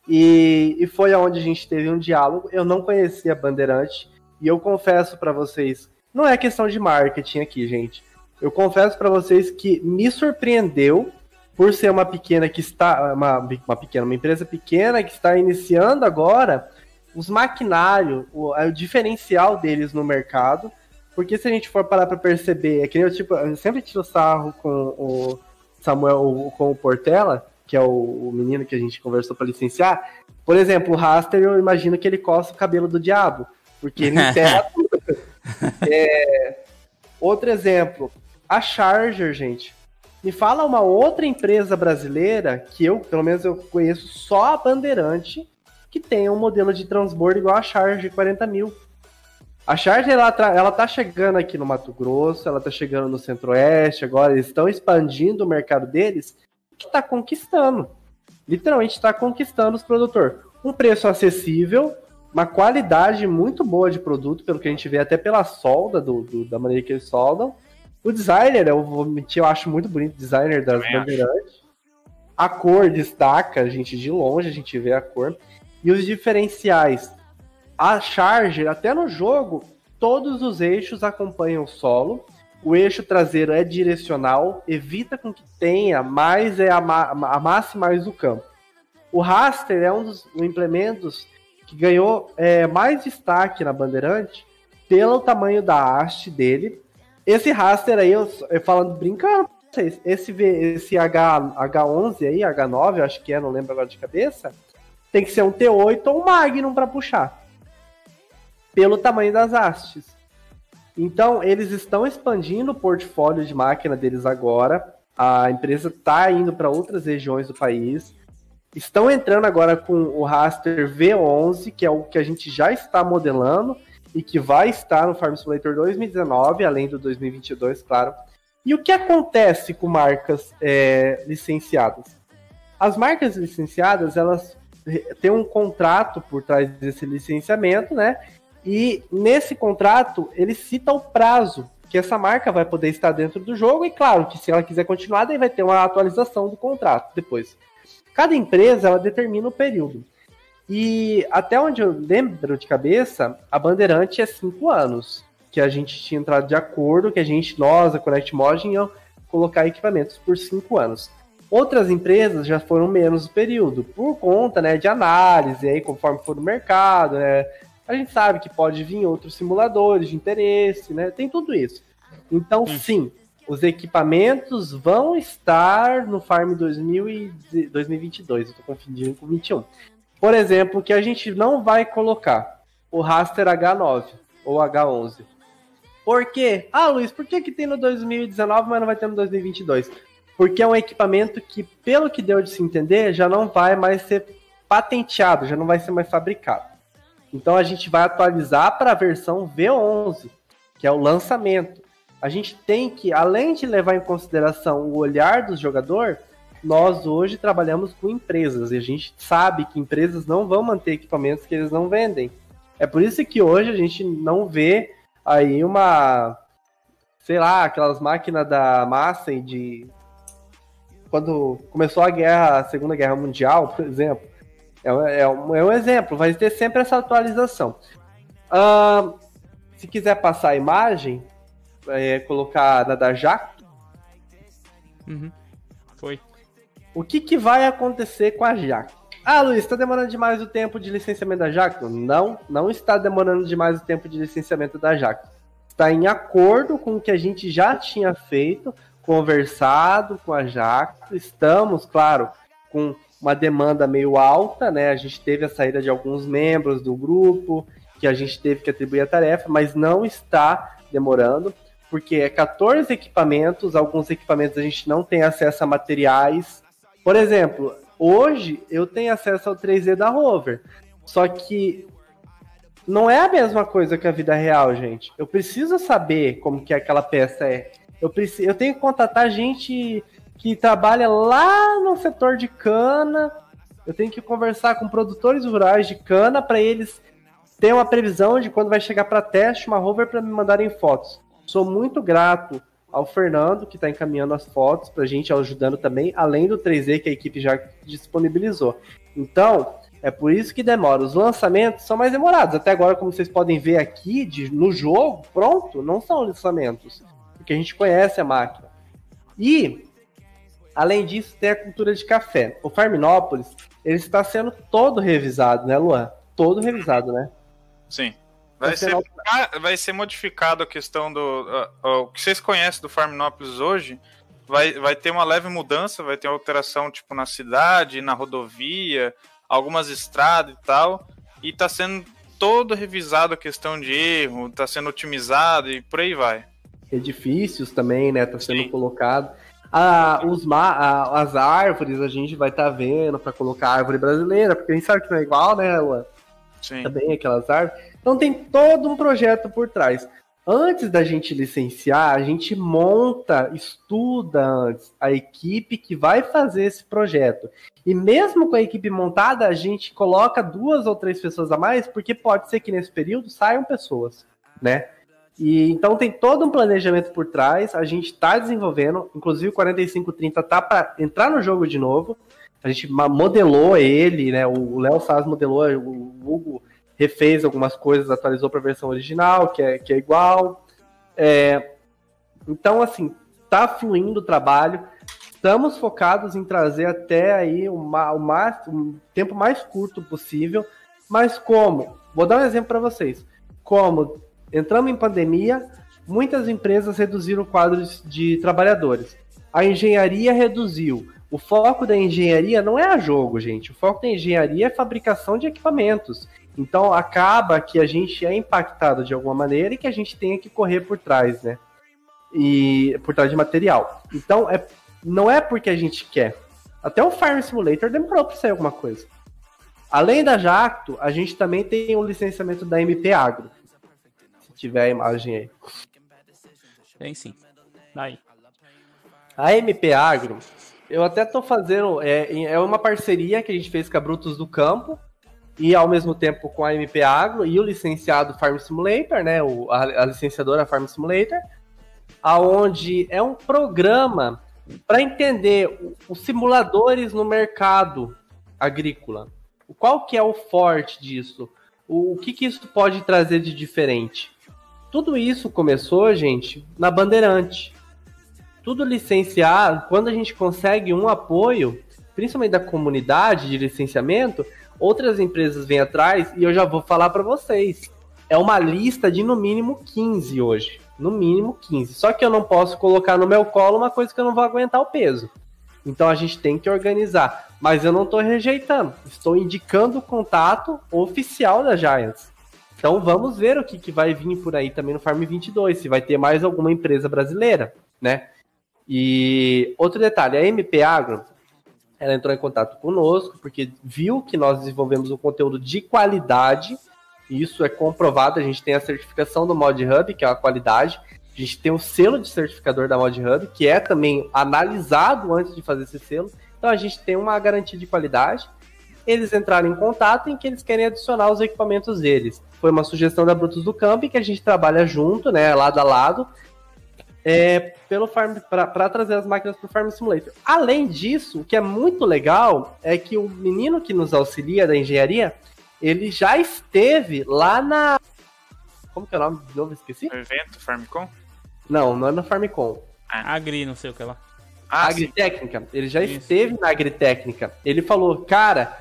E, e foi onde a gente teve um diálogo. Eu não conhecia a Bandeirante e eu confesso para vocês, não é questão de marketing aqui, gente. Eu confesso para vocês que me surpreendeu por ser uma pequena que está uma, uma pequena, uma empresa pequena que está iniciando agora os maquinários, o, o diferencial deles no mercado. Porque se a gente for parar para perceber, é que nem eu, tipo, eu sempre tiro sarro com o Samuel, com o Portela, que é o, o menino que a gente conversou para licenciar. Por exemplo, o Raster, eu imagino que ele coça o cabelo do diabo, porque ele enterra. É, outro exemplo, a Charger, gente. Me fala uma outra empresa brasileira que eu, pelo menos eu conheço só a Bandeirante, que tem um modelo de transbordo igual a Charger 40 mil. A Charger, ela, ela tá chegando aqui no Mato Grosso, ela tá chegando no Centro-Oeste, agora eles estão expandindo o mercado deles, que tá conquistando. Literalmente tá conquistando os produtores. Um preço acessível, uma qualidade muito boa de produto, pelo que a gente vê até pela solda, do, do- da maneira que eles soldam. O designer, eu vou mentir, eu acho muito bonito o designer das Também acho. bandeirantes. A cor destaca, a gente de longe a gente vê a cor. E os diferenciais. A Charger, até no jogo, todos os eixos acompanham o solo. O eixo traseiro é direcional, evita com que tenha mais é a, ma a massa e mais o campo. O raster é um dos implementos que ganhou é, mais destaque na Bandeirante pelo tamanho da haste dele. Esse raster aí, eu, eu falando brincando, vocês, esse, esse H, H11 aí, H9, eu acho que é, não lembro agora de cabeça, tem que ser um T8 ou um Magnum para puxar. Pelo tamanho das hastes. Então, eles estão expandindo o portfólio de máquina deles agora. A empresa está indo para outras regiões do país. Estão entrando agora com o raster V11, que é o que a gente já está modelando e que vai estar no Farm Simulator 2019, além do 2022, claro. E o que acontece com marcas é, licenciadas? As marcas licenciadas, elas têm um contrato por trás desse licenciamento, né? E nesse contrato, ele cita o prazo que essa marca vai poder estar dentro do jogo, e claro que se ela quiser continuar, daí vai ter uma atualização do contrato depois. Cada empresa, ela determina o período. E até onde eu lembro de cabeça, a Bandeirante é cinco anos. Que a gente tinha entrado de acordo, que a gente, nós, a Connect ia colocar equipamentos por cinco anos. Outras empresas já foram menos o período, por conta né, de análise, aí, conforme for no mercado, né? A gente sabe que pode vir outros simuladores de interesse, né? Tem tudo isso. Então, sim, os equipamentos vão estar no Farm 2000 e 2022. Eu confundindo com 21. Por exemplo, que a gente não vai colocar o raster H9 ou H11. Por quê? Ah, Luiz, por que, que tem no 2019, mas não vai ter no 2022? Porque é um equipamento que, pelo que deu de se entender, já não vai mais ser patenteado, já não vai ser mais fabricado. Então a gente vai atualizar para a versão V11, que é o lançamento. A gente tem que, além de levar em consideração o olhar do jogador, nós hoje trabalhamos com empresas e a gente sabe que empresas não vão manter equipamentos que eles não vendem. É por isso que hoje a gente não vê aí uma, sei lá, aquelas máquinas da massa de quando começou a guerra, a Segunda Guerra Mundial, por exemplo, é, é, um, é um exemplo, vai ter sempre essa atualização. Uh, se quiser passar a imagem, é, colocar na da Jacto. Uhum. Foi. O que, que vai acontecer com a Jacto? Ah, Luiz, está demorando demais o tempo de licenciamento da Jacto? Não, não está demorando demais o tempo de licenciamento da Jacto. Está em acordo com o que a gente já tinha feito, conversado com a Jacto. Estamos, claro, com uma demanda meio alta, né? A gente teve a saída de alguns membros do grupo, que a gente teve que atribuir a tarefa, mas não está demorando porque é 14 equipamentos, alguns equipamentos a gente não tem acesso a materiais. Por exemplo, hoje eu tenho acesso ao 3D da Rover, só que não é a mesma coisa que a vida real, gente. Eu preciso saber como que aquela peça é. Eu, preciso, eu tenho que contatar gente que trabalha lá no setor de cana. Eu tenho que conversar com produtores rurais de cana para eles terem uma previsão de quando vai chegar para teste uma rover para me mandarem fotos. Sou muito grato ao Fernando, que está encaminhando as fotos para a gente, ajudando também, além do 3D que a equipe já disponibilizou. Então, é por isso que demora. Os lançamentos são mais demorados. Até agora, como vocês podem ver aqui de, no jogo, pronto, não são lançamentos. Porque a gente conhece a máquina. E, além disso, tem a cultura de café. O Farminópolis, ele está sendo todo revisado, né, Luan? Todo revisado, né? Sim. Vai ser, vai ser modificado a questão do. Uh, uh, o que vocês conhecem do Farminópolis hoje vai, vai ter uma leve mudança, vai ter alteração tipo na cidade, na rodovia, algumas estradas e tal. E tá sendo todo revisado a questão de erro, tá sendo otimizado e por aí vai. Edifícios também, né? Tá sendo Sim. colocado. Ah, os ma as árvores a gente vai estar tá vendo para colocar árvore brasileira, porque a gente sabe que não é igual, né, Luan? Sim. Também aquelas árvores. Então tem todo um projeto por trás. Antes da gente licenciar, a gente monta, estuda antes a equipe que vai fazer esse projeto. E mesmo com a equipe montada, a gente coloca duas ou três pessoas a mais, porque pode ser que nesse período saiam pessoas, né? E então tem todo um planejamento por trás, a gente está desenvolvendo, inclusive o 4530 tá para entrar no jogo de novo. A gente modelou ele, né? O Léo Saz modelou, o Hugo refez algumas coisas, atualizou para a versão original, que é, que é igual. É, então, assim, tá fluindo o trabalho. Estamos focados em trazer até aí o, mais, o tempo mais curto possível. Mas como? Vou dar um exemplo para vocês. Como entramos em pandemia, muitas empresas reduziram o quadro de trabalhadores. A engenharia reduziu. O foco da engenharia não é a jogo, gente. O foco da engenharia é fabricação de equipamentos. Então acaba que a gente é impactado de alguma maneira e que a gente tenha que correr por trás, né? E por trás de material. Então é, não é porque a gente quer. Até o Fire Simulator demorou para sair alguma coisa. Além da Jacto, a gente também tem o licenciamento da MP Agro. Se tiver a imagem aí. Tem sim. Aí. A MP Agro, eu até tô fazendo. É, é uma parceria que a gente fez com a Brutos do Campo e ao mesmo tempo com a MP Agro e o licenciado Farm Simulator, né, o, a, a licenciadora Farm Simulator, aonde é um programa para entender os simuladores no mercado agrícola. Qual que é o forte disso? O, que, que isso pode trazer de diferente? Tudo isso começou, gente, na Bandeirante. Tudo licenciado, quando a gente consegue um apoio, principalmente da comunidade de licenciamento, outras empresas vêm atrás e eu já vou falar para vocês. É uma lista de no mínimo 15 hoje. No mínimo 15. Só que eu não posso colocar no meu colo uma coisa que eu não vou aguentar o peso. Então a gente tem que organizar. Mas eu não estou rejeitando. Estou indicando o contato oficial da Giants. Então vamos ver o que, que vai vir por aí também no Farm 22. Se vai ter mais alguma empresa brasileira, né? E outro detalhe, a MP Agro, ela entrou em contato conosco porque viu que nós desenvolvemos um conteúdo de qualidade. Isso é comprovado, a gente tem a certificação do Mod Hub, que é a qualidade. A gente tem o selo de certificador da Mod Hub, que é também analisado antes de fazer esse selo. Então a gente tem uma garantia de qualidade. Eles entraram em contato em que eles querem adicionar os equipamentos deles. Foi uma sugestão da Brutus do Campo que a gente trabalha junto, né, lado a lado, é, pelo farm para trazer as máquinas para o Farm Simulator. Além disso, o que é muito legal é que o menino que nos auxilia da engenharia, ele já esteve lá na como que é o nome de novo? Esqueci? O evento Farmicon? Não, não é na Farmicon. Agri, não sei o que lá. Ah, sim. Agritécnica. Ele já Isso. esteve na Agritécnica. Ele falou, cara,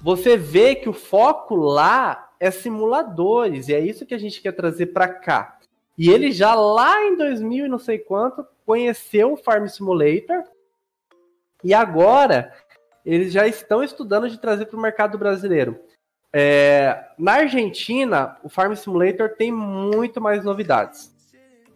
você vê que o foco lá é simuladores, e é isso que a gente quer trazer para cá. E ele já lá em 2000 e não sei quanto conheceu o Farm Simulator, e agora eles já estão estudando de trazer para o mercado brasileiro. É, na Argentina, o Farm Simulator tem muito mais novidades.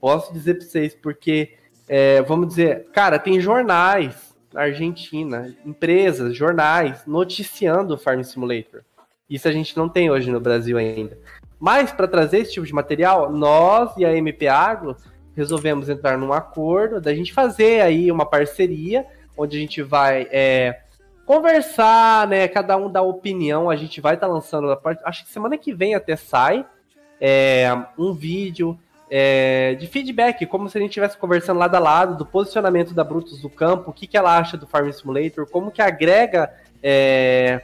Posso dizer para vocês, porque, é, vamos dizer, cara, tem jornais na Argentina, empresas, jornais, noticiando o Farm Simulator. Isso a gente não tem hoje no Brasil ainda. Mas, para trazer esse tipo de material, nós e a MP Agro resolvemos entrar num acordo da gente fazer aí uma parceria, onde a gente vai é, conversar, né? Cada um dá opinião. A gente vai estar lançando, a part- acho que semana que vem até sai, é, um vídeo é, de feedback, como se a gente estivesse conversando lado a lado do posicionamento da Brutus do campo, o que, que ela acha do Farm Simulator, como que agrega é,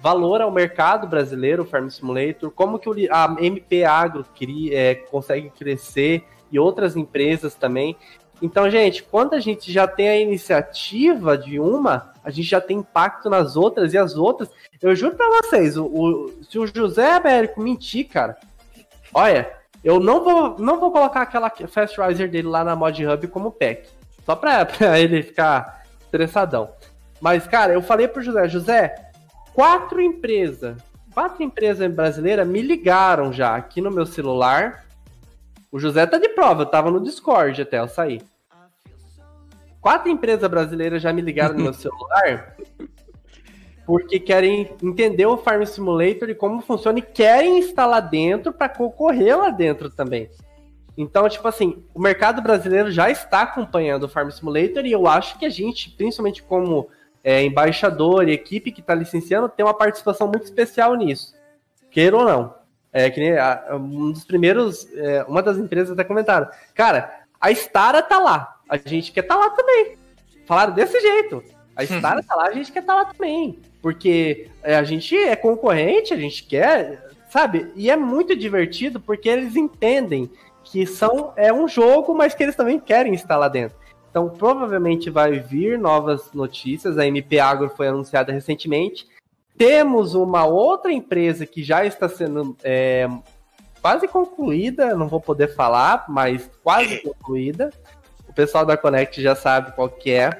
valor ao mercado brasileiro, o Farm Simulator, como que a MP Agro cria, é, consegue crescer e outras empresas também. Então, gente, quando a gente já tem a iniciativa de uma, a gente já tem impacto nas outras e as outras. Eu juro pra vocês, o, o- se o José Américo mentir, cara, olha, eu não vou, não vou colocar aquela Fast Riser dele lá na Mod Hub como pack. Só pra, pra ele ficar estressadão. Mas, cara, eu falei pro José, José, quatro empresas, quatro empresas brasileiras me ligaram já aqui no meu celular. O José tá de prova, eu tava no Discord até eu sair. Quatro empresas brasileiras já me ligaram no meu celular porque querem entender o Farm Simulator e como funciona e querem instalar dentro para concorrer lá dentro também. Então, tipo assim, o mercado brasileiro já está acompanhando o Farm Simulator e eu acho que a gente, principalmente como é, embaixador e equipe que está licenciando, tem uma participação muito especial nisso. Queira ou não. É que nem a- um dos primeiros, é, uma das empresas até comentaram, cara, a Stara tá lá, a gente quer tá lá também. Falaram desse jeito. A Stara tá lá, a gente quer tá lá também. Porque é, a gente é concorrente, a gente quer, sabe? E é muito divertido porque eles entendem que são é um jogo, mas que eles também querem estar lá dentro. Então, provavelmente vai vir novas notícias. A MP Agro foi anunciada recentemente. Temos uma outra empresa que já está sendo é, quase concluída, não vou poder falar, mas quase concluída. O pessoal da Connect já sabe qual que é.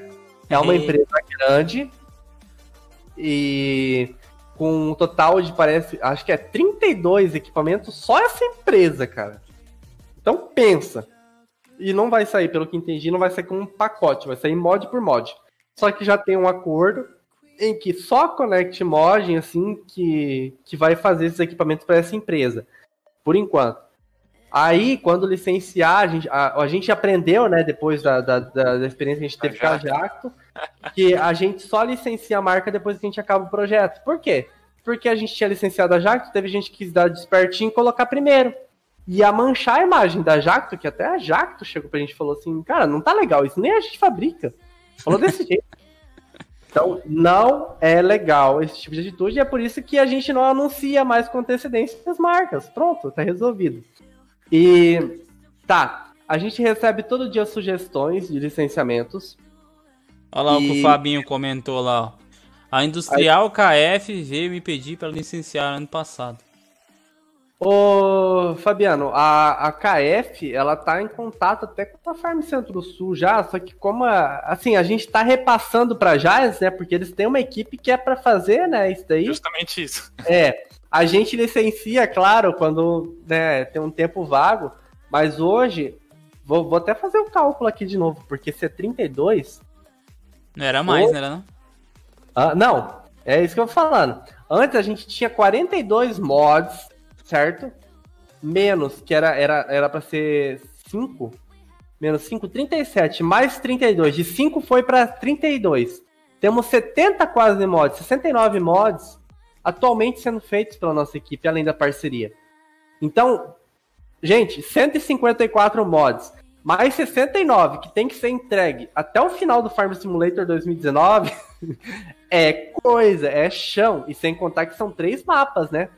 É uma E- empresa grande e com um total de, parece, acho que é 32 equipamentos, só essa empresa, cara. Então pensa. E não vai sair, pelo que entendi, não vai sair com um pacote, vai sair mod por mod. Só que já tem um acordo em que só a Connect Mod, assim, que, que vai fazer esses equipamentos para essa empresa. Por enquanto. Aí, quando licenciar, a gente, a, a gente aprendeu, né, depois da, da, da- da experiência que a gente teve com a Jacto, que a gente só licencia a marca depois que a gente acaba o projeto. Por quê? Porque a gente tinha licenciado a Jacto, teve gente que quis dar despertinho e colocar primeiro. Ia manchar a imagem da Jacto, que até a Jacto chegou pra gente e falou assim, cara, não tá legal, isso nem a gente fabrica. Falou desse jeito. Então, não é legal esse tipo de atitude e é por isso que a gente não anuncia mais com antecedência as marcas. Pronto, tá resolvido. E tá, a gente recebe todo dia sugestões de licenciamentos. Olha lá o que E- o Fabinho comentou lá, ó. A Industrial KF veio me pedir para licenciar ano passado. Ô, Fabiano, a, a KF, ela tá em contato até com a Farm Centro-Sul já, só que como, a- assim, a gente tá repassando pra Jazz, né, porque eles têm uma equipe que é pra fazer, né, isso daí. Justamente isso. É, a gente licencia, claro, quando né, tem um tempo vago, mas hoje, vou, vou até fazer o cálculo aqui de novo, porque se é 32, Não era mais, Ô. né? Não? Ah, não, é isso que eu tô falando. Antes a gente tinha 42 mods, certo? Menos, que era era era para ser 5. Menos 5, 37. Mais 32. De 5 foi para 32. Temos 70 quase mods, 69 mods atualmente sendo feitos pela nossa equipe, além da parceria. Então, gente, 154 mods, mais 69 que tem que ser entregue até o final do Farm Simulator 2019 é coisa, é chão. E sem contar que são três mapas, né?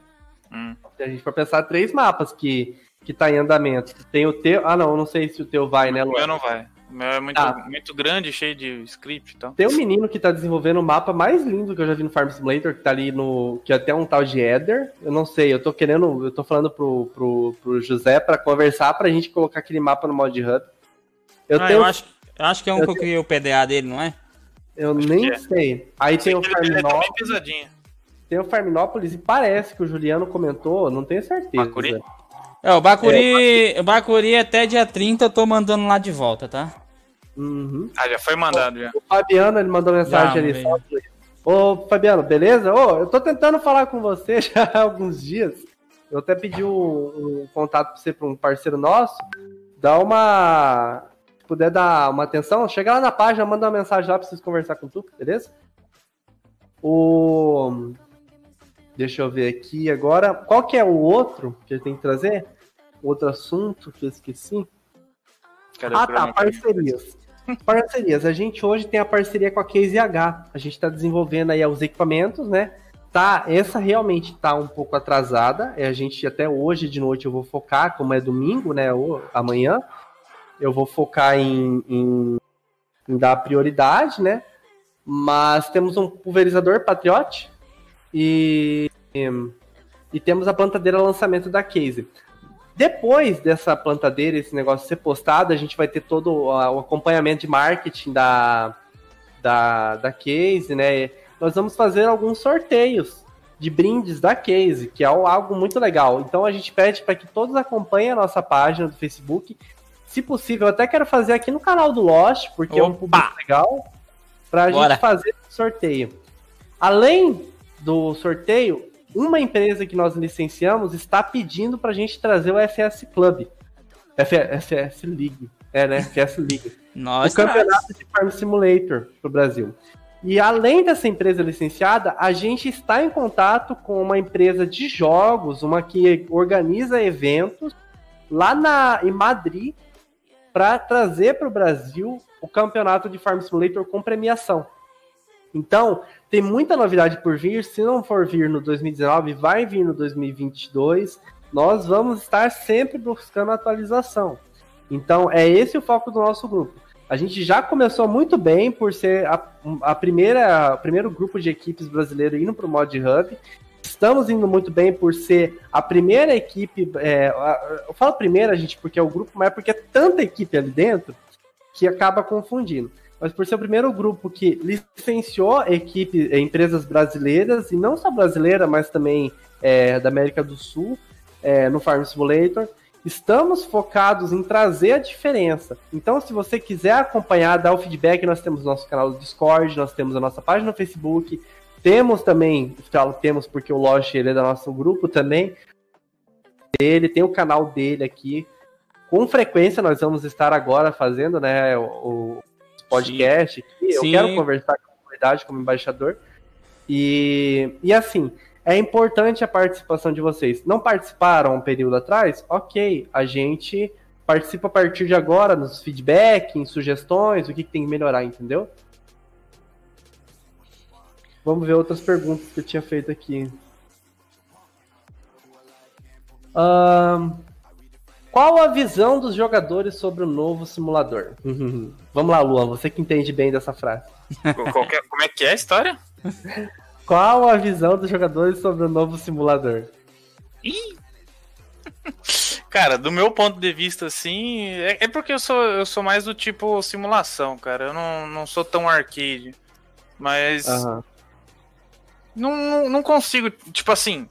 Hum. Se a gente for pensar, três mapas que, que tá em andamento. Tem o teu. Ah, não, eu não sei se o teu vai, né, O Luan? meu não vai. O meu é muito, Tá. muito grande, cheio de script então. e tal. Tem um menino que tá desenvolvendo o mapa mais lindo que eu já vi no Farm Simulator, que tá ali no. que é até um tal de Eder. Eu não sei, eu tô querendo. Eu tô falando pro, pro, pro José pra conversar pra gente colocar aquele mapa no mod hub. Eu Ah, tenho. eu, acho, eu acho que é um eu que eu criei o PDA dele, não é? Eu acho nem é. sei. Aí tem o é Farminópolis. também pesadinho. Tem o Farminópolis e parece que o Juliano comentou, não tenho certeza. Bacuri? É, o Bacuri, o Bacuri até dia 30 eu tô mandando lá de volta, tá? Uhum. Ah, já foi mandado já. O Fabiano, ele mandou mensagem Já, ali. mandei. Ô, Fabiano, beleza? Ô, eu tô tentando falar com você já há alguns dias. Eu até pedi um, um contato pra você, pra um parceiro nosso. Dá uma. Se puder dar uma atenção, chega lá na página, manda uma mensagem lá pra vocês conversar com tu, beleza? O. Deixa eu ver aqui agora. Qual que é o outro que ele tem que trazer? Outro assunto que eu esqueci. Cadê Ah, tá, parcerias. Parcerias. A gente hoje tem a parceria com a Case H. A gente está desenvolvendo aí os equipamentos, né? Tá, essa realmente tá um pouco atrasada. É, a gente até hoje de noite eu vou focar, como é domingo, né? Ou amanhã, eu vou focar em, em, em dar prioridade, né? Mas temos um pulverizador Patriot e, e temos a plantadeira lançamento da Case. Depois dessa plantadeira, esse negócio ser postado, a gente vai ter todo o acompanhamento de marketing da, da, da Case, né? Nós vamos fazer alguns sorteios de brindes da Case, que é algo muito legal. Então a gente pede para que todos acompanhem a nossa página do Facebook. Se possível, eu até quero fazer aqui no canal do Lost, porque é um Opa! público legal, para a gente fazer o sorteio. Além do sorteio, uma empresa que nós licenciamos está pedindo para a gente trazer o FS Club. FS League. É, né? FS League Nós o campeonato de Farm Simulator para o Brasil. E além dessa empresa licenciada, a gente está em contato com uma empresa de jogos, uma que organiza eventos lá na, em Madrid, para trazer para o Brasil o campeonato de Farm Simulator com premiação. Então, tem muita novidade por vir. Se não for vir no 2019, vai vir no 2022. Nós vamos estar sempre buscando atualização. Então, é esse o foco do nosso grupo. A gente já começou muito bem por ser a, a primeira, o primeiro grupo de equipes brasileiro indo para o Mod Hub. Estamos indo muito bem por ser a primeira equipe. é, eu falo primeira, gente, porque é o grupo, mas é porque é tanta equipe ali dentro que acaba confundindo. Mas por ser o primeiro grupo que licenciou equipe, eh, empresas brasileiras, e não só brasileira, mas também é, da América do Sul, é, no Farm Simulator, estamos focados em trazer a diferença. Então, se você quiser acompanhar, dar o feedback, nós temos nosso canal do Discord, nós temos a nossa página no Facebook, temos também, falo temos porque o Lost ele é do nosso grupo também, ele tem o canal dele aqui. Com frequência nós vamos estar agora fazendo, né, o podcast. aqui. Eu Sim. quero conversar com a comunidade como embaixador. E, e assim, é importante a participação de vocês. Não participaram um período atrás? Ok, a gente participa a partir de agora nos feedback, em sugestões, o que, que tem que melhorar, entendeu? Vamos ver outras perguntas que eu tinha feito aqui. Ahn, qual a visão dos jogadores sobre o novo simulador? Vamos lá, Luan, você que entende bem dessa frase. É- como é que é a história? Qual a visão dos jogadores sobre o novo simulador? Cara, do meu ponto de vista, assim, é, é porque eu sou, eu sou mais do tipo simulação, cara. Eu não, não sou tão arcade. Mas não, não, não consigo, tipo assim,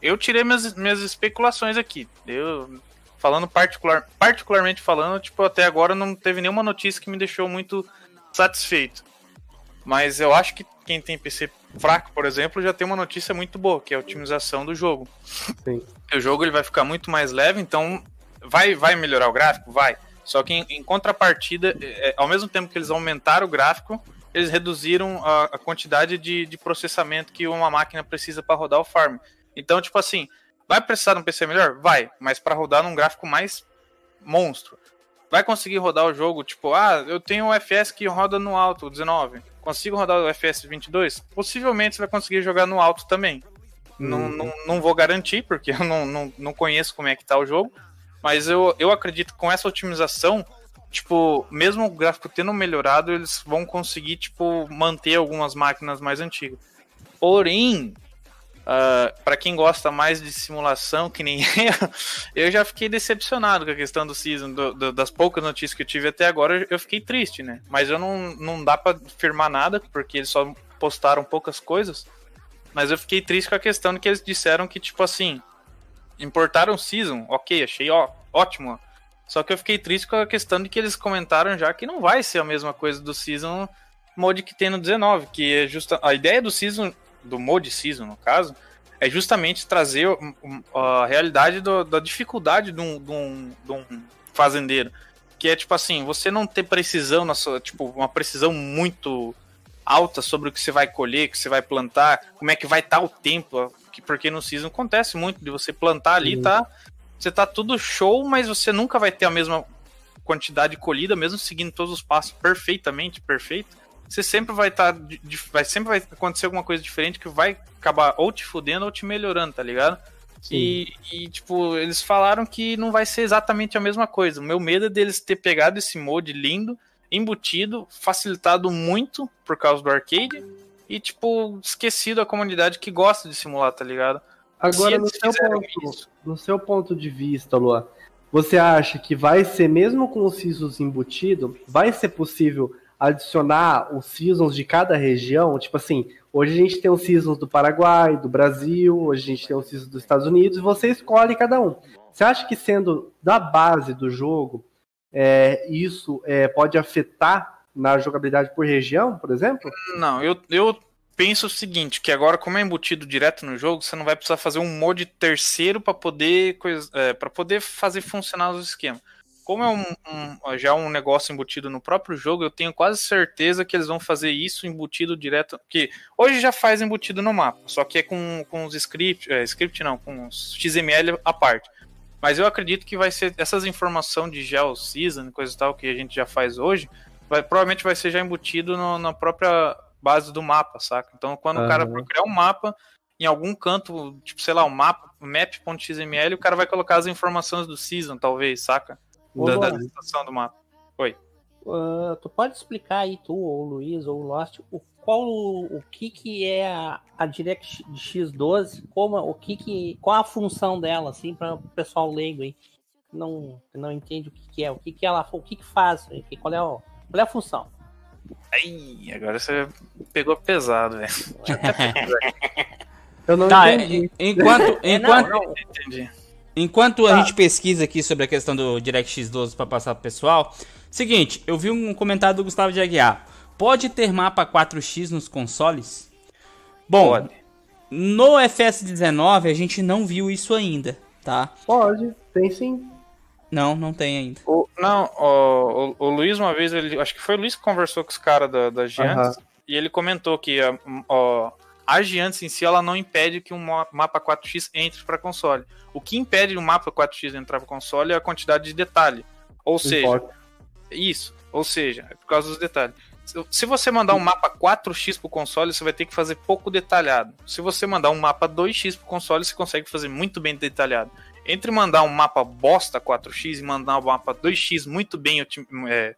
eu tirei minhas, minhas especulações aqui. Eu, falando particular, particularmente falando, tipo, até agora não teve nenhuma notícia que me deixou muito satisfeito. Mas eu acho que quem tem PC fraco, por exemplo, já tem uma notícia muito boa, que é a otimização do jogo. Sim. O jogo ele vai ficar muito mais leve, então vai, vai melhorar o gráfico? Vai. Só que em, em contrapartida, é, ao mesmo tempo que eles aumentaram o gráfico, eles reduziram a, a quantidade de, de processamento que uma máquina precisa para rodar o farm. Então, tipo assim, vai precisar de um PC melhor? Vai, mas para rodar num gráfico mais monstro. Vai conseguir rodar o jogo, tipo, ah, eu tenho um FPS que roda no alto, 19. Consigo rodar o FPS 22? Possivelmente você vai conseguir jogar no alto também. Não, não, não vou garantir, porque eu não, não, não conheço como é que tá o jogo. Mas eu, eu acredito que com essa otimização, tipo, mesmo o gráfico tendo melhorado, eles vão conseguir, tipo, manter algumas máquinas mais antigas. Porém, ah, para quem gosta mais de simulação, que nem eu, eu já fiquei decepcionado com a questão do season, do- do- das poucas notícias que eu tive até agora, eu fiquei triste, né? Mas eu não, não dá pra afirmar nada, porque eles só postaram poucas coisas. Mas eu fiquei triste com a questão de que eles disseram que, tipo assim, importaram season, ok, achei ó, ótimo. Só que eu fiquei triste com a questão de que eles comentaram já que não vai ser a mesma coisa do season mod que tem no 19, que é justa a ideia do season do mod season no caso é justamente trazer a realidade do- da dificuldade de um, de um- de um fazendeiro, que é tipo assim, você não ter precisão na sua, tipo, uma precisão muito alta sobre o que você vai colher, o que você vai plantar, como é que vai estar o tempo, que- porque no season acontece muito de você plantar ali, tá? Você tá tudo show, mas você nunca vai ter a mesma quantidade colhida, mesmo seguindo todos os passos perfeitamente, perfeito. Você sempre vai estar, vai sempre vai acontecer alguma coisa diferente que vai acabar ou te fudendo ou te melhorando, tá ligado? E, e, tipo, eles falaram que não vai ser exatamente a mesma coisa. O meu medo é deles ter pegado esse mod lindo, embutido, facilitado muito por causa do arcade e, tipo, esquecido a comunidade que gosta de simular, tá ligado? Agora, no seu, ponto, isso- no seu ponto de vista, Luan, você acha que vai ser, mesmo com os seasons embutido, vai ser possível adicionar os seasons de cada região? Tipo assim, hoje a gente tem os seasons do Paraguai, do Brasil, hoje a gente tem os seasons dos Estados Unidos, e você escolhe cada um. Você acha que sendo da base do jogo, é, isso é, pode afetar na jogabilidade por região, por exemplo? Não, eu, eu penso o seguinte, que agora como é embutido direto no jogo, você não vai precisar fazer um mod terceiro para poder é, para poder fazer funcionar os esquemas. Como é um, um- já um negócio embutido no próprio jogo, eu tenho quase certeza que eles vão fazer isso embutido direto, que hoje já faz embutido no mapa, só que é com, com os script, é, script não, com os XML à parte. Mas eu acredito que vai ser essas informações de gel season, coisa e tal que a gente já faz hoje, vai, provavelmente vai ser já embutido no- na própria base do mapa, saca? Então, quando o cara criar um mapa, em algum canto, tipo, sei lá, um mapa, map.xml, o cara vai colocar as informações do season, talvez, saca? Da, da estação do mapa. Ah, tu pode explicar aí, tu, ou o Luiz, ou o Lost, o, qual o, o que que é a, a Direct X12, como, o que que, qual a função dela, assim, para o pessoal leigo aí, que não, que não entende o que que é, o que que ela, o que que faz, aí, que- qual é, o, qual é a função? Ai, agora você pegou pesado, velho. Eu não Tá, entendi. en- enquanto, É, não, enquanto, não, Entendi. Enquanto a Tá. gente pesquisa aqui sobre a questão do DirectX 12 para passar pro pessoal, seguinte, eu vi um comentário do Gustavo de Aguiar. Pode ter mapa 4x nos consoles? Bom, Pode. no FS19 a gente não viu isso ainda, tá? Pode, tem sim. Não, não tem ainda. O, não, o, o, o Luiz, uma vez, ele, acho que foi o Luiz que conversou com os caras da, da Giants, e ele comentou que a, ó, a Giants em si, ela não impede que um mapa 4x entre para console. O que impede um mapa 4x entrar para console é a quantidade de detalhe. Ou seja, Importa. Isso. Ou seja, é por causa dos detalhes. Se- você mandar um mapa 4x pro console, você vai ter que fazer pouco detalhado. Se você mandar um mapa 2x pro console, você consegue fazer muito bem detalhado. Entre mandar um mapa bosta 4x e mandar um mapa 2x muito bem, é,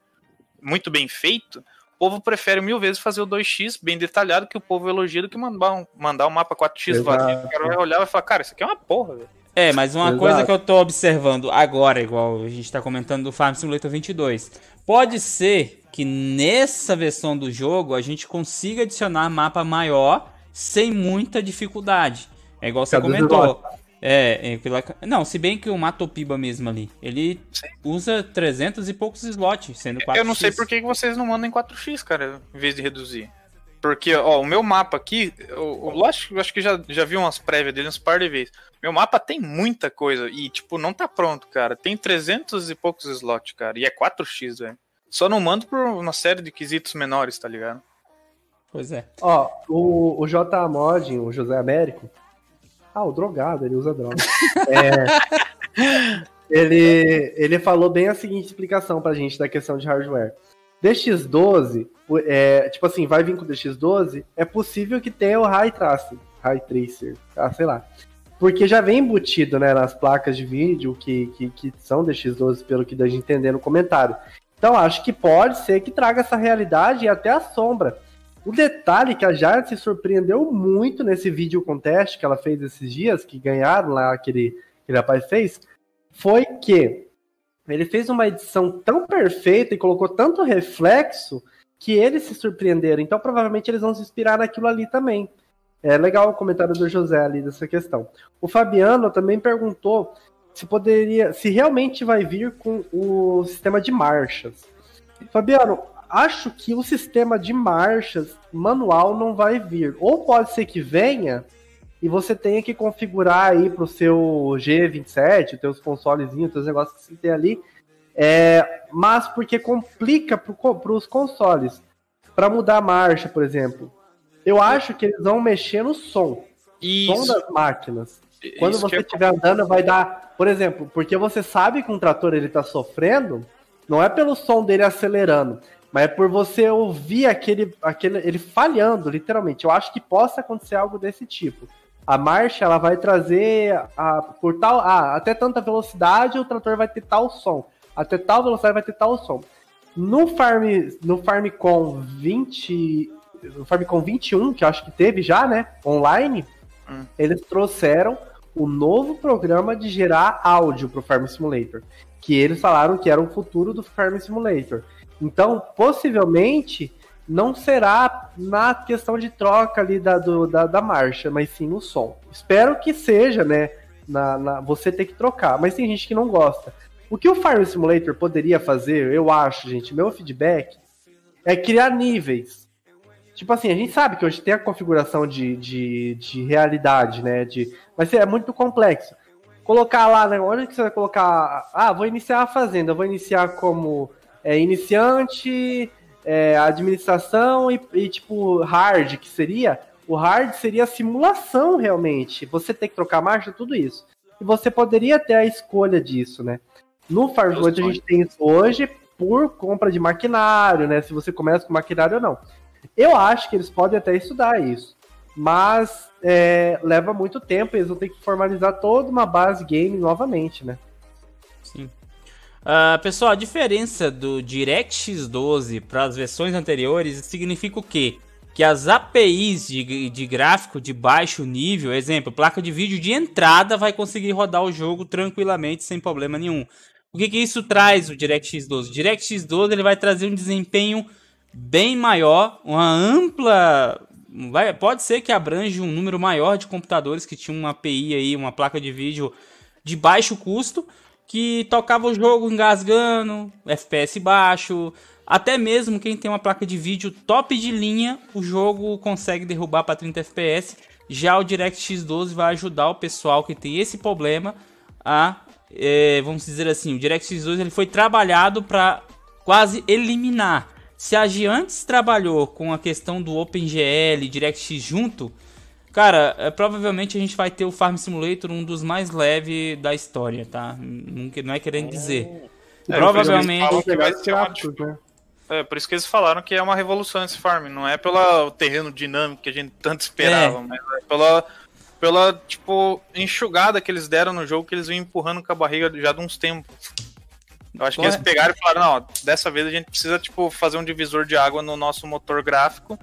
muito bem feito, o povo prefere mil vezes fazer o 2x bem detalhado que o povo elogia do que mandar um, mandar um mapa 4x Exato. vazio. O cara vai olhar e vai falar, cara, isso aqui é uma porra, velho. É, mas uma Exato. coisa que eu tô observando agora, igual a gente tá comentando do Farm Simulator 22, pode ser que nessa versão do jogo a gente consiga adicionar mapa maior sem muita dificuldade. É igual você Cadê comentou. É, é pela... não, se bem que o Matopiba mesmo ali, ele Sim. usa 300 e poucos slots, sendo 4x. Eu não sei por que que vocês não mandam em 4x, cara, em vez de reduzir. Porque, ó, o meu mapa aqui, eu, eu acho, eu acho que já, já vi umas prévias dele uns par de vezes. Meu mapa tem muita coisa e, tipo, não tá pronto, cara. Tem 300 e poucos slots, cara, e é 4x, velho. Só não mando por uma série de quesitos menores, tá ligado? Pois é. Ó, o, o J Mod, o José Américo. Ah, o drogado, ele usa droga. É, ele, ele falou bem a seguinte explicação pra gente da questão de hardware. DX12, o- é, tipo assim, vai vir com o DX12, é possível que tenha o Ray Tracing, Ray Tracer, ah, sei lá. Porque já vem embutido, né, nas placas de vídeo que, que, que são DX12, pelo que dá de entender no comentário. Então, acho que pode ser que traga essa realidade e até a sombra. O detalhe que a Giant se surpreendeu muito nesse vídeo contest que ela fez esses dias, que ganharam lá, aquele, aquele rapaz fez, foi que ele fez uma edição tão perfeita e colocou tanto reflexo que eles se surpreenderam. Então, provavelmente, eles vão se inspirar naquilo ali também. É legal o comentário do José ali dessa questão. O Fabiano também perguntou se poderia, se realmente vai vir com o sistema de marchas. Fabiano, acho que o sistema de marchas manual não vai vir. Ou pode ser que venha e você tenha que configurar aí pro seu G27, os teus consolezinhos, os teus negócios que você tem ali. É, mas porque complica para os consoles. Para mudar a marcha, por exemplo. Eu acho que eles vão mexer no som. Som das máquinas. Quando Isso você eu- estiver andando, vai dar. Por exemplo, porque você sabe que um trator ele tá sofrendo, não é pelo som dele acelerando, mas é por você ouvir aquele, aquele ele falhando, literalmente. Eu acho que possa acontecer algo desse tipo. A marcha ela vai trazer a, por tal, ah, até tanta velocidade o trator vai ter tal som, até tal velocidade vai ter tal som. No Farm, no Farmcom 20, no Farmcom 21, que eu acho que teve já, né, online, Hum. eles trouxeram o novo programa de gerar áudio pro Farm Simulator, que eles falaram que era o futuro do Farm Simulator. Então, possivelmente, não será na questão de troca ali da, do- da, da marcha, mas sim no som. Espero que seja, né? Na, na- você ter que trocar, mas tem gente que não gosta. O que o Farm Simulator poderia fazer, eu acho, gente, meu feedback, é criar níveis. Tipo assim, a gente sabe que hoje tem a configuração de, de, de realidade, né? De, mas é muito complexo. Colocar lá, né? Onde que você vai colocar? Ah, vou iniciar a fazenda, vou iniciar como é, iniciante, é, administração e, e, tipo hard, que seria. O hard seria a simulação realmente. Você tem que trocar marcha, tudo isso. E você poderia ter a escolha disso, né? No Simulator a gente tem isso hoje por compra de maquinário, né? Se você começa com maquinário ou não. Eu acho que eles podem até estudar isso, mas é, leva muito tempo, eles vão ter que formalizar toda uma base game novamente, né? Ah, pessoal, a diferença do DirectX 12 para as versões anteriores significa o quê? Que as APIs de, de gráfico de baixo nível, exemplo, placa de vídeo de entrada vai conseguir rodar o jogo tranquilamente sem problema nenhum. O que, que isso traz o DirectX 12? O DirectX 12 ele vai trazer um desempenho bem maior, uma ampla. Vai, pode ser que abrange um número maior de computadores que tinham uma API aí, uma placa de vídeo de baixo custo, que tocava o jogo engasgando, FPS baixo. Até mesmo quem tem uma placa de vídeo top de linha, o jogo consegue derrubar para 30 FPS. Já o DirectX 12 vai ajudar o pessoal que tem esse problema a, é, vamos dizer assim, o DirectX 12 ele foi trabalhado para quase eliminar. Se a Giants trabalhou com a questão do OpenGL, DirectX junto, cara, é, provavelmente a gente vai ter o Farm Simulator um dos mais leves da história, tá? Não, que- não é querendo dizer. É, provavelmente. Que vai ser tudo, né? É, por isso que eles falaram que é uma revolução esse farm. Não é pelo terreno dinâmico que a gente tanto esperava, É. mas é pela, pela, tipo, enxugada que eles deram no jogo que eles vêm empurrando com a barriga já de uns tempos. Eu acho que eles Correto. pegaram e falaram, não, ó, dessa vez a gente precisa, tipo, fazer um divisor de água no nosso motor gráfico.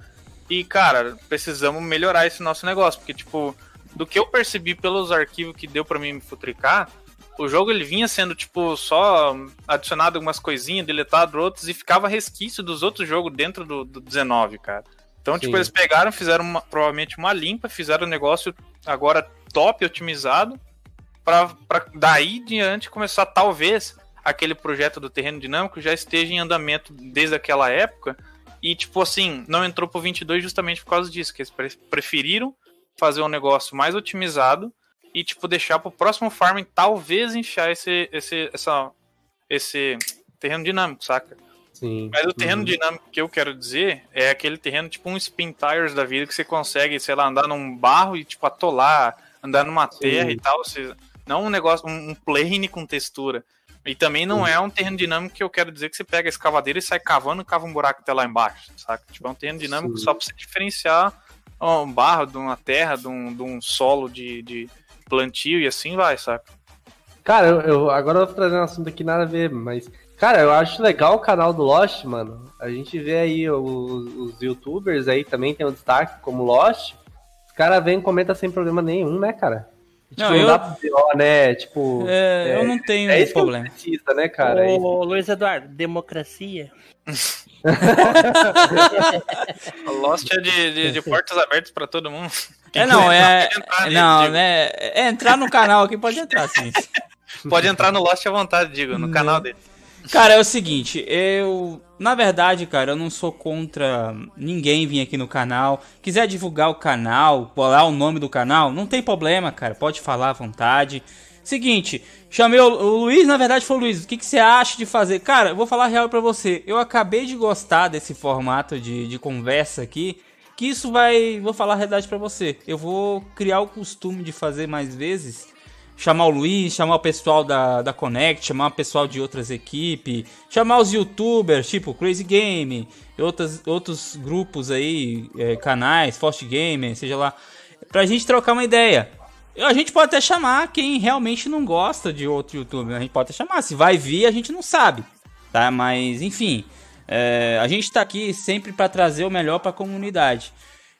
E, cara, precisamos melhorar esse nosso negócio. Porque, tipo, do que eu percebi pelos arquivos que deu pra mim me futricar, o jogo ele vinha sendo, tipo, só adicionado algumas coisinhas, deletado outros, e ficava resquício dos outros jogos dentro do, do 19, cara. Então, tipo, Sim. eles pegaram, fizeram uma- provavelmente uma limpa, fizeram o negócio agora top, otimizado, pra daí diante começar, talvez, aquele projeto do terreno dinâmico já esteja em andamento desde aquela época. E, tipo assim, não entrou pro 22 justamente por causa disso, que eles pre- preferiram fazer um negócio mais otimizado e, tipo, deixar pro próximo farming talvez enfiar esse, esse, essa, esse terreno dinâmico, saca? Sim. Mas o terreno Uhum. dinâmico que eu quero dizer é aquele terreno tipo um spin tires da vida que você consegue, sei lá, andar num barro e tipo atolar, andar numa terra e tal. Você... Não um negócio, um, um plane com textura. E também não é um terreno dinâmico que eu quero dizer que você pega a escavadeira e sai cavando e cava um buraco até lá embaixo, saca? Tipo, é um terreno dinâmico Sim. só pra você diferenciar um barro de uma terra, de um, de um solo de, de plantio e assim vai, saca? Cara, eu, eu- agora eu vou trazer um assunto aqui nada a ver, mas. Cara, eu acho legal o canal do Lost, mano. A gente vê aí os, os youtubers aí também tem um destaque como Lost. Os caras vêm e comentam sem problema nenhum, né, cara? Tipo, Não, não, eu- dá pro BO, né? Tipo. É, eu não tenho É isso que problema. precisa, né, cara? É. Ô, Luiz Eduardo, democracia. Lost é de, de, de portas abertas pra todo mundo. É, não, é. Entrar Não, digo. né? É entrar no canal aqui, pode entrar, sim. Pode entrar no Lost à vontade, digo, no canal dele. Cara, é o seguinte, eu. Na verdade, cara, eu não sou contra ninguém vir aqui no canal. Quiser divulgar o canal, bolar o nome do canal, não tem problema, cara. Pode falar à vontade. Seguinte, chamei o, o Luiz, na verdade foi o Luiz. O que, que você acha de fazer? Cara, eu vou falar real pra você. Eu acabei de gostar desse formato de, de conversa aqui. Que isso vai. Vou falar a verdade pra você. Eu vou criar o costume de fazer mais vezes chamar o Luiz, chamar o pessoal da, da Connect, chamar o pessoal de outras equipes, chamar os youtubers, tipo Crazy Game, outras, outros grupos aí, é, canais, Forte Gamer, seja lá, pra gente trocar uma ideia. A gente pode até chamar quem realmente não gosta de outro youtuber, a gente pode até chamar, se vai vir a gente não sabe, tá? Mas enfim, é, a gente tá aqui sempre pra trazer o melhor pra comunidade.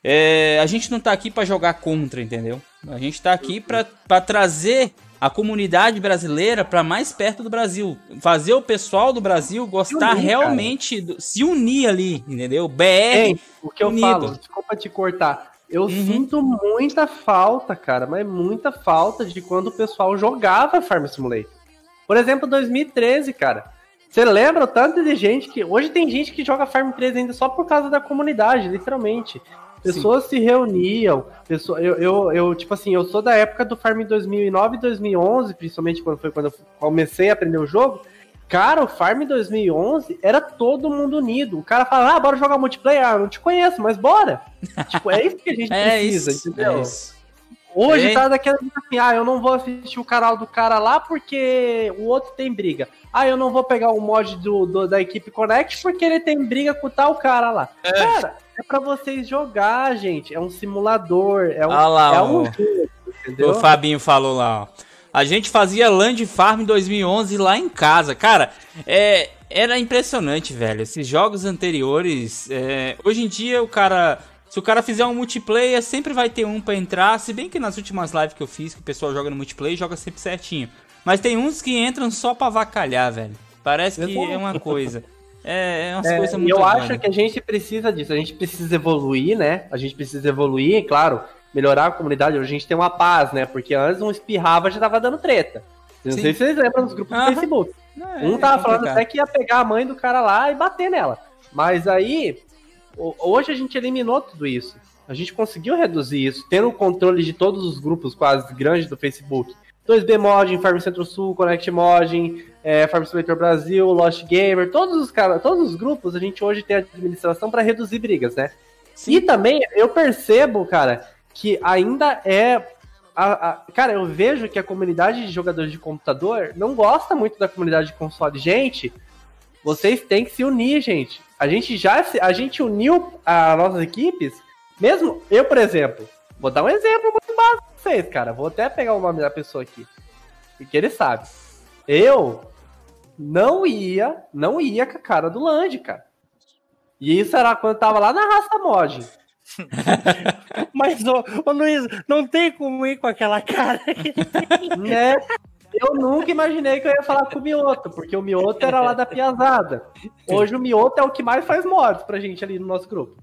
É, a gente não tá aqui pra jogar contra, entendeu? A gente tá aqui pra trazer a comunidade brasileira pra mais perto do Brasil. Fazer o pessoal do Brasil gostar unir, realmente, do- se unir ali, entendeu? BR. Ei, o que eu unido. falo, desculpa te cortar. Eu Uhum. sinto muita falta, cara, mas muita falta de quando o pessoal jogava Farm Simulator. Por exemplo, 2013, cara. Você lembra o tanto de gente que. Hoje tem gente que joga Farm 13 ainda só por causa da comunidade, literalmente. Pessoas se reuniam. Pessoa, eu, eu, eu, tipo assim, eu sou da época do Farm 2009 e 2011, principalmente quando foi quando eu comecei a aprender o jogo. Cara, o Farm 2011 era todo mundo unido. O cara fala, ah, bora jogar multiplayer. Ah, eu não te conheço, mas bora. tipo, é isso que a gente É precisa, isso, entendeu? é isso. Hoje É. tá daquela assim, ah, eu não vou assistir o canal do cara lá porque o outro tem briga. Ah, eu não vou pegar o mod do, do- da equipe Connect porque ele tem briga com tal cara lá. Cara, é pra vocês jogar, gente. É um simulador, é um, Olha lá, é um jogo, entendeu? O Fabinho falou lá, ó. A gente fazia Land Farm em 2011 lá em casa. Cara, é, era impressionante, velho. Esses jogos anteriores. é, hoje em dia, o cara. Se o cara fizer um multiplayer, sempre vai ter um pra entrar. Se bem que nas últimas lives que eu fiz, que o pessoal joga no multiplayer, joga sempre certinho. Mas tem uns que entram só pra avacalhar, velho. Parece que é uma coisa. É, é umas É, coisas muito eu acho que a gente precisa disso, a gente precisa evoluir, né? A gente precisa evoluir, claro, melhorar a comunidade. Hoje a gente tem uma paz, né? Porque antes um espirrava já tava dando treta. Não Sim. sei se vocês lembram dos grupos do Aham. Facebook. É, Um é tava falando complicado. até que ia pegar a mãe do cara lá e bater nela. Mas aí, ho- hoje a gente eliminou tudo isso. A gente conseguiu reduzir isso, tendo o controle de todos os grupos quase grandes do Facebook. 2B Modding, Farm Centro Sul, Connect Modding, é, Farm Simulator Brasil, Lost Gamer, todos os cara, todos os grupos, a gente hoje tem administração para reduzir brigas, né? E também eu percebo, cara, que ainda é. a- a- cara, eu vejo que a comunidade de jogadores de computador não gosta muito da comunidade de console. Gente, vocês têm que se unir, gente. A gente já se- a gente uniu as nossas equipes, mesmo eu, por exemplo, vou dar um exemplo muito básico vocês, cara. Vou até pegar o nome da pessoa aqui, porque ele sabe. Eu não ia, não ia com a cara do Land, cara. E isso era quando eu tava lá na raça mod. Mas, ô, ô Luiz, não tem como ir com aquela cara. né? Eu nunca imaginei que eu ia falar com o Mioto, porque o Mioto era lá da Piazada. Hoje o Mioto é o que mais faz mods pra gente ali no nosso grupo.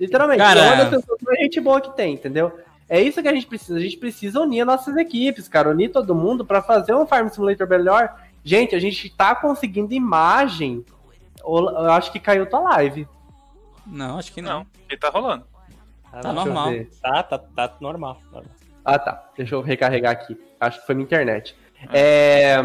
Literalmente, Cara- é uma das pessoas mais gente boa que tem, entendeu? É isso que a gente precisa. A gente precisa unir nossas equipes, cara. Unir todo mundo pra fazer um Farm Simulator melhor. Gente, a gente tá conseguindo imagem. Eu acho que caiu tua live. Não, acho que não. Não, ele tá rolando. Tá Deixa eu normal. Tá, tá, tá normal. normal. Ah, tá. Deixa eu recarregar aqui. Acho que foi minha internet. É,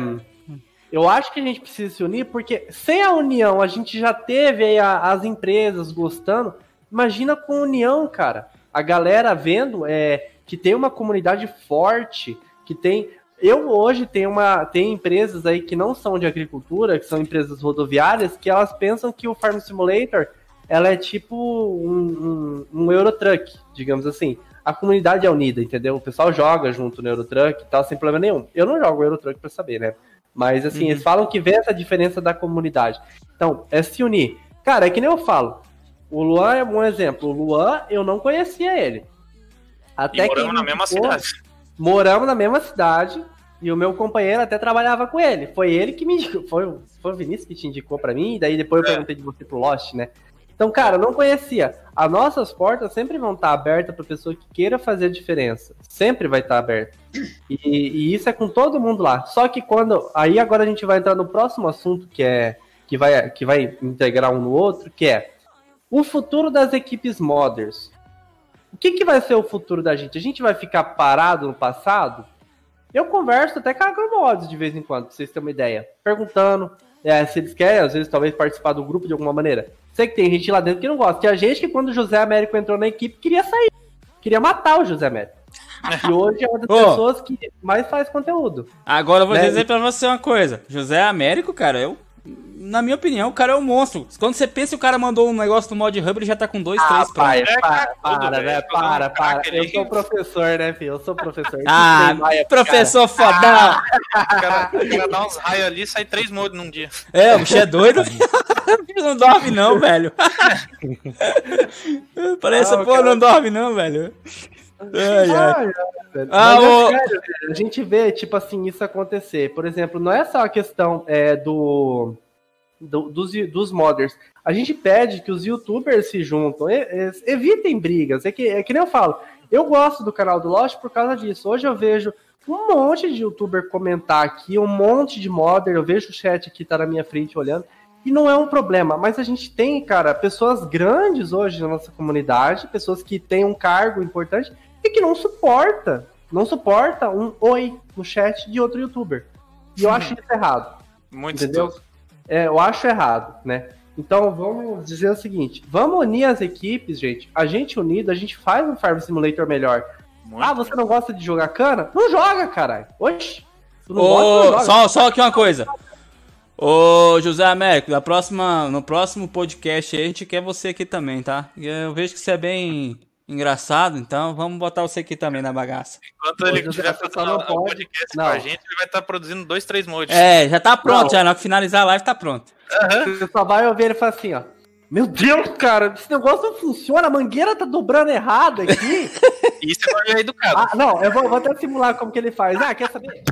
Eu acho que a gente precisa se unir, porque sem a união, a gente já teve aí a- as empresas gostando. Imagina com união, cara. A galera vendo é, que tem uma comunidade forte, que tem. Eu hoje tenho uma. Tem empresas aí que não são de agricultura, que são empresas rodoviárias, que elas pensam que o Farm Simulator ela é tipo um, um, um Eurotruck, digamos assim a comunidade é unida, entendeu? O pessoal joga junto no Eurotruck e tal, sem problema nenhum. Eu não jogo Eurotruck pra saber, né? Mas assim, Uhum. eles falam que vê essa diferença da comunidade. Então, é se unir. Cara, é que nem eu falo. O Luan é um exemplo. O Luan, eu não conhecia ele. Até e que moramos ele na mesma indicou- cidade. Moramos na mesma cidade. E o meu companheiro até trabalhava com ele. Foi ele que me indicou. Foi, o- foi o Vinícius que te indicou pra mim. E daí depois eu É. perguntei de você pro Lost, né? Então, cara, eu não conhecia. As nossas portas sempre vão estar abertas pra pessoa que queira fazer a diferença. Sempre vai estar aberta. E, e isso é com todo mundo lá. Só que quando. Aí agora a gente vai entrar no próximo assunto que é. Que vai, que vai integrar um no outro, que é o futuro das equipes modders. O que, que vai ser o futuro da gente? A gente vai ficar parado no passado? Eu converso até com a Agromods de vez em quando, pra vocês terem uma ideia. Perguntando é, se eles querem, às vezes, talvez participar do grupo de alguma maneira. Sei que tem gente lá dentro que não gosta. Tinha gente que, quando o José Américo entrou na equipe, queria sair. Queria matar o José Américo. E hoje é uma das Ô. pessoas que mais faz conteúdo. Agora eu vou Né? dizer pra você uma coisa. José Américo, cara, eu. Na minha opinião, o cara é um monstro. Quando você pensa que o cara mandou um negócio no mod hub, ele já tá com dois, três pronto. pai, É, para, cara, para, tudo, né? velho. Para, para. Eu sou professor, né, filho? Eu sou professor. Ah, maia, professor fodão. O cara, o cara dá uns raios ali e sai três modos num dia. É, o bicho é doido. não dorme não, velho. Parece, Ah, pô, cara- não dorme não, velho. Ai, ai. Ah, é sério, a gente vê, tipo assim, isso acontecer. Por exemplo, não é só a questão é, do, do- dos, dos modders. A gente pede que os youtubers se juntam, evitem brigas. É que, é que nem eu falo. Eu gosto do canal do Lost por causa disso. Hoje eu vejo um monte de youtuber comentar aqui, um monte de modder. Eu vejo o chat aqui, tá na minha frente olhando. E não é um problema, mas a gente tem, cara, pessoas grandes hoje na nossa comunidade, pessoas que têm um cargo importante e que não suporta, não suporta um oi no chat de outro youtuber. E eu acho isso errado, Muito entendeu? É, eu acho errado, né? Então vamos dizer o seguinte: vamos unir as equipes, gente. A gente unido, a gente faz um Farm Simulator melhor. Muito. Ah, você não gosta de jogar cana? Não joga, caralho. Oxi. Ô, só, só aqui uma coisa. Ô, José Américo, na próxima, no próximo podcast aí, a gente quer você aqui também, tá? Eu vejo que você é bem engraçado, então vamos botar você aqui também na bagaça. Enquanto ele estiver fazendo não o pode- podcast não. com a gente, ele vai estar produzindo dois, três mods. É, já tá pronto, Não. já. Na hora que finalizar a live tá pronto. Você só vai ouvir ele falar assim, ó. Meu Deus, cara, esse negócio não funciona, a mangueira tá dobrando errado aqui. Isso é é educado. ah, não, eu vou, vou até simular como que ele faz. Ah, quer saber?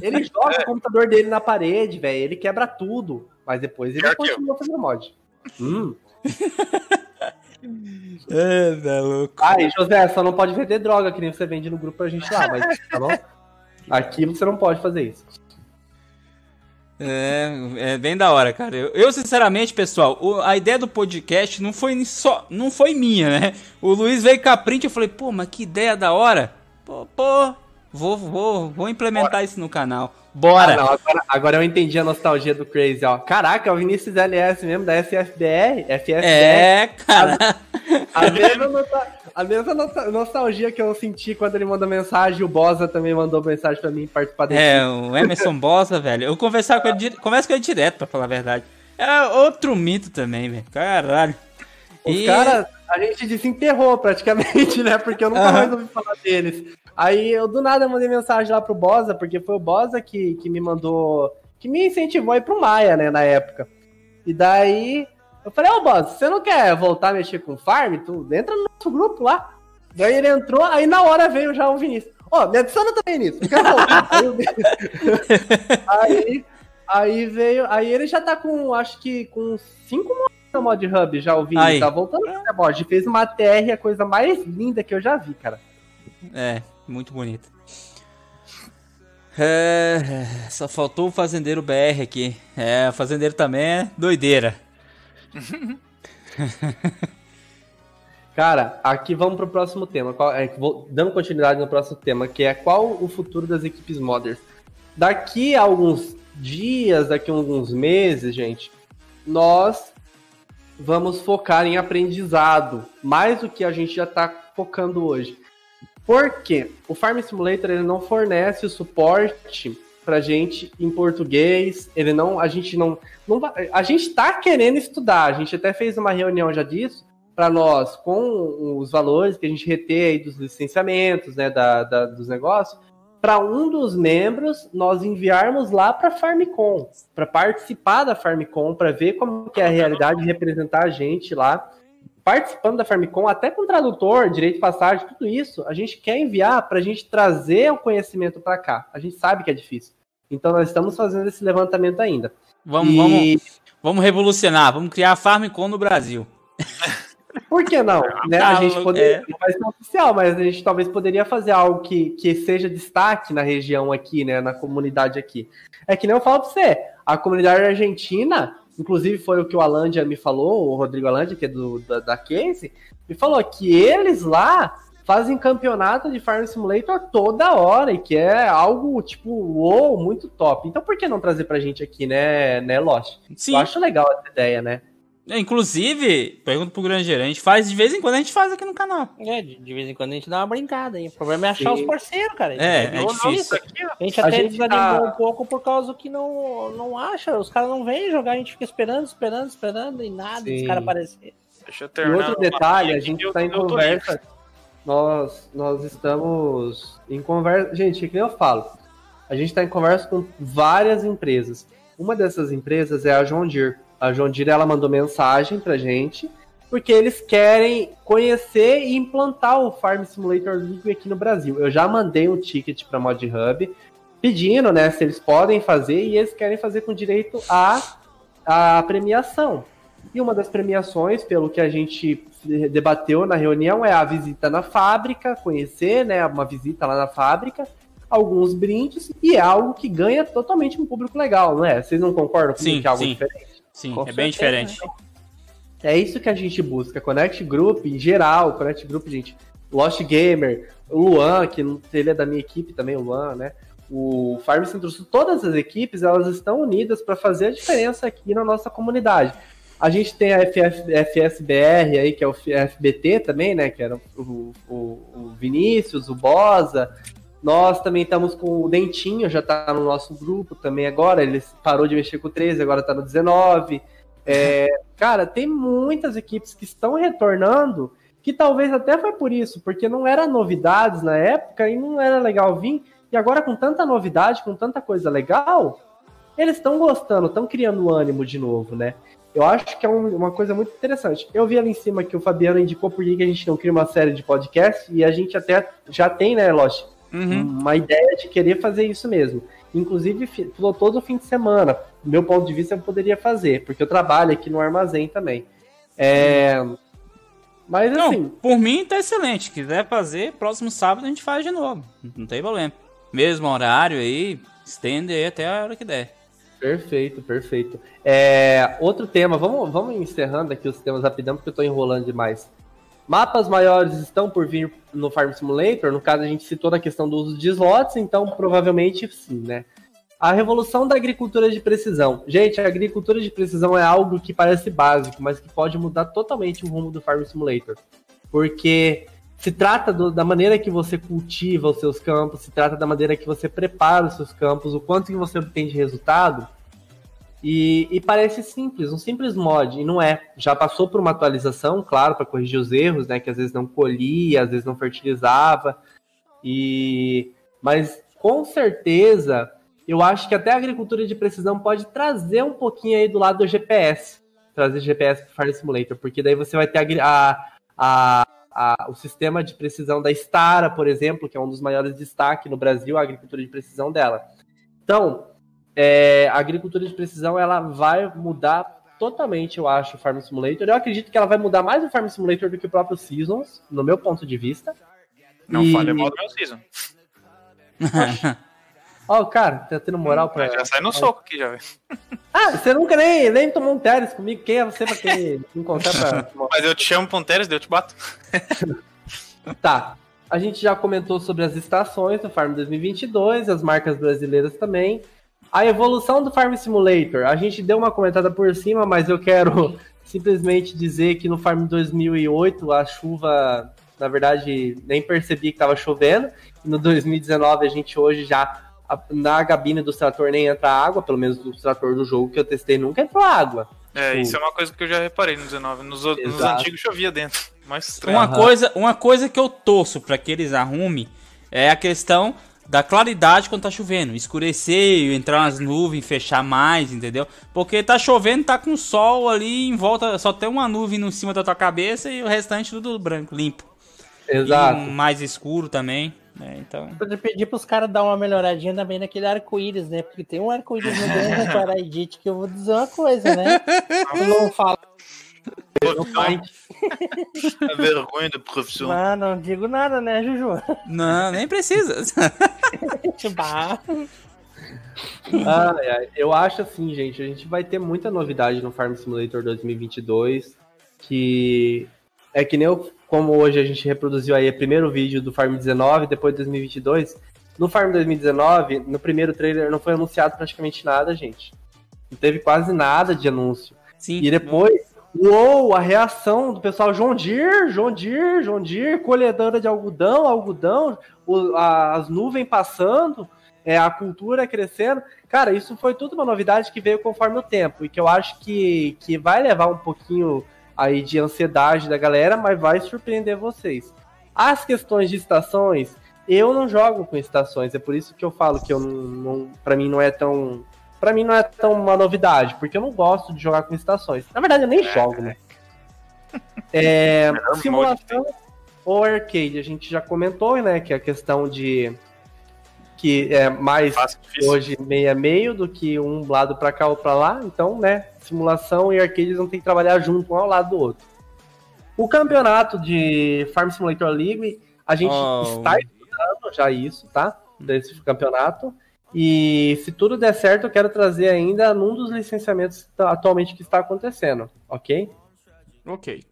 Ele joga o computador dele na parede, velho. Ele quebra tudo. Mas depois ele Pior continua fazendo mod. Hum. É, tá louco. Ai, José, só não pode vender droga que nem você vende no grupo pra gente lá, mas tá bom? Aqui você não pode fazer isso. É, é bem da hora, cara. Eu, eu, sinceramente, pessoal, o- a ideia do podcast não foi só, não foi minha, né? O Luiz veio com a print, eu falei, pô, mas que ideia da hora. Pô, pô vou, vou, vou implementar isso no canal. Bora. Ah, não, agora, agora eu entendi a nostalgia do Crazy, ó. Caraca, é o Vinícius LS mesmo, da SFBR, FSBR. é, cara. A mesma, nota- a mesma nostalgia que eu senti quando ele mandou mensagem, o Bosa também mandou mensagem pra mim participar desse. É, o Emerson Bosa, velho. Eu conversava com ele, converso com ele direto, pra falar a verdade. É outro mito também, velho. Caralho. Os E- caras, a gente desenterrou praticamente, né? Porque eu nunca Aham. mais ouvi falar deles. Aí eu do nada mandei mensagem lá pro Bosa, porque foi o Bosa que, que me mandou, que me incentivou a ir pro Maia, né, na época. E daí eu falei, ô Bosa, você não quer voltar a mexer com farm? Tu entra no nosso grupo lá. Daí ele entrou, aí na hora veio já o Vinícius. Ó, me adiciona também nisso, eu quero voltar. aí, aí, veio, aí ele já tá com, acho que com cinco no Mod Hub já o Vini, Aí. tá voltando pro mod. Fez uma TR, a coisa mais linda que eu já vi, cara. É, muito bonito. É, só faltou o fazendeiro BR aqui. É, o fazendeiro também é doideira. Cara, aqui vamos pro próximo tema. Qual- é, vou- dando continuidade no próximo tema, que é qual o futuro das equipes modders. Daqui a alguns dias, daqui a alguns meses, gente, nós vamos focar em aprendizado, mais do que a gente já está focando hoje. Por quê? O Farm Simulator ele não fornece o suporte pra gente em português, ele não, a gente não, não a gente tá querendo estudar, a gente até fez uma reunião já disso, para nós, com os valores que a gente retém aí dos licenciamentos, né, da, da- dos negócios, para um dos membros nós enviarmos lá para Farmicon, para participar da Farmicon, para ver como que é a realidade de representar a gente lá, participando da Farmicon, até com tradutor, direito de passagem, tudo isso, a gente quer enviar para a gente trazer o conhecimento para cá. A gente sabe que é difícil. Então nós estamos fazendo esse levantamento ainda. Vamos, E- vamos, vamos revolucionar, vamos criar a Farmicon no Brasil. Por que não? Né? A gente louco, poderia, é. não vai ser oficial, mas a gente talvez poderia fazer algo que, que seja destaque na região aqui, né? Na comunidade aqui. É que nem eu falo pra você, a comunidade argentina, inclusive foi o que o Alandia me falou, o Rodrigo Alandia, que é do, da, da Case, me falou que eles lá fazem campeonato de Farm Simulator toda hora e que é algo tipo, uou, muito top. Então por que não trazer pra gente aqui, né, né Lost? Sim. Eu acho legal essa ideia, né? Inclusive, pergunto pro grande gerente, faz de vez em quando a gente faz aqui no canal. É, de, de vez em quando a gente dá uma brincada aí. O problema é achar Sim. os parceiros, cara. É, é Não, difícil. A gente A até gente desanimou tá- um pouco por causa que não, não acha. Os caras não vêm jogar, a gente fica esperando, esperando, esperando e nada Sim. os caras aparecerem. Deixa eu E terminar. outro detalhe, a aqui, gente está em conversa. Nós, nós estamos em conversa. Gente, que nem eu falo. A gente está em conversa com várias empresas. Uma dessas empresas é a John Deere. A John Deere ela mandou mensagem pra gente porque eles querem conhecer e implantar o Farm Simulator League aqui no Brasil. Eu já mandei um ticket para Mod Hub pedindo, né, se eles podem fazer e eles querem fazer com direito à, à premiação. E uma das premiações, pelo que a gente debateu na reunião, é a visita na fábrica, conhecer, né, uma visita lá na fábrica, alguns brindes, e é algo que ganha totalmente um público legal, não é? Vocês não concordam comigo Sim, que é algo sim. diferente? Sim, Com é bem diferente. É isso que a gente busca. Connect Group, em geral, Connect Group, gente. Lost Gamer, o Luan, que ele é da minha equipe também, o Luan, né? O Farm Centro Sul, todas as equipes, elas estão unidas para fazer a diferença aqui na nossa comunidade. A gente tem a FF, FSBR aí, que é o FBT também, né? Que era o, o, o Vinícius, o Bosa. Nós também estamos com o Dentinho, já tá no nosso grupo também agora. Ele parou de mexer com o 13, agora tá no 19. É, cara, tem muitas equipes que estão retornando, que talvez até foi por isso, porque não era novidades na época e não era legal vir. E agora, com tanta novidade, com tanta coisa legal, eles estão gostando, estão criando ânimo de novo, né? Eu acho que é um- uma coisa muito interessante. Eu vi ali em cima que o Fabiano indicou por que que a gente não cria uma série de podcast, e a gente até já tem, né, Lost? Uhum. uma ideia de querer fazer isso mesmo. Inclusive, falou todo fim de semana. Do meu ponto de vista, eu poderia fazer, porque eu trabalho aqui no armazém também. É... Mas Não, assim, por mim tá excelente. Quiser fazer, próximo sábado a gente faz de novo. Não tem problema. Mesmo horário aí, estende aí até a hora que der. perfeito, perfeito. É, outro tema, vamos, vamos encerrando aqui os temas rapidão, porque eu tô enrolando demais. Mapas maiores estão por vir no Farm Simulator, no caso a gente citou na questão do uso de slots, então provavelmente sim, né? A revolução da agricultura de precisão. Gente, a agricultura de precisão é algo que parece básico, mas que pode mudar totalmente o rumo do Farm Simulator. Porque se trata do- da maneira que você cultiva os seus campos, se trata da maneira que você prepara os seus campos, o quanto que você obtém de resultado. E, e parece simples, um simples mod, e não é. Já passou por uma atualização, claro, para corrigir os erros, né? Que às vezes não colhia, às vezes não fertilizava. E mas com certeza, eu acho que até a agricultura de precisão pode trazer um pouquinho aí do lado do GPS, trazer GPS para o Farm Simulator, porque daí você vai ter a, a, a, o sistema de precisão da Stara, por exemplo, que é um dos maiores destaques no Brasil, a agricultura de precisão dela. Então, é, a agricultura de precisão ela vai mudar totalmente, eu acho, o Farm Simulator. Eu acredito que ela vai mudar mais o Farm Simulator do que o próprio Seasons, no meu ponto de vista. Não E- fale mal do meu season. Ó, o cara, tá tendo moral pra. Já sai no soco aqui, já, velho. Ah, você nunca nem, nem tomou um Teres comigo. Quem é você pra querer me encontrar pra. Mas eu te chamo pra um Teres, eu te bato. Tá. A gente já comentou sobre as estações do Farm 2022, as marcas brasileiras também. A evolução do Farm Simulator, a gente deu uma comentada por cima, mas eu quero simplesmente dizer que no Farm 2008 a chuva, na verdade, nem percebi que estava chovendo. E no 2019 a gente hoje já na cabine do trator nem entra água, pelo menos do trator do jogo que eu testei nunca entrou água. É, Sim. isso é uma coisa que eu já reparei no 19. Nos, nos antigos chovia dentro. Mais estranho. Uma Aham. coisa, uma coisa que eu torço pra que eles arrumem é a questão da claridade quando tá chovendo. Escurecer, entrar nas nuvens, fechar mais, entendeu? Porque tá chovendo, tá com sol ali em volta, só tem uma nuvem em cima da tua cabeça e o restante tudo branco, limpo. Exato. Um mais escuro também, né? Então, Podia pedir pros caras dar uma melhoradinha também naquele arco-íris, né? Porque tem um arco-íris no Grande Paraidite que eu vou dizer uma coisa, né? Eu não É vergonha da profissão. mas não digo nada, né, Juju? não, nem precisa. Ai, ai, eu acho assim, gente, a gente vai ter muita novidade no Farm Simulator 2022, que é que nem eu, como hoje a gente reproduziu aí o primeiro vídeo do Farm 19, depois de 2022, no Farm 2019, no primeiro trailer não foi anunciado praticamente nada, gente. Não teve quase nada de anúncio. Sim. E depois, uou, a reação do pessoal, John Deere, John Deere, John Deere, colhedora de algodão, algodão, o- a- as nuvens passando, é, a cultura crescendo. Cara, isso foi tudo uma novidade que veio conforme o tempo e que eu acho que, que vai levar um pouquinho aí de ansiedade da galera, mas vai surpreender vocês. As questões de estações, eu não jogo com estações, é por isso que eu falo que eu não, não para mim não é tão Pra mim não é tão uma novidade, porque eu não gosto de jogar com estações. Na verdade, eu nem jogo, né? É, simulação ou arcade, a gente já comentou, né? Que é a questão de que é mais hoje meio a meio do que um lado pra cá ou pra lá. Então, né? Simulação e arcade não tem que trabalhar junto um ao lado do outro. O campeonato de Farm Simulator League, a gente Oh. está estudando já isso, tá? Desse campeonato. E se tudo der certo, eu quero trazer ainda num dos licenciamentos atualmente que está acontecendo, ok? Ok.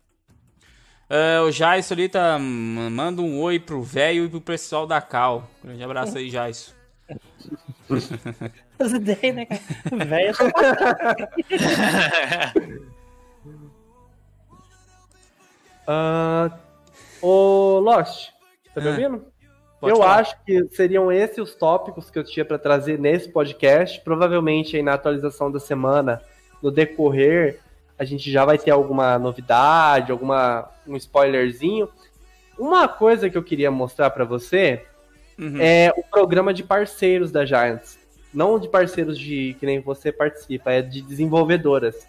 É, o Jaisso ali tá. m- Manda um oi pro velho e pro pessoal da Cal. Grande abraço aí, Jaisso. As ideias, né, cara? Velho, Ah, ô Lost, tá me Ah, ouvindo? Pode eu falar. acho que seriam esses os tópicos que eu tinha para trazer nesse podcast. Provavelmente aí na atualização da semana, no decorrer, a gente já vai ter alguma novidade, alguma um spoilerzinho. Uma coisa que eu queria mostrar para você Uhum. é o programa de parceiros da Giants. Não de parceiros de que nem você participa, é de desenvolvedoras.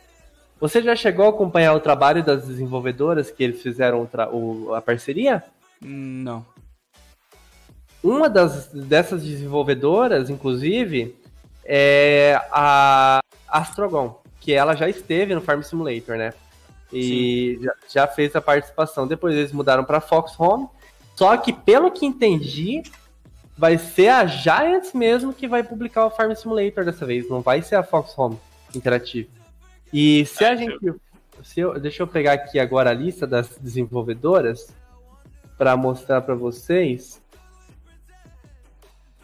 Você já chegou a acompanhar o trabalho das desenvolvedoras que eles fizeram o a parceria? Não. Uma das, dessas desenvolvedoras, inclusive, é a Astrogon, que ela já esteve no Farm Simulator, né? E já, já fez a participação. Depois eles mudaram para Fox Home. Só que, pelo que entendi, vai ser a Giants mesmo que vai publicar o Farm Simulator dessa vez. Não vai ser a Fox Home Interactive. E se a É, gente. Se eu, deixa eu pegar aqui agora a lista das desenvolvedoras para mostrar para vocês.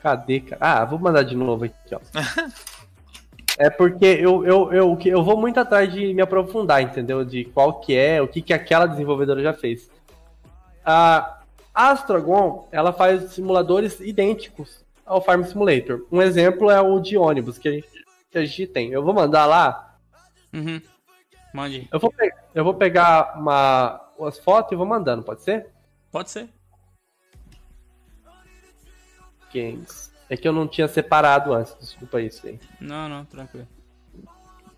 Cadê, cara? Ah, vou mandar de novo aqui, ó. É porque eu, eu, eu, eu vou muito atrás de me aprofundar, entendeu? De qual que é, o que, que aquela desenvolvedora já fez. A Astrogon, ela faz simuladores idênticos ao Farm Simulator. Um exemplo é o de ônibus, que a gente, que a gente tem. Eu vou mandar lá. Uhum. Mande. Eu vou, eu vou pegar uma, umas fotos e vou mandando, pode ser? Pode ser. Games. É que eu não tinha separado antes, desculpa isso aí. Não, não, tranquilo.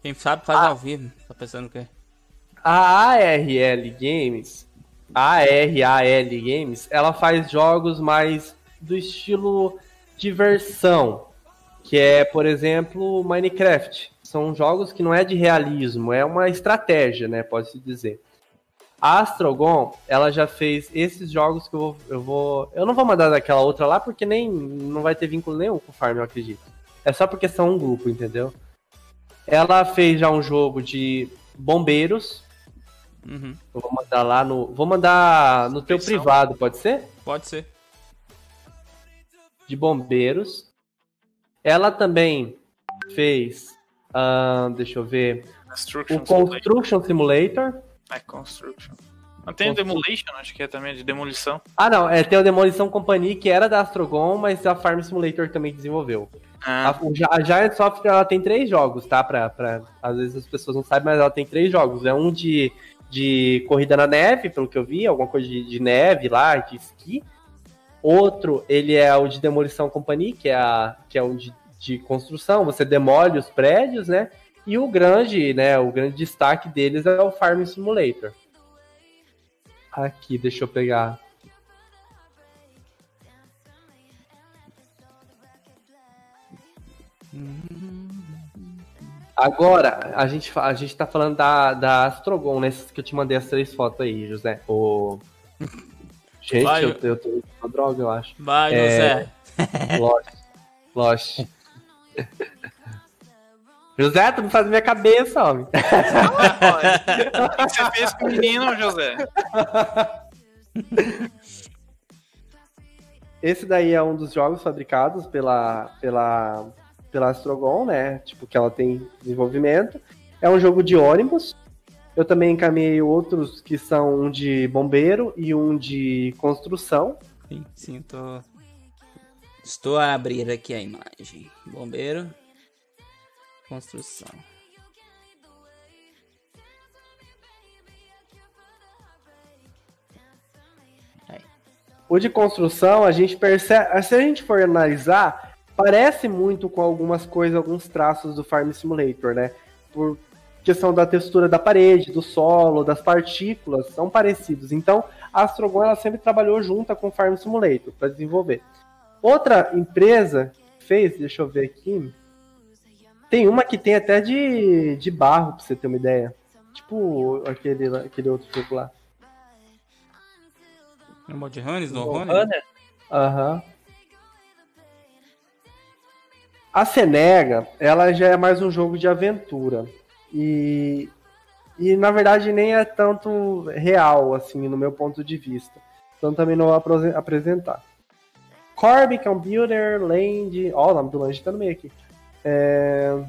Quem sabe faz ao vivo. Tá pensando o quê? A ARL Games, a ARAL Games, ela faz jogos mais do estilo diversão, que é, por exemplo, Minecraft. São jogos que não é de realismo, é uma estratégia, né, pode-se dizer. A Astrogon, ela já fez esses jogos que eu vou, eu vou... Eu não vou mandar daquela outra lá, porque nem não vai ter vínculo nenhum com o Farm, eu acredito. É só porque são um grupo, entendeu? Ela fez já um jogo de bombeiros, Uhum. eu vou mandar lá no. Vou mandar no teu Descrição. privado, pode ser? Pode ser. De bombeiros. Ela também fez. ahn, deixa eu ver. Construction. O Construction Simulator. É, Construction. Não tem o Demolition, acho que é também de demolição. Ah, não. É, tem o Demolição Company, que era da Astrogon, mas a Farm Simulator também desenvolveu. A, Ah, Gi- a Giant Software ela tem três jogos, tá? Pra, pra, às vezes as pessoas não sabem, mas ela tem três jogos. É um de, de corrida na neve, pelo que eu vi, alguma coisa de, de neve lá, de esqui. Outro, ele é o de Demolição Company, que é, a, que é um de, de construção, você demole os prédios, né? E o grande, né? O grande destaque deles é o Farming Simulator. Aqui, deixa eu pegar. Agora, a gente, a gente tá falando da, da Astrogon, né? Que eu te mandei as três fotos aí, José. O... Gente, Vai. eu, eu tô com droga, eu acho. Vai, É. José. Lost. Lost. José, tu não faz minha cabeça, homem. o que você fez com o menino, José? Esse daí é um dos jogos fabricados pela, pela, pela Astrogon, né? Tipo, que ela tem desenvolvimento. É um jogo de ônibus. Eu também encaminhei outros que são um de bombeiro e um de construção. Sim, sim, tô. Estou a abrir aqui a imagem. Bombeiro. Construção. O de construção, a gente percebe. Se a gente for analisar, parece muito com algumas coisas, alguns traços do Farm Simulator, né? Por questão da textura da parede, do solo, das partículas, são parecidos. Então, a Astrogon ela sempre trabalhou junto com o Farm Simulator para desenvolver. Outra empresa fez, deixa eu ver aqui. Tem uma que tem até de, de barro, pra você ter uma ideia. Tipo aquele, aquele outro jogo lá. No Mod Runners, no Runner? Runner? Aham. A Senega, ela já é mais um jogo de aventura. E, e na verdade nem é tanto real, assim, no meu ponto de vista. Então também não vou apresentar. Corby Computer Land. Ó, o nome do lanche tá no meio aqui. É,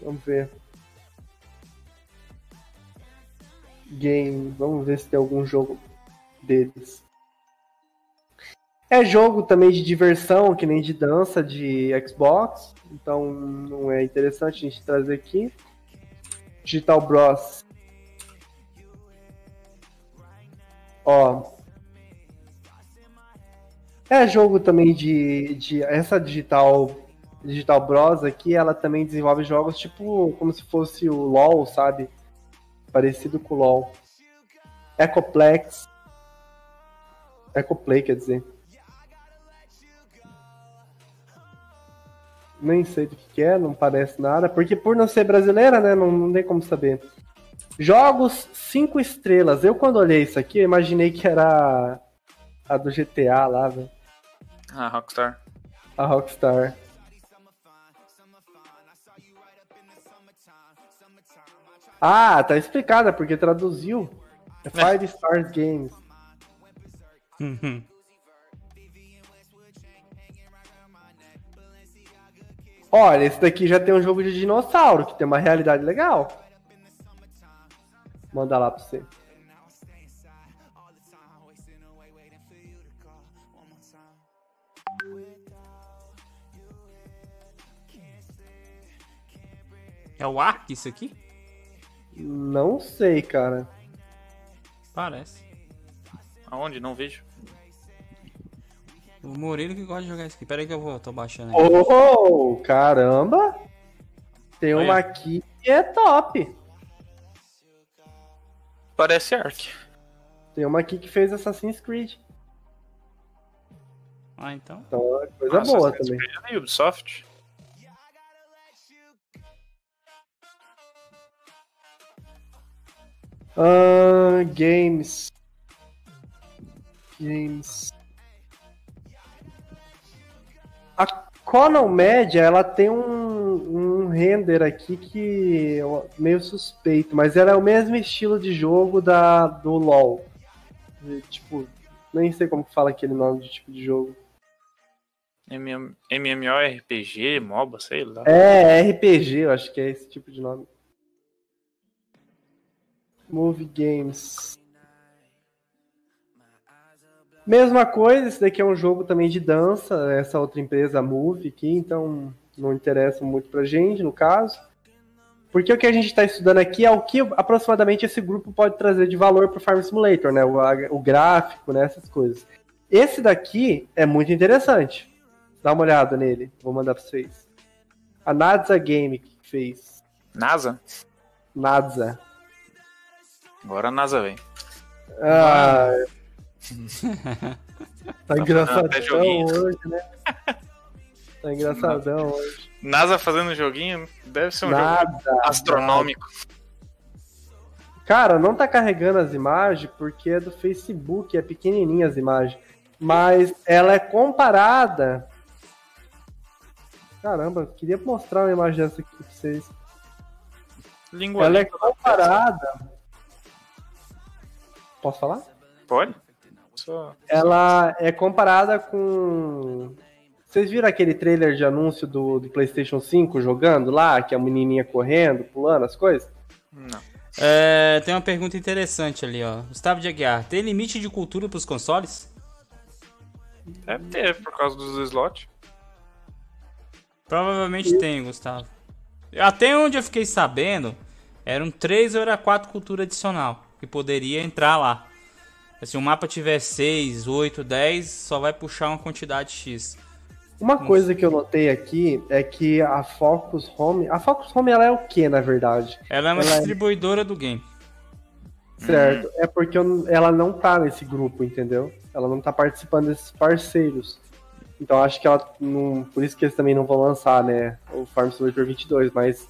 Vamos ver. Game. Vamos ver se tem algum jogo deles. É jogo também de diversão, que nem de dança de Xbox. Então não é interessante a gente trazer aqui. Digital Bros. Ó. É jogo também de, de. Essa Digital. Digital Bros aqui, ela também desenvolve jogos tipo como se fosse o LoL, sabe? Parecido com o LoL. Ecoplex. Ecoplay, quer dizer. Nem sei do que, que é, não parece nada. Porque por não ser brasileira, né? Não, não tem como saber. Jogos 5 estrelas. Eu quando olhei isso aqui, eu imaginei que era a do GTA lá, velho. Ah, Rockstar. A Rockstar. Ah, tá explicada, porque traduziu. É Five Stars Games. Uhum. Olha, esse daqui já tem um jogo de dinossauro, que tem uma realidade legal. Manda lá pra você. É o Ark isso aqui? Não sei, cara. Parece. Aonde? Não vejo. O Murilo que gosta de jogar isso aqui. Pera aí que eu vou, tô baixando aqui. Oh, caramba! Tem uma Olha. aqui que é top. Parece Ark. Tem uma aqui que fez Assassin's Creed. Ah, então. Então é coisa Nossa, boa Assassin's também. Creed é da Ubisoft. Ah, games. Games. A Conan Media, ela tem um, um render aqui que é meio suspeito, mas ela é o mesmo estilo de jogo da, do LoL. Tipo, nem sei como que fala aquele nome de tipo de jogo. MM MMORPG, MOBA, sei lá. É, RPG, eu acho que é esse tipo de nome. Movie Games. Mesma coisa, esse daqui é um jogo também de dança, essa outra empresa, Move, aqui, então não interessa muito pra gente, no caso. Porque o que a gente está estudando aqui é o que aproximadamente esse grupo pode trazer de valor para o Farm Simulator, né? O, o gráfico, né? Essas coisas. Esse daqui é muito interessante. Dá uma olhada nele, vou mandar para vocês. A Nadza Game que fez. NASA? Nadza. Agora a NASA vem. Ah, tá até engraçadão hoje, né? Tá engraçadão hoje. NASA fazendo joguinho deve ser um jogo Nada. astronômico. Cara, não tá carregando as imagens porque é do Facebook, é pequenininha as imagens. Mas ela é comparada. Caramba, queria mostrar uma imagem dessa aqui pra vocês. Língua Ela é língua. comparada. Posso falar? Pode? Só... Ela é comparada com. Vocês viram aquele trailer de anúncio do, do PlayStation 5 jogando lá, que a menininha correndo, pulando as coisas? Não. É, tem uma pergunta interessante ali, ó. Gustavo de Aguiar, tem limite de cultura pros consoles? Deve ter, por causa dos slots. Provavelmente tem, Gustavo. Até onde eu fiquei sabendo, eram 3 ou era 4 cultura adicional que poderia entrar lá. Se o mapa tiver 6, 8, 10, só vai puxar uma quantidade X. Uma coisa que eu notei aqui é que a Focus Home. A Focus Home ela é o que, na verdade? Ela é uma Ela é- distribuidora do game. Certo. É porque eu- ela não tá nesse grupo, entendeu? Ela não tá participando desses parceiros. Então acho que ela. Não, por isso que eles também não vão lançar, né? O Farm Simulator 22. Mas.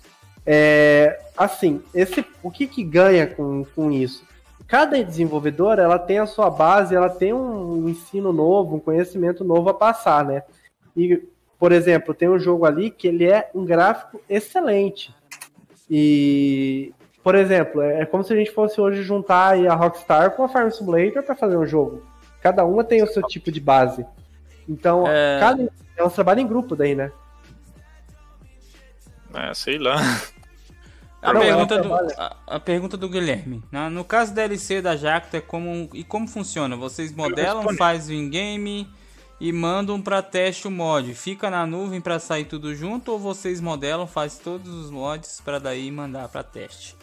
É, assim, esse, o que, que ganha com, com isso? Cada desenvolvedora ela tem a sua base, ela tem um ensino novo, um conhecimento novo a passar, né? E, por exemplo, tem um jogo ali que ele é um gráfico excelente. E, por exemplo, é é como se a gente fosse hoje juntar aí a Rockstar com a Farm Simulator para fazer um jogo. Cada uma tem o seu tipo de base. Então, É. cada, é um trabalho em grupo daí, né? É, sei lá. A, Não, pergunta, do, a, a pergunta do Guilherme. Na- no caso da DLC da Jacto, é como, e como funciona? Vocês modelam, faz o in-game e mandam pra teste o mod. Fica na nuvem pra sair tudo junto ou vocês modelam, faz todos os mods pra daí mandar pra teste?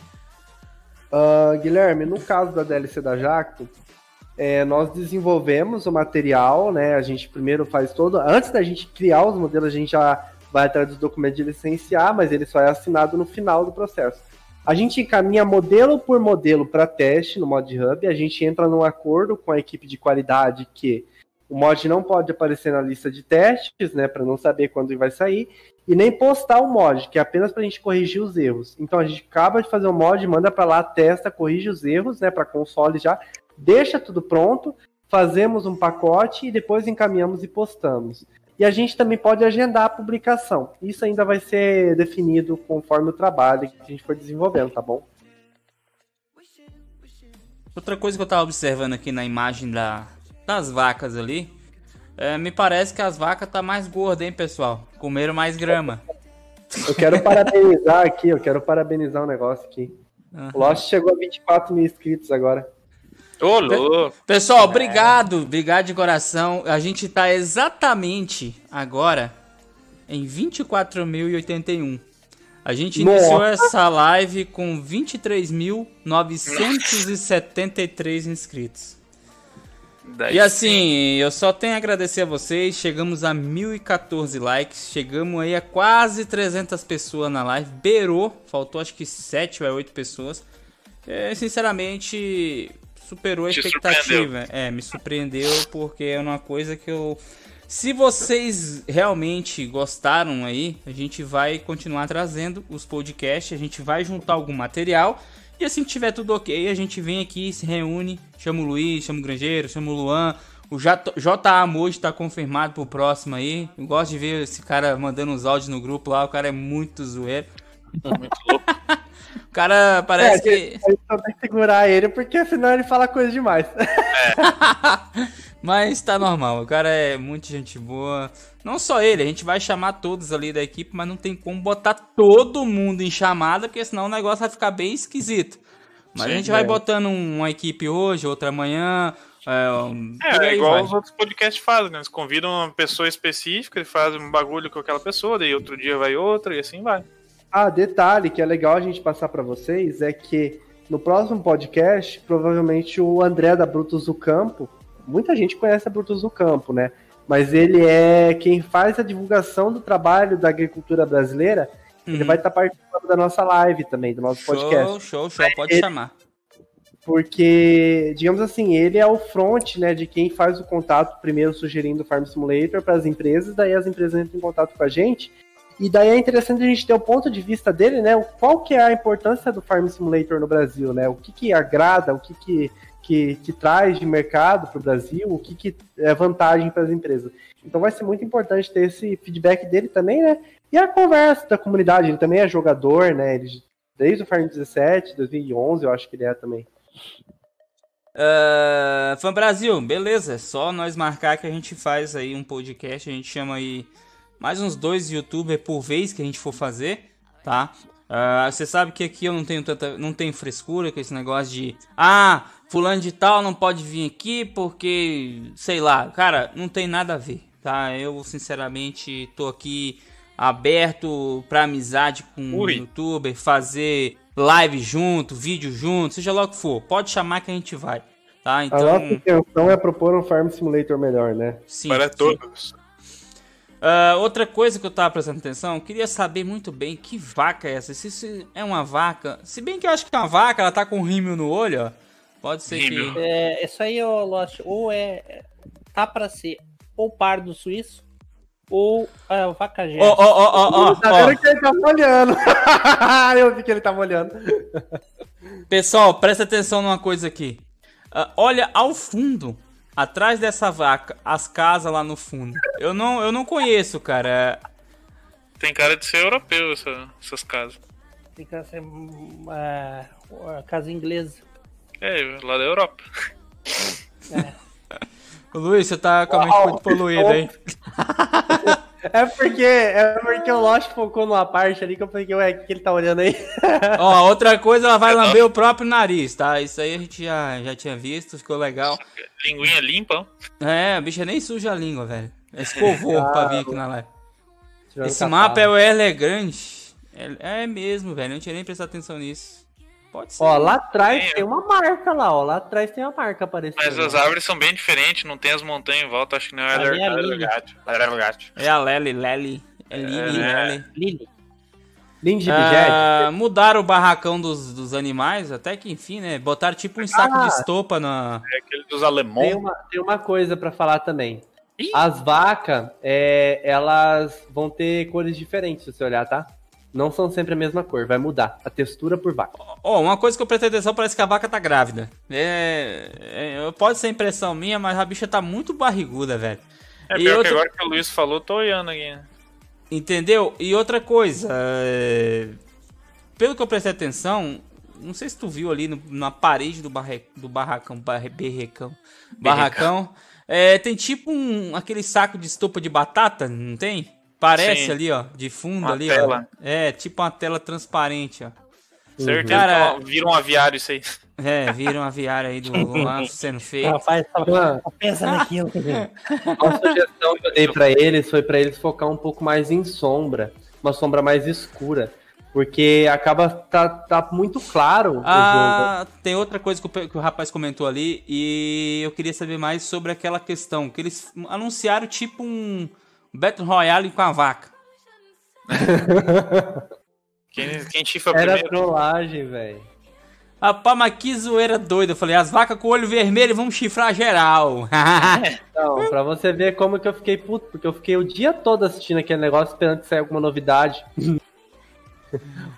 Ah, Guilherme, no caso da DLC da Jacto, é, nós desenvolvemos o material, né? A gente primeiro faz todo. Antes da gente criar os modelos, a gente já vai atrás dos documentos de licenciar, mas ele só é assinado no final do processo. A gente encaminha modelo por modelo para teste no Mod Hub, a gente entra num acordo com a equipe de qualidade que o mod não pode aparecer na lista de testes, né, para não saber quando vai sair, e nem postar o mod, que é apenas para a gente corrigir os erros. Então a gente acaba de fazer o mod, manda para lá, testa, corrige os erros, né, para console já, deixa tudo pronto, fazemos um pacote e depois encaminhamos e postamos. E a gente também pode agendar a publicação. Isso ainda vai ser definido conforme o trabalho que a gente for desenvolvendo, tá bom? Outra coisa que eu tava observando aqui na imagem da, das vacas ali, é, me parece que as vacas tá mais gordas, hein, pessoal? Comeram mais grama. Eu quero parabenizar aqui, eu quero parabenizar um negócio aqui. O Lost chegou a 24 mil inscritos agora. Ô, louco. Pessoal, obrigado, obrigado de coração. A gente tá exatamente agora em 24.081. A gente Nossa. iniciou essa live com 23.973 inscritos. Daí E assim, eu só tenho a agradecer a vocês. Chegamos a 1014 likes. Chegamos aí a quase 300 pessoas na live. Beirou, faltou acho que 7 ou 8 pessoas. É, sinceramente, superou a Te expectativa. É, me surpreendeu porque é uma coisa que eu. Se vocês realmente gostaram aí, a gente vai continuar trazendo os podcasts, a gente vai juntar algum material. E assim que tiver tudo ok, a gente vem aqui, se reúne, chama o Luiz, chama o Grangeiro, chama o Luan. O JA Moji tá confirmado pro próximo aí. Eu gosto de ver esse cara mandando uns áudios no grupo lá, o cara é muito zoeiro. Muito louco. O cara parece É, que. A gente só tem que segurar ele, porque senão ele fala coisa demais. Mas tá normal, o cara é muito gente boa. Não só ele, a gente vai chamar todos ali da equipe, mas não tem como botar todo mundo em chamada, porque senão o negócio vai ficar bem esquisito. Mas a Sim, gente vai é. botando um- uma equipe hoje, outra amanhã. É, É, é igual vai. os outros podcasts fazem, né? Eles convidam uma pessoa específica, ele faz um bagulho com aquela pessoa, daí outro dia vai outra e assim vai. Ah, detalhe que é legal a gente passar pra vocês é que no próximo podcast, provavelmente o André da Brutus do Campo, muita gente conhece a Brutus do Campo, né? Mas ele é quem faz a divulgação do trabalho da agricultura brasileira. Ele Uhum. vai estar participando da nossa live também, do nosso podcast. Show, show, show, pode ele- chamar. Porque, digamos assim, ele é o front, né, de quem faz o contato, primeiro sugerindo o Farm Simulator para as empresas, daí as empresas entram em contato com a gente. E daí é interessante a gente ter o ponto de vista dele, né, qual que é a importância do Farm Simulator no Brasil, né, o que que agrada, o que que, que, que traz de mercado para o Brasil, o que que é vantagem para as empresas. Então vai ser muito importante ter esse feedback dele também, né, e a conversa da comunidade, ele também é jogador, né, ele, desde o Farm 17, 2011, eu acho que ele é também. Uh, Fã Brasil, beleza. É só nós marcar que a gente faz aí um podcast. A gente chama aí mais uns dois youtubers por vez que a gente for fazer, tá? Uh, Você sabe que aqui eu não tenho tanta, não tenho frescura com esse negócio de ah, fulano de tal não pode vir aqui porque sei lá, cara, não tem nada a ver, tá? Eu sinceramente tô aqui aberto pra amizade com o Ui. youtuber, fazer live junto, vídeo junto, seja lá o que for. Pode chamar que a gente vai, tá? A Então, nossa intenção é propor um Farm Simulator melhor, né? sim. Para sim. todos. Ah, outra coisa que eu tava prestando atenção, eu queria saber muito bem que vaca é essa. Se isso é uma vaca. Se bem que eu acho que é uma vaca, ela tá com um rímel no olho, ó. Pode ser Rímel. que. É, isso aí, ô, Lost, ou é. Tá pra ser ou pardo suíço ou é, vaca Ó, gêmea. ó, ó, ó, ó, tá ó. vendo que ele tá molhando? Eu vi que ele tá molhando. Pessoal, presta atenção numa coisa aqui. Ah, olha ao fundo, atrás dessa vaca, as casas lá no fundo. Eu não, eu não conheço, cara. Tem cara de ser europeu essa- essas casas. Tem que ser hum, é, a casa inglesa. É, lá da Europa. Ô, Luiz, você tá com a mente muito poluída, hein? É porque, é porque o Lost focou numa parte ali que eu falei, ué, o que, que ele tá olhando aí? Ó, outra coisa, ela vai lamber o próprio nariz, tá? Isso aí a gente já, já tinha visto, ficou legal. Linguinha limpa. ó. É, a bicha nem suja a língua, velho. Escovou pra vir aqui na live. Esse mapa é o Erle Grande. É, é mesmo, velho. Não tinha nem prestado atenção nisso. Pode ser. Ó, lá atrás Tem, tem uma marca lá, ó. Lá atrás tem uma marca aparecendo. Mas as árvores são bem diferentes, não tem as montanhas em volta, acho que não é Ali é a Lili. Alergate. É a Lely, Lely. É Lily, É. Lely. Lili. Lindy Ah, mudaram o barracão dos, dos animais, até que enfim, né? Botaram tipo um saco Ah. de estopa na. É aquele dos Tem alemães. uma, tem uma coisa pra falar também. As vacas, é, elas vão ter cores diferentes, se você olhar, tá? Não são sempre a mesma cor, vai mudar a textura por vaca. Ó, uma coisa que eu prestei atenção, parece que a vaca tá grávida. É, é, Pode ser impressão minha, mas a bicha tá muito barriguda, velho. É E pior outra- que agora que o Luiz falou, tô olhando aqui. Entendeu? E outra coisa, é, pelo que eu prestei atenção, não sei se tu viu ali no- na parede do, barre, do barracão, barre, berrecão, barracão, é, tem tipo um aquele saco de estopa de batata, não tem? Parece Sim. ali, ó, de fundo Uma ali, tela. ó. É, tipo uma tela transparente, ó. Certeza Cara- que vira um aviário isso aí. É, viram a aviária aí do Luan sendo feito. Rapaz, só, Mano, só pensa naquilo. a sugestão que eu dei pra eles foi pra eles focar um pouco mais em sombra, uma sombra mais escura. Porque acaba tá, tá muito claro o jogo. Ah, tem outra coisa que o, que o rapaz comentou ali e eu queria saber mais sobre aquela questão que eles anunciaram tipo um Battle Royale com a vaca. Quem, quem chifra Era primeiro. trollagem, velho. Rapaz, mas que zoeira doida. Eu falei, as vacas com o olho vermelho vão chifrar geral. Não, pra você ver como que eu fiquei puto, porque eu fiquei o dia todo assistindo aquele negócio esperando que saia alguma novidade.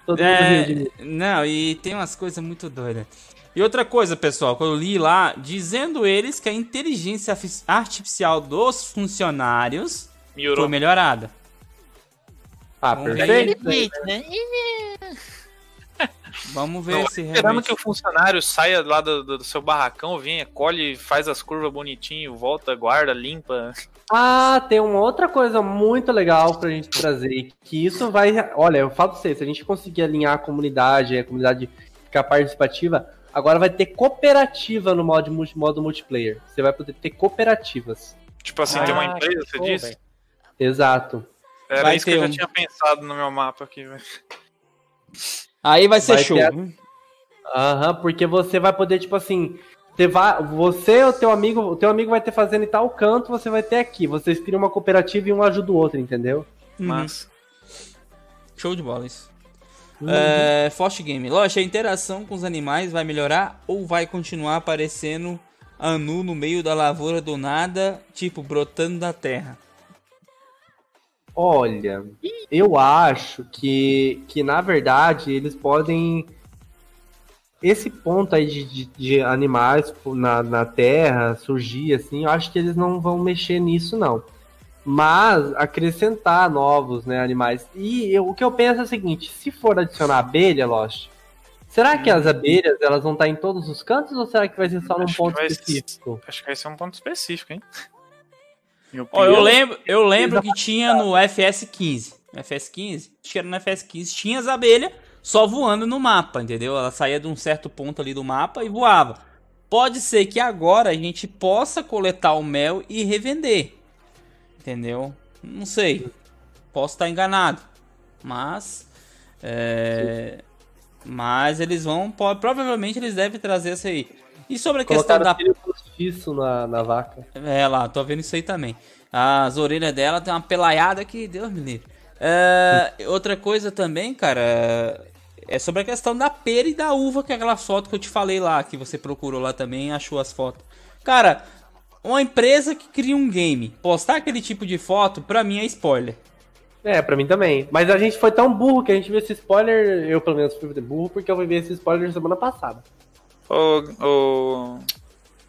todo mundo riu de mim. É, não, e tem umas coisas muito doidas. E outra coisa, pessoal, que eu li lá, dizendo eles que a inteligência arti- artificial dos funcionários foi Melhorou. melhorada. Ah, Vamos perfeito. né? Vamos ver Não, se Esperando realmente... que o funcionário saia lá do, do seu barracão, venha, colhe, faz as curvas bonitinho, volta, guarda, limpa. Ah, tem uma outra coisa muito legal pra gente trazer, que isso vai... Olha, eu falo pra vocês, se a gente conseguir alinhar a comunidade, a comunidade ficar participativa, agora vai ter cooperativa no modo, modo multiplayer. Você vai poder ter cooperativas. Tipo assim, Ah, tem uma empresa, você disse? Exato. Era Vai isso que eu ter já um. tinha pensado no meu mapa aqui, velho. Aí vai ser Vai show. ter Aham, porque você vai poder, tipo assim, você, vai, você o teu amigo, o teu amigo vai ter fazendo em tal canto, você vai ter aqui. Vocês criam uma cooperativa e um ajuda o outro, entendeu? Uhum. Mas. Show de bola isso. Uhum. É, Forte Game. Loja, a interação com os animais vai melhorar ou vai continuar aparecendo anu no meio da lavoura do nada, tipo, brotando da terra? Olha, eu acho que, que na verdade eles podem. Esse ponto aí de, de, de animais na, na Terra surgir assim, eu acho que eles não vão mexer nisso, não. Mas acrescentar novos né, animais. E eu- o que eu penso é o seguinte: se for adicionar abelha, Lost, será que as abelhas elas vão estar em todos os cantos ou será que vai ser só num Acho ponto específico? Acho que vai ser um ponto específico, hein? Ó, eu lembro, eu lembro que tinha no FS15. No FS15, acho que era no FS15, tinha as abelhas só voando no mapa, entendeu? Ela saía de um certo ponto ali do mapa e voava. Pode ser que agora a gente possa coletar o mel e revender. Entendeu? Não sei. Posso estar enganado. Mas. É, mas eles vão. Provavelmente eles devem trazer isso aí. E sobre a questão da postiço na, na vaca. é lá, tô vendo isso aí também. As orelhas dela tem uma pelaiada que Deus me livre. É, outra coisa também, cara, é sobre a questão da pera e da uva, que é aquela foto que eu te falei lá, que você procurou lá também achou as fotos. Cara, uma empresa que cria um game, postar aquele tipo de foto, pra mim é spoiler. É, pra mim também. Mas a gente foi tão burro que a gente viu esse spoiler. Eu, pelo menos, fui burro porque eu ver esse spoiler semana passada. Ô, ô,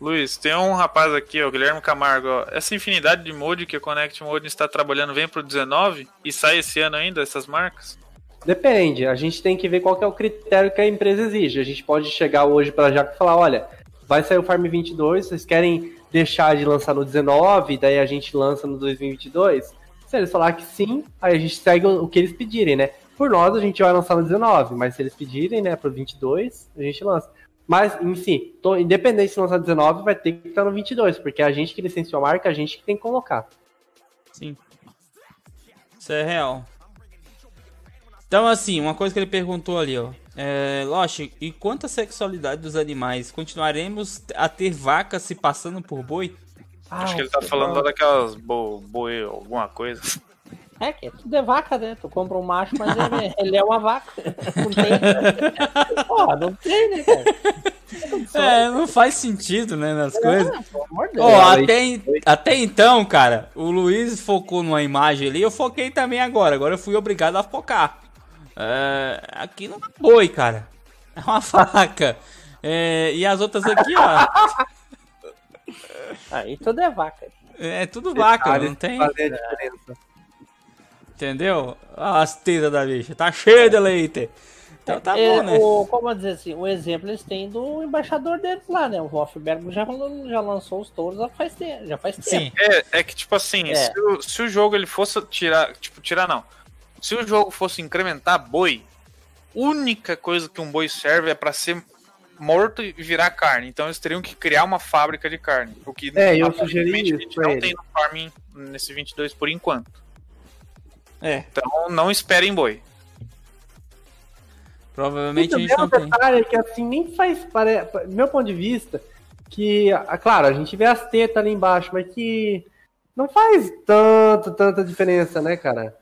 Luiz, tem um rapaz aqui, ó, Guilherme Camargo. Ó. Essa infinidade de mode que a Connect Mode está trabalhando vem pro 19 e sai esse ano ainda, essas marcas? Depende, a gente tem que ver qual que é o critério que a empresa exige. A gente pode chegar hoje pra Jaco e falar: olha, vai sair o Farm 22, vocês querem deixar de lançar no 19, daí a gente lança no 2022? Se eles falar que sim, aí a gente segue o o que eles pedirem, né? Por nós, a gente vai lançar no 19, mas se eles pedirem, né, pro 22, a gente lança. Mas, em si, tô, independente se lançar 19, vai ter que estar no 22, porque é a gente que licenciou a marca, a gente que tem que colocar. Sim. Isso é real. Então, assim, uma coisa que ele perguntou ali, ó. É, Loche, e quanto à sexualidade dos animais, continuaremos a ter vacas se passando por boi? Acho que ele tá falando lá daquelas bo, boi, alguma coisa. É, que tudo é vaca, né? Tu compra um macho, mas ele, ele é uma vaca. Não tem. Pô, não tem, né, cara? É, não faz sentido, né, nas coisas. Ah, pelo amor de Deus. Ó, É, até, até então, cara, o Luiz focou numa imagem ali, eu foquei também agora. Agora eu fui obrigado a focar. É, aqui não é boi, cara. É uma faca. É, e as outras aqui, ó. Aí tudo é vaca. É tudo vaca, não tem. Fazer a diferença. Entendeu? As tetas da bicha. Tá cheia de leite. Então tá É, bom, né? o, como dizer assim, o exemplo eles têm do embaixador deles lá, né? O Wolfberg já, já lançou os touros há faz tempo, já faz tempo. Sim. É, é que tipo assim, É. se, o, se o jogo ele fosse tirar, tipo, tirar não. Se o jogo fosse incrementar boi, única coisa que um boi serve é pra ser morto e virar carne. Então eles teriam que criar uma fábrica de carne. O que É, eu sugeri a isso não ele. tem no farming nesse 22 por enquanto. É. Então não esperem boi. Provavelmente a gente é um não tem. detalhe que assim nem faz pare... meu ponto de vista que, ah, claro, a gente vê as tetas ali embaixo, mas que não faz tanto, tanta diferença, né, cara?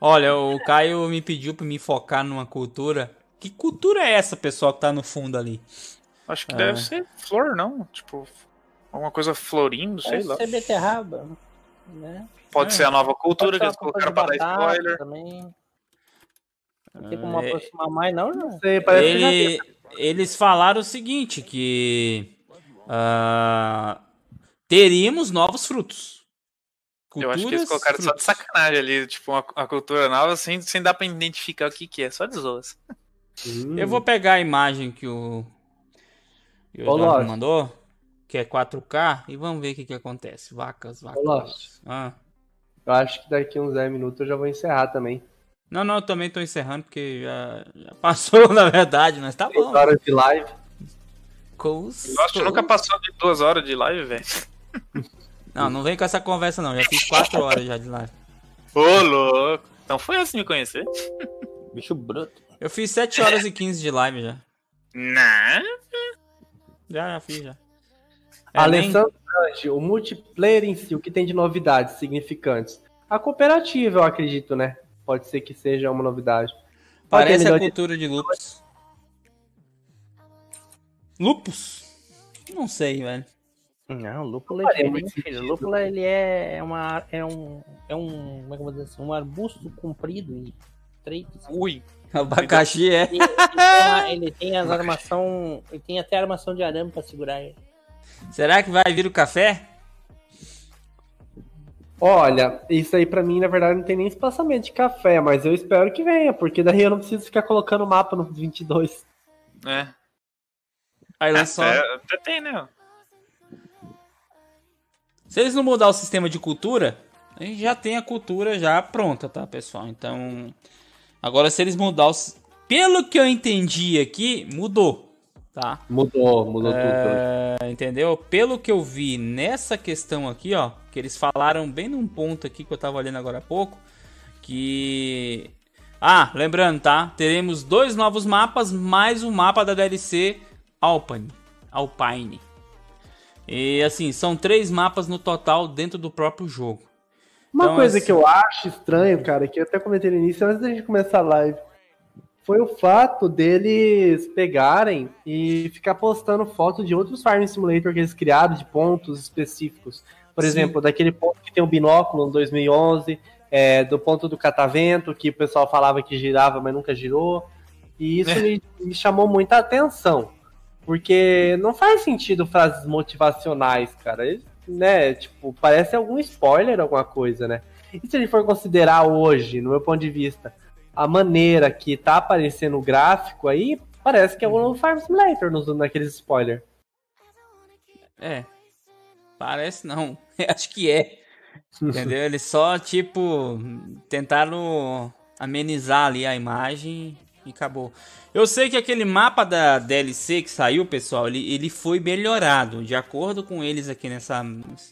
Olha, o Caio me pediu pra me focar numa cultura. Que cultura é essa, pessoal, que tá no fundo ali? Acho que Ah. deve ser flor, não? Tipo, alguma coisa florindo, sei Pode lá. ser beterraba, né? Pode ser a nova cultura que eles colocaram pra dar spoiler. Também. Não tem como É. aproximar mais, não, João? Não sei. Ele- eles falaram o seguinte, que ah, teríamos novos frutos. Eu acho que eles Culturas, colocaram só de frutos. sacanagem ali, tipo, uma, uma cultura nova, sem, sem dar pra identificar o que que é, só de zoas. Hum. Eu vou pegar a imagem que o, que o mandou, que é 4K, e vamos ver o que, que acontece. Vacas, vacas. Ah. Eu acho que daqui uns 10 minutos eu já vou encerrar também. Não, não, eu também tô encerrando, porque já, já passou, na verdade, mas tá 3 bom. horas de live. Cous- Eu acho que nunca passou de duas horas de live, velho. Não, não vem com essa conversa não, já fiz 4 horas já de live. Ô, louco. Então foi assim me conhecer? Bicho bruto. Eu fiz 7 horas e 15 de live já. Não. Já, já fiz já. É, nem- Alessandro o multiplayer em si, o que tem de novidades significantes? A cooperativa, eu acredito, né? Pode ser que seja uma novidade. Ter Parece a de- cultura de lupus. Lupus? Não sei, velho. Não, Não é diferente. O lúpulo ele é uma é um é um como é que eu vou dizer assim, um arbusto comprido e estreito. assim. Ui. Abacaxi é. Ele, ele tem uma- ele tem as armação, ele tem até armação de arame pra segurar ele. Será que vai vir o café? Olha, isso aí pra mim, na verdade, não tem nem espaçamento de café, mas eu espero que venha, porque daí eu não preciso ficar colocando mapa no 22. É. Aí lá só. Até, até tem, né? Se eles não mudar o sistema de cultura, a gente já tem a cultura já pronta, tá, pessoal? Então, agora se eles mudar os... Pelo que eu entendi aqui, mudou, tá? Mudou, mudou tudo. É, entendeu? Pelo que eu vi nessa questão aqui, ó, que eles falaram bem num ponto aqui que eu tava lendo agora há pouco, que ah, lembrando, tá? Teremos dois novos mapas mais um mapa da DLC Alpine, Alpine. E assim, são três mapas no total dentro do próprio jogo. Uma Então, coisa assim- que eu acho estranho, cara, que eu até comentei no início, antes da gente começar a live, foi o fato deles pegarem e ficar postando foto de outros Farming Simulator que eles criaram, de pontos específicos. Por Sim. exemplo, daquele ponto que tem um binóculo no 2011, é, do ponto do catavento, que o pessoal falava que girava, mas nunca girou. E isso me, me chamou muita atenção. Porque não faz sentido frases motivacionais, cara. Eles, né, tipo, parece algum spoiler, alguma coisa, né? E se gente for considerar hoje, no meu ponto de vista, a maneira que tá aparecendo o gráfico aí, parece que é o Farm Simulator nos, naqueles spoiler. É. Parece não. Acho que é. Entendeu? Eles só, tipo, tentaram amenizar ali a imagem e acabou. Eu sei que aquele mapa da DLC que saiu, pessoal, ele, ele foi melhorado. De acordo com eles aqui nessa,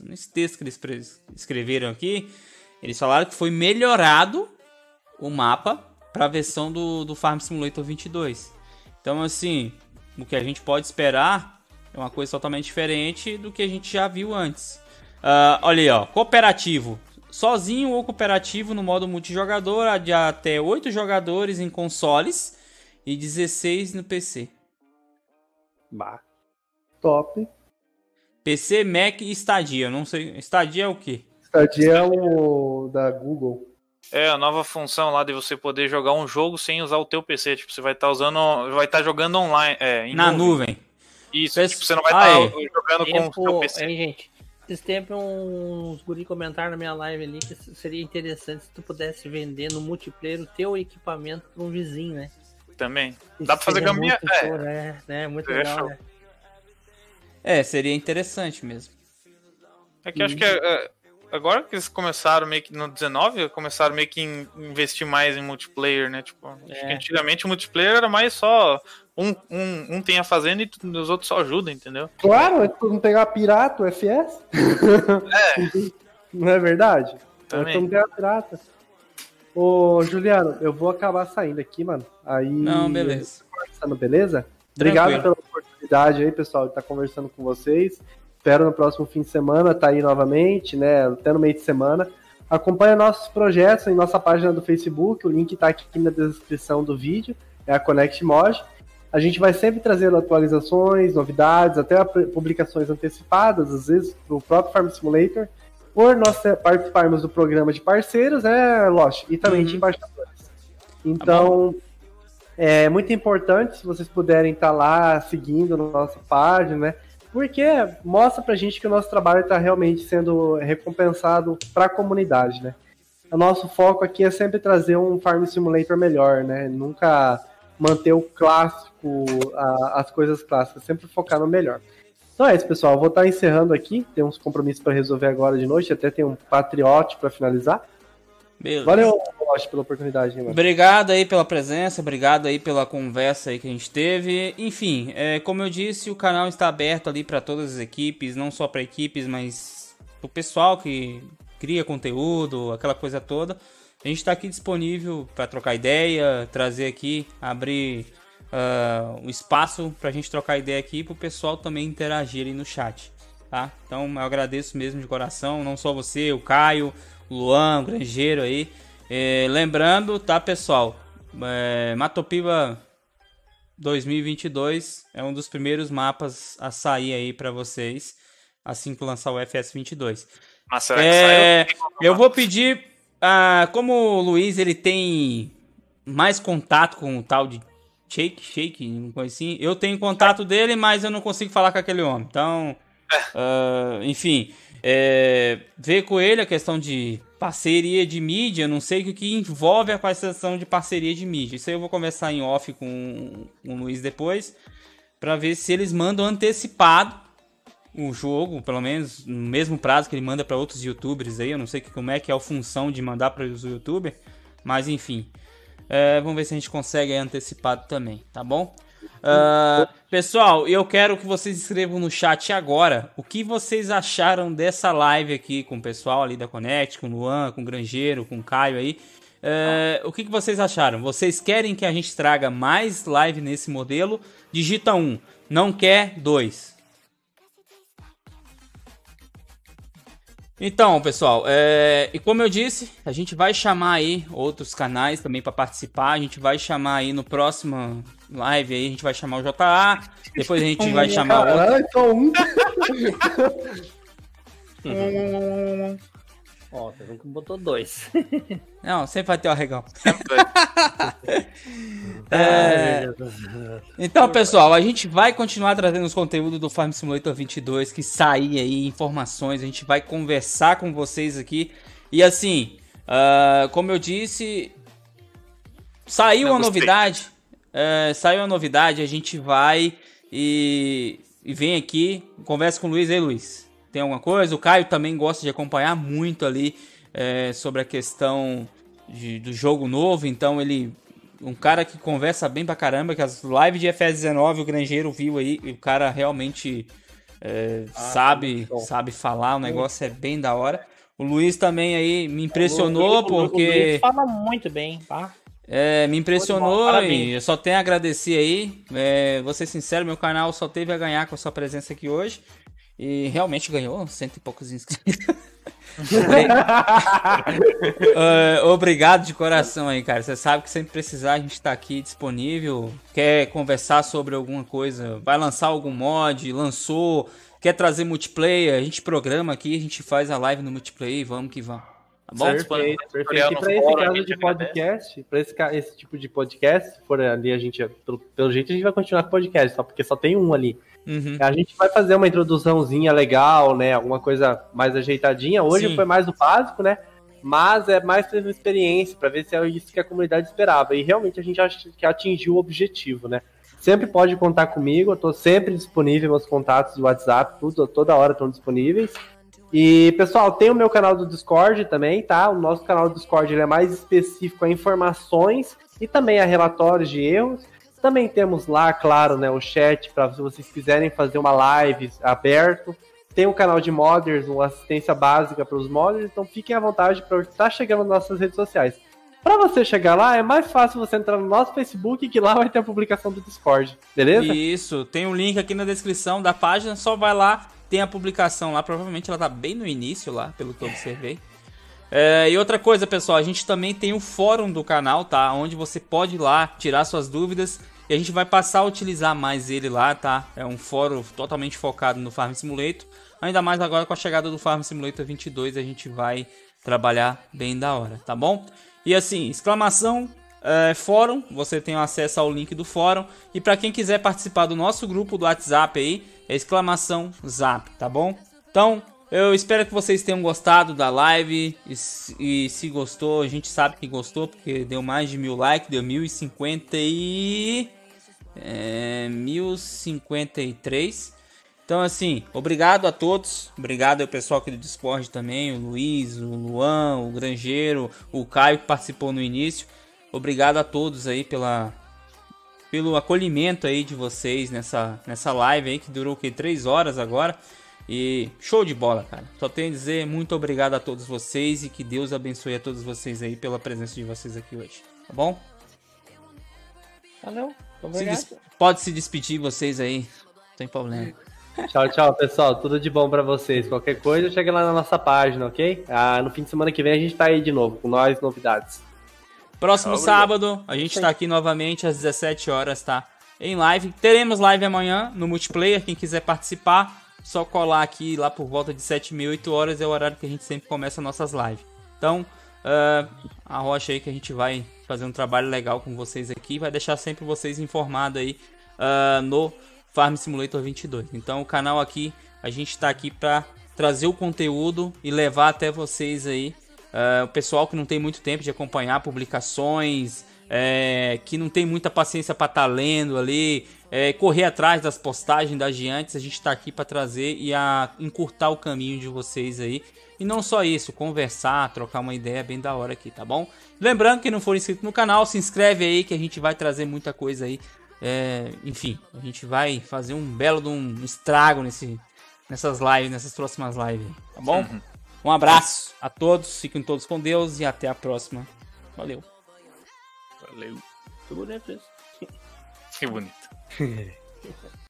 nesse texto que eles escreveram aqui, eles falaram que foi melhorado o mapa para a versão do, do Farm Simulator 22. Então, assim, o que a gente pode esperar é uma coisa totalmente diferente do que a gente já viu antes. Ah, olha aí, ó, cooperativo. Sozinho ou cooperativo no modo multijogador, de até 8 jogadores em consoles e 16 no PC. Bah. Top. PC, Mac e Stadia. Eu Não sei. Stadia é o quê? Stadia é o da Google. É a nova função lá de você poder jogar um jogo sem usar o teu PC. Tipo, você vai estar usando. Vai estar jogando online. É, em Na nuvem. Isso, Peço- tipo, você não vai Ah, estar é. jogando com o teu PC. hein, gente? Esses tempos uns guri comentaram na minha live ali que seria interessante se tu pudesse vender no multiplayer o teu equipamento para um vizinho, né? Também. Isso Dá pra fazer muito É, show, né? né? Muito É legal, né? É, seria interessante mesmo. é que acho que é, é, agora que eles começaram meio que no 19, começaram meio que em investir mais em multiplayer, né? Tipo, acho É. que antigamente o multiplayer era mais só um, um, um tem a fazenda e tu- os outros só ajudam, entendeu? Claro, é todo mundo pegar pirata, o FS. É. Não é verdade? Também. É todo mundo pegar pirata. Ô, Juliano, eu vou acabar saindo aqui, mano. Aí. Não, beleza. Conversando, beleza? Obrigado Tranquilo. pela oportunidade aí, pessoal, de estar conversando com vocês. Espero no próximo fim de semana estar aí novamente, né? Até no meio de semana. Acompanhe nossos projetos em nossa página do Facebook, o link está aqui na descrição do vídeo, é a Connect Mod. A gente vai sempre trazendo atualizações, novidades, até publicações antecipadas, às vezes, para o próprio Farm Simulator, por nós participarmos do programa de parceiros, né, Lost? E também de embaixadores. Então, é muito importante se vocês puderem estar lá seguindo nossa página, né? Porque mostra pra gente que o nosso trabalho está realmente sendo recompensado para a comunidade, né? O nosso foco aqui é sempre trazer um Farm Simulator melhor, né? Nunca manter o clássico, a- as coisas clássicas, sempre focar no melhor. Então é isso, pessoal. Eu vou estar encerrando aqui. Tem uns compromissos para resolver agora de noite. Até tem um Patriote para finalizar. Beleza. Valeu, Lost, pela oportunidade, hein, mano. Obrigado aí pela presença, obrigado aí pela conversa aí que a gente teve. Enfim, é, como eu disse, o canal está aberto ali para todas as equipes, não só para equipes, mas o pessoal que cria conteúdo, aquela coisa toda. A gente está aqui disponível para trocar ideia, trazer aqui, abrir ah, um espaço para a gente trocar ideia aqui para o pessoal também interagir ali no chat, tá? Então eu agradeço mesmo de coração, não só você, o Caio, o Luan, o Grangeiro aí. É, lembrando, tá, pessoal? É, Matopiba 2022 é um dos primeiros mapas a sair aí para vocês assim que lançar o FS 22. Mas será que É, saiu? eu vou pedir, ah, como o Luiz ele tem mais contato com o tal de Shake, Shake, uma coisa assim. Eu tenho contato dele, mas eu não consigo falar com aquele homem. Então, ah, enfim, é, ver com ele a questão de parceria de mídia. Não sei o que envolve a questão de parceria de mídia. Isso aí eu vou conversar em off com, o Luiz depois, para ver se eles mandam antecipado o jogo, pelo menos no mesmo prazo que ele manda para outros youtubers aí. Eu não sei como é que é a função de mandar para os youtubers, mas enfim. É, vamos ver se a gente consegue antecipado também, tá bom? Ah, pessoal, eu quero que vocês escrevam no chat agora o que vocês acharam dessa live aqui com o pessoal ali da Connect, com o Luan, com o Grangeiro, com o Caio aí. É, o que, que vocês acharam? Vocês querem que a gente traga mais live nesse modelo? Digita um. Não quer dois. Então, pessoal, é, e como eu disse, a gente vai chamar aí outros canais também para participar. A gente vai chamar aí no próximo live aí, a gente vai chamar o JA, depois a gente vai chamar outro. Caralho, só um. Ó, tá vendo que botou dois. Não, sempre vai ter o arregão. É. Então, pessoal, a gente vai continuar trazendo os conteúdos do Farm Simulator 22 que sair aí, informações, a gente vai conversar com vocês aqui. E assim, ah, como eu disse, saiu Eu uma gostei. novidade, é, saiu uma novidade, a gente vai e, e vem aqui, conversa com o Luiz aí, Luiz. Tem alguma coisa? O Caio também gosta de acompanhar muito ali é, sobre a questão de- do jogo novo, então ele um cara que conversa bem pra caramba, que as lives de FS19 o Grangeiro viu aí, e o cara realmente é, sabe, bom. sabe falar, o negócio é bem da hora. O Luiz também aí me impressionou O Luiz- o porque Luiz fala muito bem, tá? é, me impressionou e eu só tenho a agradecer aí. É, vou ser sincero, meu canal só teve a ganhar com a sua presença aqui hoje. E realmente ganhou cento e poucos inscritos. É, obrigado de coração aí, cara. Você sabe que sempre precisar a gente tá aqui disponível. Quer conversar sobre alguma coisa? Vai lançar algum mod? Lançou? Quer trazer multiplayer? A gente programa aqui, a gente faz a live no multiplayer. Vamos que vamos. Tá bom? Perfeito, perfeito. E pra esse fórum, a caso de podcast, pra esse, esse tipo de podcast, se for ali a gente, pelo, pelo jeito a gente vai continuar com podcast, só porque só tem um ali. Uhum. A gente vai fazer uma introduçãozinha legal, né? Alguma coisa mais ajeitadinha. Hoje Sim. foi mais do básico, né? Mas é mais pela experiência, para ver se é isso que a comunidade esperava. E realmente a gente acha que atingiu o objetivo, né? Sempre pode contar comigo, eu tô sempre disponível, meus contatos de WhatsApp, tudo, toda hora estão disponíveis. E, pessoal, tem o meu canal do Discord também, tá? O nosso canal do Discord ele é mais específico a informações e também a relatórios de erros. Também temos lá, claro, né, o chat para se vocês quiserem fazer uma live aberto. Tem o canal de modders, uma assistência básica para os modders, então fiquem à vontade para estar chegando nas nossas redes sociais. Pra você chegar lá, é mais fácil você entrar no nosso Facebook, que lá vai ter a publicação do Discord, beleza? Isso, tem um link aqui na descrição da página, só vai lá, tem a publicação lá, provavelmente ela tá bem no início lá, pelo que eu observei. É, e outra coisa, pessoal, a gente também tem o fórum do canal, tá? Onde você pode ir lá tirar suas dúvidas e a gente vai passar a utilizar mais ele lá, tá? É um fórum totalmente focado no Farm Simulator. Ainda mais agora com a chegada do Farm Simulator 22, a gente vai trabalhar bem da hora, tá bom? E assim, exclamação é, fórum, você tem acesso ao link do fórum. E para quem quiser participar do nosso grupo do WhatsApp aí, é exclamação zap, tá bom? Então, eu espero que vocês tenham gostado da live. E, e se gostou, a gente sabe que gostou, porque deu mais de mil likes, deu 1050 e. É, 1053. Então, assim, obrigado a todos. Obrigado ao pessoal aqui do Discord também. O Luiz, o Luan, o Grangeiro, o Caio que participou no início. Obrigado a todos aí pela, pelo acolhimento aí de vocês nessa, nessa live aí que durou que 3 horas agora. E show de bola, cara. Só tenho a dizer muito obrigado a todos vocês e que Deus abençoe a todos vocês aí pela presença de vocês aqui hoje. Tá bom? Valeu. Se Obrigado. des- Pode se despedir vocês aí. Não tem problema. Tchau, tchau, pessoal. Tudo de bom pra vocês. Qualquer coisa, chega lá na nossa página, ok? Ah, no fim de semana que vem a gente tá aí de novo, com nós novidades. Próximo Obrigado. sábado, a gente tá aqui novamente às 17 horas, tá? Em live. Teremos live amanhã no multiplayer. Quem quiser participar, só colar aqui lá por volta de 7 mil, 8 horas é o horário que a gente sempre começa nossas lives. Então, ah, a rocha aí que a gente vai fazer um trabalho legal com vocês aqui. Vai deixar sempre vocês informados aí ah, no Farm Simulator 22. Então, o canal aqui, a gente tá aqui pra trazer o conteúdo e levar até vocês aí ah, o pessoal que não tem muito tempo de acompanhar publicações, é, que não tem muita paciência para estar lendo ali, é, correr atrás das postagens das giantes, a gente está aqui para trazer e a encurtar o caminho de vocês aí. E não só isso, conversar, trocar uma ideia bem da hora aqui, tá bom? Lembrando que não for inscrito no canal, se inscreve aí que a gente vai trazer muita coisa aí. É, enfim, a gente vai fazer um belo de um estrago nesse, nessas lives, nessas próximas lives, aí, tá bom? Um abraço a todos, fiquem todos com Deus e até a próxima. Valeu. Valeu. Que bonito isso. Que bonito.